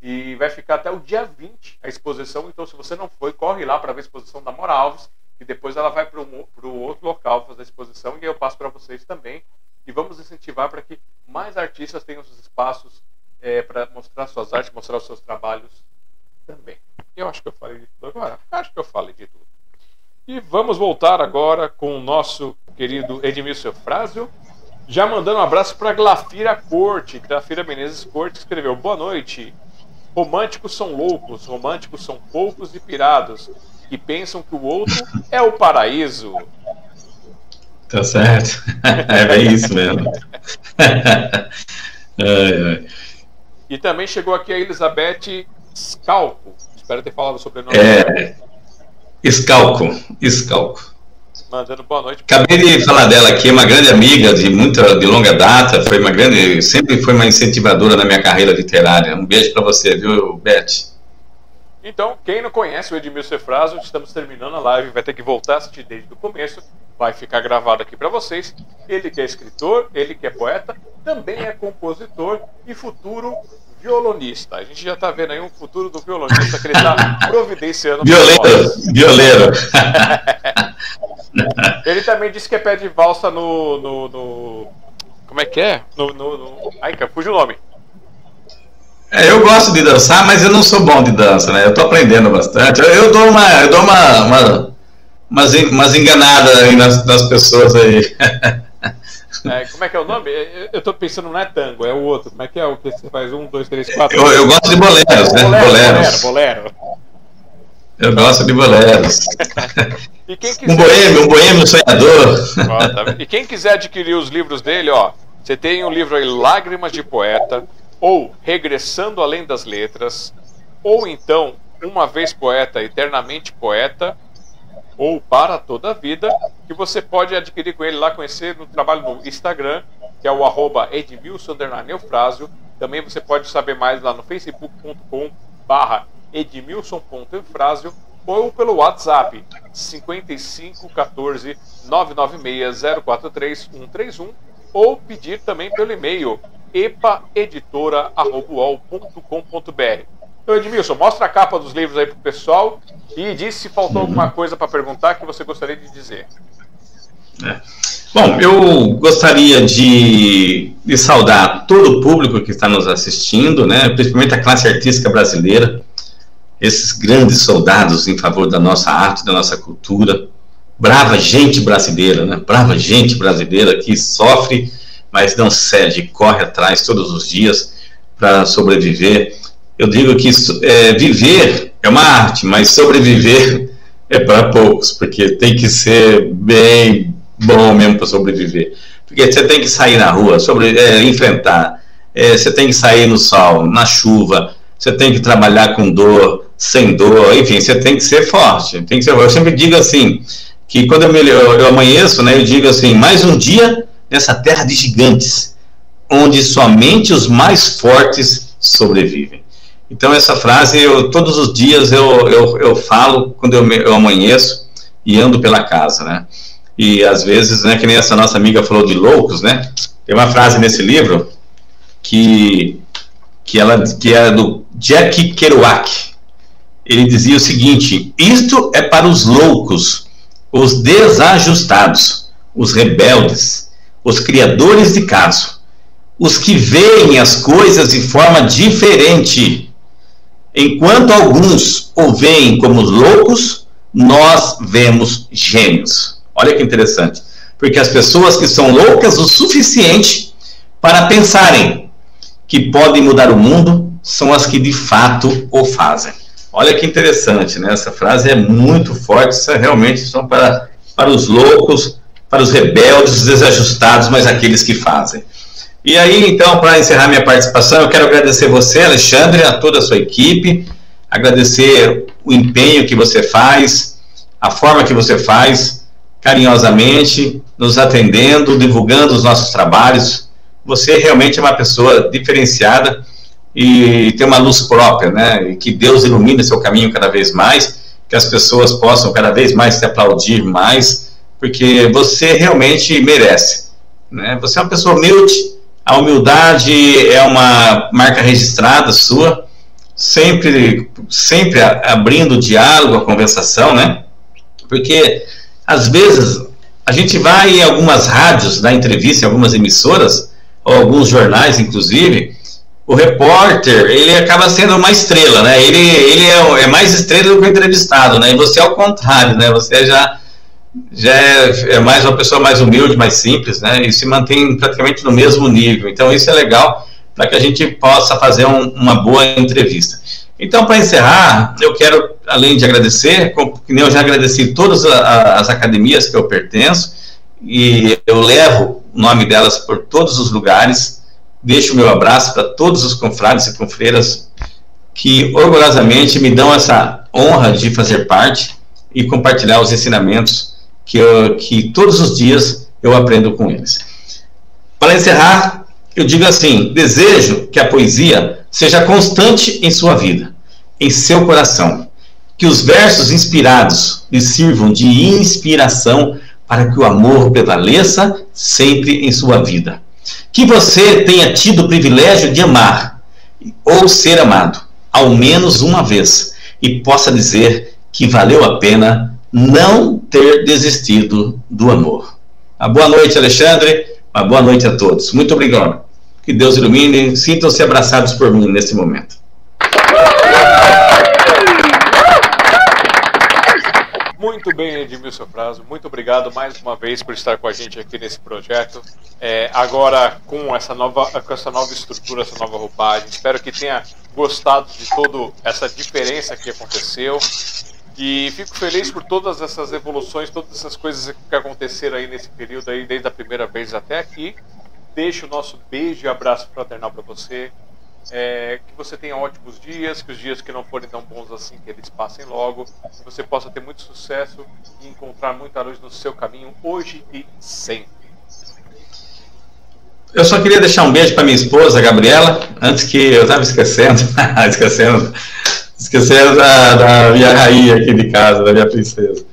E vai ficar até o dia 20 a exposição. Então, se você não foi, corre lá para ver a exposição da Mora Alves. E depois ela vai para o outro local fazer a exposição. E eu passo para vocês também. E vamos incentivar para que mais artistas tenham os espaços é, para mostrar suas artes, mostrar os seus trabalhos também. Eu acho que eu falei de tudo agora. Acho que eu falei de tudo. E vamos voltar agora com o nosso querido Edmilson Frásio, já mandando um abraço para Glafira Corte, Glafira Menezes Corte, escreveu: Boa noite. Românticos são loucos, românticos são poucos e pirados, que pensam que o outro é o paraíso. Tá certo. [LAUGHS] É bem isso mesmo. [LAUGHS] ai, ai. E também chegou aqui a Elizabeth Scalco. Espero ter falado sobre o nome. É. Scalco. Scalco. Mandando boa noite. Acabei de falar dela aqui, é uma grande amiga de muita, de longa data, foi uma grande, sempre foi uma incentivadora na minha carreira literária. Um beijo para você, viu, Beth? Então, quem não conhece o Edmilson Efraso, estamos terminando a live, vai ter que voltar a assistir desde o começo, vai ficar gravado aqui para vocês. Ele que é escritor, ele que é poeta, também é compositor e futuro violonista. A gente já está vendo aí um futuro do violonista que ele está [LAUGHS] providenciando. Violeiro, violeiro. [LAUGHS] ele também disse que é pé de valsa no. no, no como é que é? No, no, no... Ai, cara, fugiu o nome. É, eu gosto de dançar, mas eu não sou bom de dança, né? Eu tô aprendendo bastante. Eu, eu dou uma, eu dou uma, uma umas, umas enganadas aí nas, nas pessoas aí. É, como é que é o nome? Eu tô pensando, não é tango, é o outro. Como é que é o que você faz? Um, dois, três, quatro. Eu, eu gosto de boleros, né? Bolero, bolero, bolero. Eu gosto de boleros. quiser... Um boêmio, um boêmio sonhador. Ó, tá e quem quiser adquirir os livros dele, ó, você tem um livro aí, Lágrimas de Poeta, ou Regressando Além das Letras, ou então Uma Vez Poeta, Eternamente Poeta, ou Para Toda a Vida, que você pode adquirir com ele lá, conhecer no trabalho no Instagram, que é o arroba Edmilson Neufrásio. Também você pode saber mais lá no facebook.com barra edmilson.eufrásio ou pelo WhatsApp 55 14 996 043 131 ou pedir também pelo e-mail epaeditora.com.br. Então, Edmilson, mostra a capa dos livros aí pro pessoal e diz se faltou alguma coisa para perguntar que você gostaria de dizer. É. Bom, eu gostaria de, de saudar todo o público que está nos assistindo, né, principalmente a classe artística brasileira, esses grandes soldados em favor da nossa arte, da nossa cultura, brava gente brasileira, né, brava gente brasileira que sofre, mas não cede, corre atrás todos os dias para sobreviver eu digo que é, viver é uma arte, mas sobreviver [LAUGHS] é para poucos, porque tem que ser bem bom mesmo para sobreviver. Porque você tem que sair na rua, sobre, é, enfrentar, é, você tem que sair no sol, na chuva, você tem que trabalhar com dor, sem dor, enfim, você tem que ser forte. Tem que ser, eu sempre digo assim, que quando eu, me, eu, eu amanheço, né, eu digo assim, mais um dia nessa terra de gigantes, onde somente os mais fortes sobrevivem. Então essa frase eu todos os dias eu, eu, eu falo quando eu, eu amanheço e ando pela casa, né? E às vezes, né, que nem essa nossa amiga falou de loucos, né? Tem uma frase nesse livro que que ela que é do Jack Kerouac. Ele dizia o seguinte: isto é para os loucos, os desajustados, os rebeldes, os criadores de caso, os que veem as coisas de forma diferente Enquanto alguns o veem como loucos, nós vemos gênios. Olha que interessante. Porque as pessoas que são loucas o suficiente para pensarem que podem mudar o mundo são as que de fato o fazem. Olha que interessante, né? Essa frase é muito forte, isso é realmente são para, para os loucos, para os rebeldes, os desajustados, mas aqueles que fazem. E aí, então, para encerrar minha participação, eu quero agradecer você, Alexandre, a toda a sua equipe, agradecer o empenho que você faz, a forma que você faz, carinhosamente, nos atendendo, divulgando os nossos trabalhos. Você realmente é uma pessoa diferenciada e tem uma luz própria, né? E que Deus ilumine seu caminho cada vez mais, que as pessoas possam cada vez mais te aplaudir mais, porque você realmente merece. Né? Você é uma pessoa humilde, a humildade é uma marca registrada sua, sempre, sempre abrindo o diálogo, a conversação, né? Porque às vezes a gente vai em algumas rádios dar entrevista, em algumas emissoras, ou alguns jornais, inclusive, o repórter, ele acaba sendo uma estrela, né? Ele, ele é, é mais estrela do que o entrevistado, né? E você é o contrário, né? Você já já é, é, mais uma pessoa mais humilde, mais simples, né? E se mantém praticamente no mesmo nível. Então isso é legal para que a gente possa fazer um, uma boa entrevista. Então, para encerrar, eu quero, além de agradecer, como eu já agradeci todas as academias que eu pertenço, e eu levo o nome delas por todos os lugares, deixo o meu abraço para todos os confrades e confreiras que orgulhosamente me dão essa honra de fazer parte e compartilhar os ensinamentos que, eu, que todos os dias eu aprendo com eles. Para encerrar, eu digo assim: desejo que a poesia seja constante em sua vida, em seu coração. Que os versos inspirados lhe sirvam de inspiração para que o amor prevaleça sempre em sua vida. Que você tenha tido o privilégio de amar ou ser amado, ao menos uma vez, e possa dizer que valeu a pena não ter desistido do amor. Uma boa noite, Alexandre. Uma boa noite a todos. Muito obrigado. Que Deus ilumine. Sintam-se abraçados por mim nesse momento. Muito bem, Edmilson Fraso. Muito obrigado mais uma vez por estar com a gente aqui nesse projeto. É, agora com essa nova, com essa nova estrutura, essa nova roupagem. Espero que tenha gostado de toda essa diferença que aconteceu. E fico feliz por todas essas evoluções, todas essas coisas que aconteceram aí nesse período aí, desde a primeira vez até aqui. Deixo o nosso beijo e abraço fraternal para você. É, que você tenha ótimos dias, que os dias que não forem tão bons assim, que eles passem logo, que você possa ter muito sucesso e encontrar muita luz no seu caminho hoje e sempre. Eu só queria deixar um beijo para minha esposa, Gabriela, antes que eu estava esquecendo, [LAUGHS] esquecendo, esquecendo da, da, minha rainha aqui de casa, da minha princesa.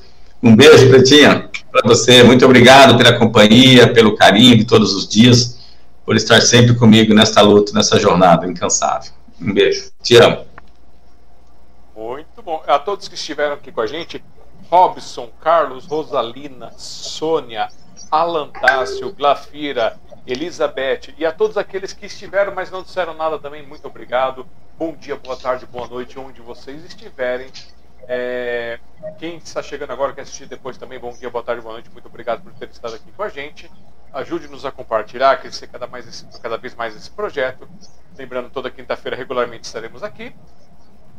Um beijo, Pretinha, para você. Muito obrigado pela companhia, pelo carinho de todos os dias por estar sempre comigo nesta luta, nessa jornada incansável. Um beijo. Te amo. Muito bom. A todos que estiveram aqui com a gente, Robson, Carlos, Rosalina, Sônia, Alan Tássio, Glafira, Elizabeth e a todos aqueles que estiveram, mas não disseram nada também, muito obrigado. Bom dia, boa tarde, boa noite, onde vocês estiverem. É, quem está chegando agora, quer assistir depois também, bom dia, boa tarde, boa noite, muito obrigado por ter estado aqui com a gente. Ajude-nos a compartilhar, a crescer cada, mais esse, cada vez mais esse projeto. Lembrando, toda quinta-feira regularmente estaremos aqui.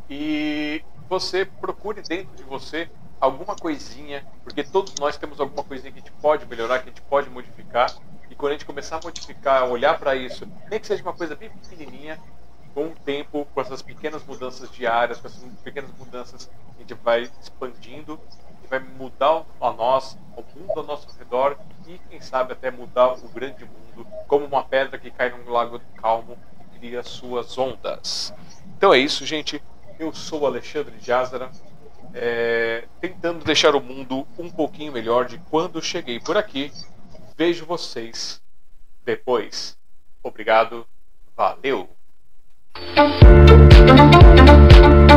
E você procure dentro de você alguma coisinha, porque todos nós temos alguma coisinha que a gente pode melhorar, que a gente pode modificar. E quando a gente começar a modificar, olhar para isso, nem que seja uma coisa bem pequenininha, com o tempo, com essas pequenas mudanças diárias, com essas pequenas mudanças, a gente vai expandindo e vai mudar a nós, o mundo ao nosso redor e, quem sabe, até mudar o grande mundo, como uma pedra que cai num lago calmo e cria suas ondas. Então é isso, gente. Eu sou Alexandre de Azara, é, tentando deixar o mundo um pouquinho melhor de quando cheguei por aqui. Vejo vocês depois. Obrigado. Valeu! Thank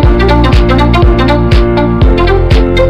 you.